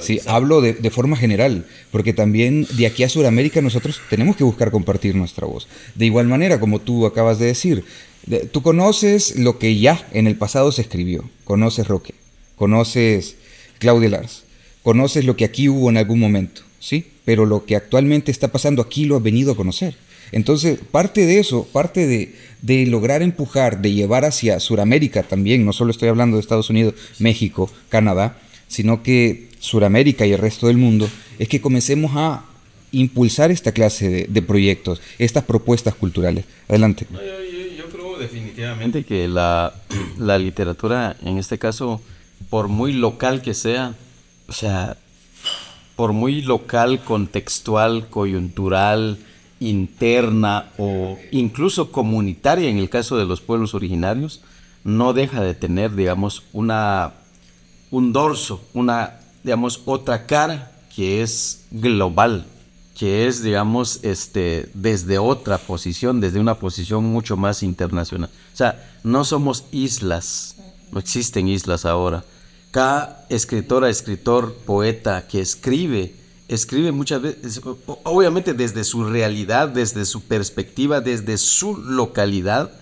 sí. hablo de, de forma general, porque también de aquí a Sudamérica nosotros tenemos que buscar compartir nuestra voz. De igual manera, como tú acabas de decir, de- tú conoces lo que ya en el pasado se escribió. Conoces Roque, conoces Claudia Lars, conoces lo que aquí hubo en algún momento, ¿sí? Pero lo que actualmente está pasando aquí lo has venido a conocer. Entonces, parte de eso, parte de, de lograr empujar, de llevar hacia Sudamérica también, no solo estoy hablando de Estados Unidos, México, Canadá, sino que Sudamérica y el resto del mundo, es que comencemos a impulsar esta clase de, de proyectos, estas propuestas culturales. Adelante. Yo- yo creo definitivamente que la, la literatura, en este caso, por muy local que sea, o sea, por muy local, contextual, coyuntural, interna o incluso comunitaria en el caso de los pueblos originarios, no deja de tener, digamos, una, un dorso, una, digamos, otra cara que es global, que es, digamos, este, desde otra posición, desde una posición mucho más internacional. O sea, no somos islas, no existen islas ahora. Cada escritora, escritor, poeta que escribe, escribe muchas veces, obviamente desde su realidad, desde su perspectiva, desde su localidad,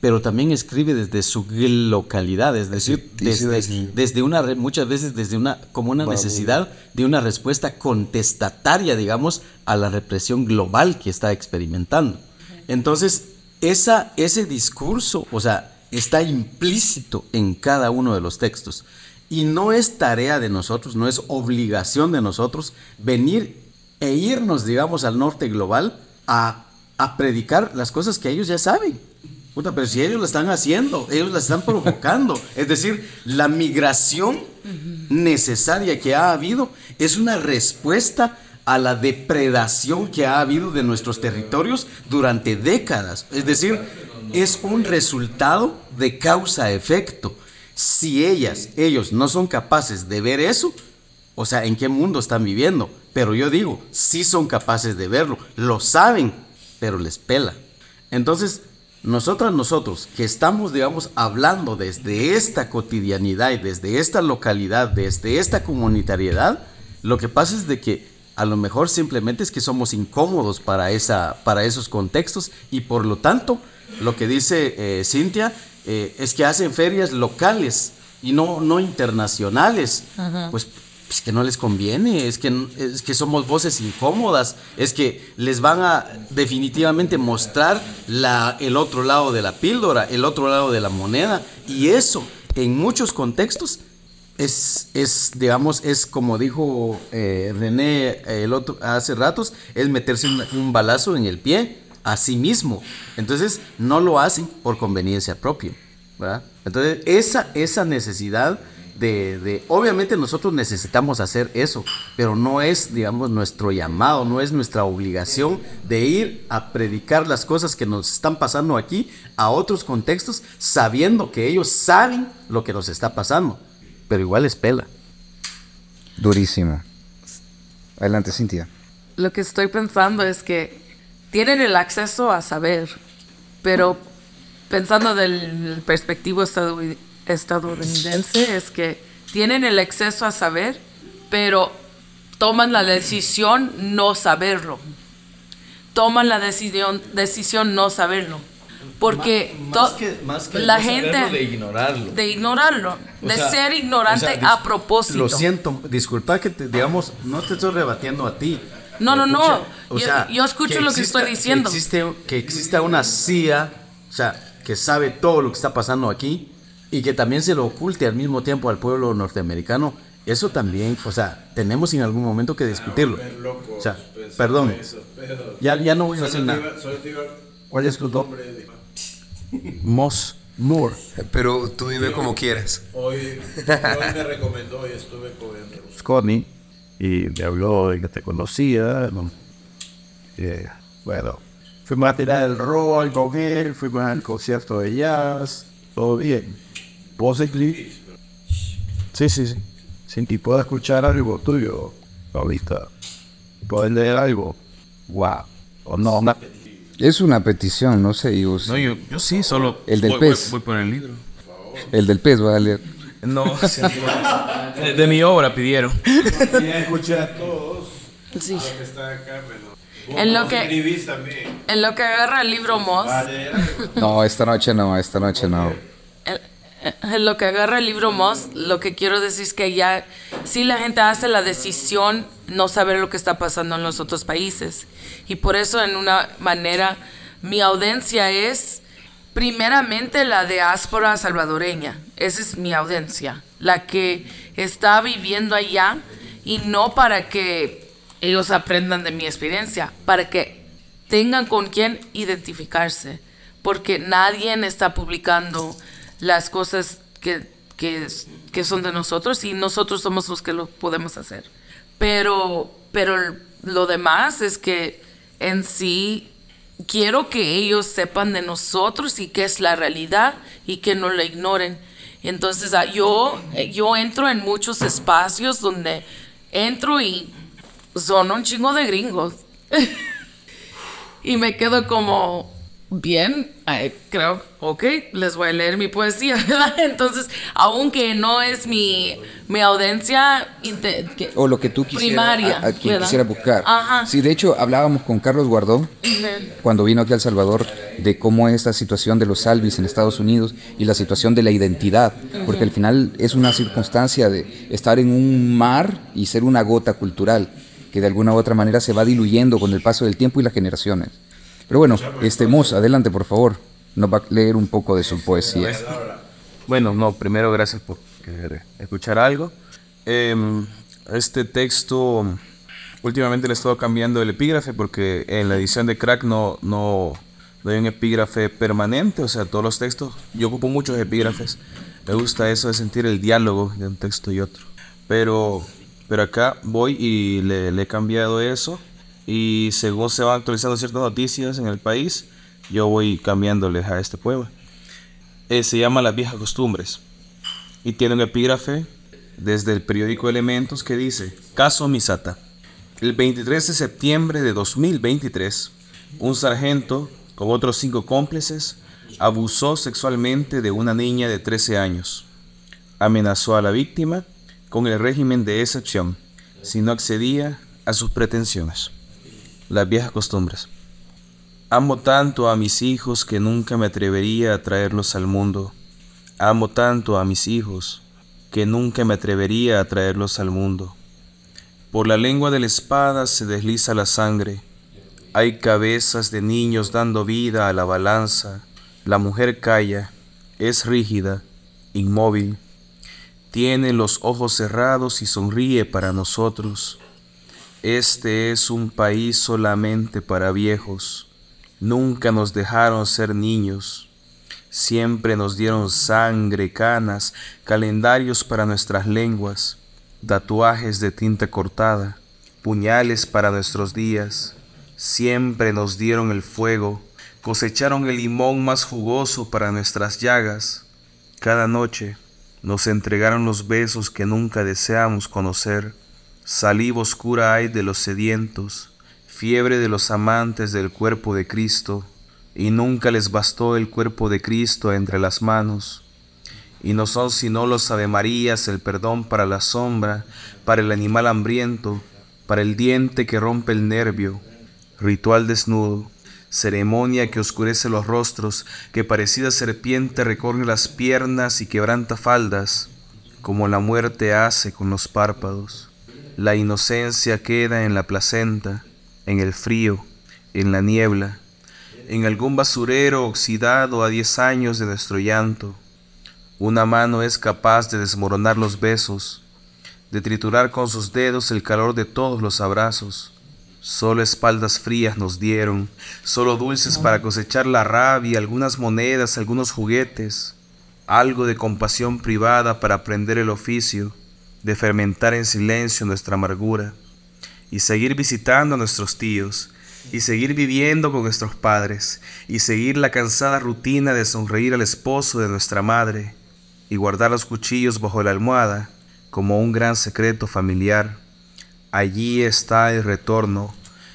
pero también escribe desde su localidad, es decir, desde, desde una, muchas veces desde una, como una necesidad de una respuesta contestataria, digamos, a la represión global que está experimentando. Entonces, esa, ese discurso, o sea, está implícito en cada uno de los textos. Y no es tarea de nosotros, no es obligación de nosotros venir e irnos, digamos, al norte global a, a predicar las cosas que ellos ya saben. Puta, pero si ellos lo están haciendo, ellos la están provocando. Es decir, la migración necesaria que ha habido es una respuesta a la depredación que ha habido de nuestros territorios durante décadas. Es decir, es un resultado de causa-efecto. Si ellas, ellos no son capaces de ver eso, o sea, ¿en qué mundo están viviendo? Pero yo digo, sí son capaces de verlo, lo saben, pero les pela. Entonces, nosotras, nosotros, que estamos, digamos, hablando desde esta cotidianidad y desde esta localidad, desde esta comunitariedad, lo que pasa es de que a lo mejor simplemente es que somos incómodos para, esa, para esos contextos y por lo tanto, lo que dice eh, Cintia eh, es que hacen ferias locales y no, no internacionales. Ajá. Pues es que no les conviene, es que, es que somos voces incómodas, es que les van a definitivamente mostrar la, el otro lado de la píldora, el otro lado de la moneda. Y eso, en muchos contextos, es, es digamos, es como dijo eh, René el otro, hace ratos, es meterse un, un balazo en el pie a sí mismo. Entonces, no lo hacen por conveniencia propia. ¿verdad? Entonces, esa, esa necesidad de, de- obviamente nosotros necesitamos hacer eso, pero no es, digamos, nuestro llamado, no es nuestra obligación de ir a predicar las cosas que nos están pasando aquí a otros contextos, sabiendo que ellos saben lo que nos está pasando, pero igual es pela. Durísimo. Adelante, Cintia. Lo que estoy pensando es que tienen el acceso a saber, pero pensando del perspectivo estadounidense es que tienen el acceso a saber, pero toman la decisión no saberlo. Toman la decisión, decisión no saberlo. Porque Más que, más que la no gente de ignorarlo. de ignorarlo, O de sea, ser ignorante o sea, dis- a propósito. Lo siento, disculpa que te, digamos, no te estoy rebatiendo a ti. No, no, no. O Yo- sea, yo escucho lo que estoy diciendo. Que existe, que exista una CIA, o sea, que sabe todo lo que está pasando aquí y que también se lo oculte al mismo tiempo al pueblo norteamericano. Eso también, o sea, tenemos en algún momento que discutirlo. O sea, perdón. Ya, ya no voy a hacer nada. ¿Cuál es tu nombre? Moss Moore. Pero tú dime como quieras. Hoy, hoy me recomendó y estuve con Berlusconi y me habló de que te conocía. ¿no? Eh, bueno, fuimos a tirar el rol con él, fuimos al concierto de jazz, todo bien. ¿Vos escribís? Sí, sí, sí. Sí, y puedo escuchar algo tuyo ahorita. ¿Pueden leer algo? Wow. O no, una Es una petición, no sé. yo- No, yo, yo sí, solo El del voy, pez. Voy, voy por el libro. El del pez va a leer. No, de, de mi obra pidieron. escuché a todos. Sí. que está acá, pero En lo que- también. En lo que agarra el libro Moss, No, esta noche no, esta noche no. en lo que agarra el libro Moss, lo que quiero decir es que ya, si la gente hace la decisión no saber lo que está pasando en los otros países. Y por eso, en una manera, mi audiencia es primeramente la diáspora salvadoreña. Esa es mi audiencia, la que está viviendo allá y no para que ellos aprendan de mi experiencia, para que tengan con quién identificarse, porque nadie está publicando las cosas que, que, son de nosotros y nosotros somos los que lo podemos hacer. Pero, pero lo demás es que en sí quiero que ellos sepan de nosotros y qué es la realidad y que no la ignoren. Entonces ah, yo, eh, yo entro en muchos espacios donde entro y son un chingo de gringos. y me quedo como, bien, creo, ok, les voy a leer mi poesía, ¿verdad? Entonces, aunque no es mi, mi audiencia O lo que tú quisieras, primaria, a, a quien ¿verdad? quisieras buscar. Ajá. Sí, de hecho, hablábamos con Carlos Guardó Ujú. cuando vino aquí a El Salvador de cómo es esta situación de los salvis en Estados Unidos y la situación de la identidad, porque al final es una circunstancia de estar en un mar y ser una gota cultural que de alguna u otra manera se va diluyendo con el paso del tiempo y las generaciones. Pero bueno, este Mos, adelante por favor, nos va a leer un poco de su poesía. Bueno, no, primero gracias por querer escuchar algo. Em, este texto, últimamente le he estado cambiando el epígrafe porque en la edición de Crack no, no, hay un epígrafe permanente, o sea, todos los textos, yo ocupo muchos epígrafes. Me gusta eso de sentir el diálogo de un texto y otro. Pero, pero acá voy y le he cambiado eso y según se van actualizando ciertas noticias en el país, yo voy cambiándoles a este poema. Eh, se llama Las viejas costumbres y tiene un epígrafe desde el periódico Elementos que dice, Caso Misata. El 23 de septiembre de 2023, un sargento con otros cinco cómplices abusó sexualmente de una niña de 13 años. Amenazó a la víctima con el régimen de excepción si no accedía a sus pretensiones. Las viejas costumbres. Amo tanto a mis hijos que nunca me atrevería a traerlos al mundo. Amo tanto a mis hijos que nunca me atrevería a traerlos al mundo. Por la lengua de la espada se desliza la sangre. Hay cabezas de niños dando vida a la balanza. La mujer calla, es rígida, inmóvil. Tiene los ojos cerrados y sonríe para nosotros. Este es un país solamente para viejos. Nunca nos dejaron ser niños. Siempre nos dieron sangre, canas, calendarios para nuestras lenguas, tatuajes de tinta cortada, puñales para nuestros días. Siempre nos dieron el fuego, cosecharon el limón más jugoso para nuestras llagas. Cada noche nos entregaron los besos que nunca deseamos conocer. Saliva oscura hay de los sedientos, fiebre de los amantes del cuerpo de Cristo, y nunca les bastó el cuerpo de Cristo entre las manos. Y no son sino los Avemarías el perdón para la sombra, para el animal hambriento, para el diente que rompe el nervio, ritual desnudo, ceremonia que oscurece los rostros, que parecida serpiente recorre las piernas y quebranta faldas, como la muerte hace con los párpados. La inocencia queda en la placenta, en el frío, en la niebla, en algún basurero oxidado a diez años de nuestro llanto. Una mano es capaz de desmoronar los besos, de triturar con sus dedos el calor de todos los abrazos. Solo espaldas frías nos dieron, solo dulces para cosechar la rabia, algunas monedas, algunos juguetes, algo de compasión privada para aprender el oficio, de fermentar en silencio nuestra amargura, y seguir visitando a nuestros tíos, y seguir viviendo con nuestros padres, y seguir la cansada rutina de sonreír al esposo de nuestra madre, y guardar los cuchillos bajo la almohada como un gran secreto familiar, allí está el retorno,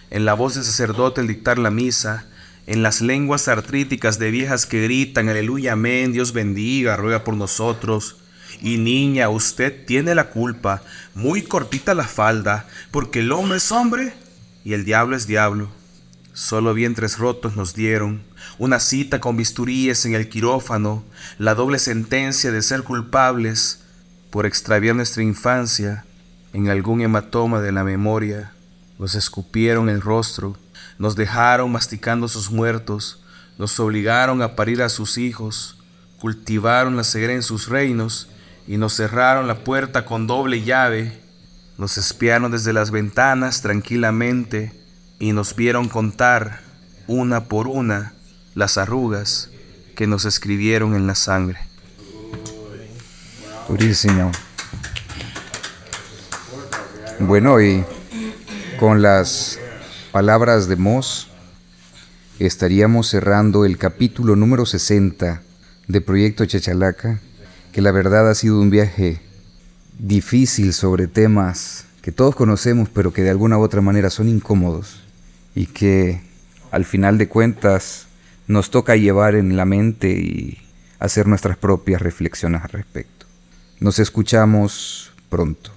en la voz del sacerdote el dictar la misa, en las lenguas artríticas de viejas que gritan, aleluya, amén, Dios bendiga, ruega por nosotros. Y niña, usted tiene la culpa, muy cortita la falda, porque el hombre es hombre y el diablo es diablo. Solo vientres rotos nos dieron, una cita con bisturíes en el quirófano, la doble sentencia de ser culpables por extraviar nuestra infancia en algún hematoma de la memoria. Nos escupieron el rostro, nos dejaron masticando sus muertos, nos obligaron a parir a sus hijos, cultivaron la ceguera en sus reinos y nos cerraron la puerta con doble llave. Nos espiaron desde las ventanas tranquilamente y nos vieron contar una por una las arrugas que nos escribieron en la sangre. Durísimo. Bueno, y con las palabras de Moss, estaríamos cerrando el capítulo número 60 de Proyecto Chachalaca, que la verdad ha sido un viaje difícil sobre temas que todos conocemos, pero que de alguna u otra manera son incómodos y que al final de cuentas nos toca llevar en la mente y hacer nuestras propias reflexiones al respecto. Nos escuchamos pronto.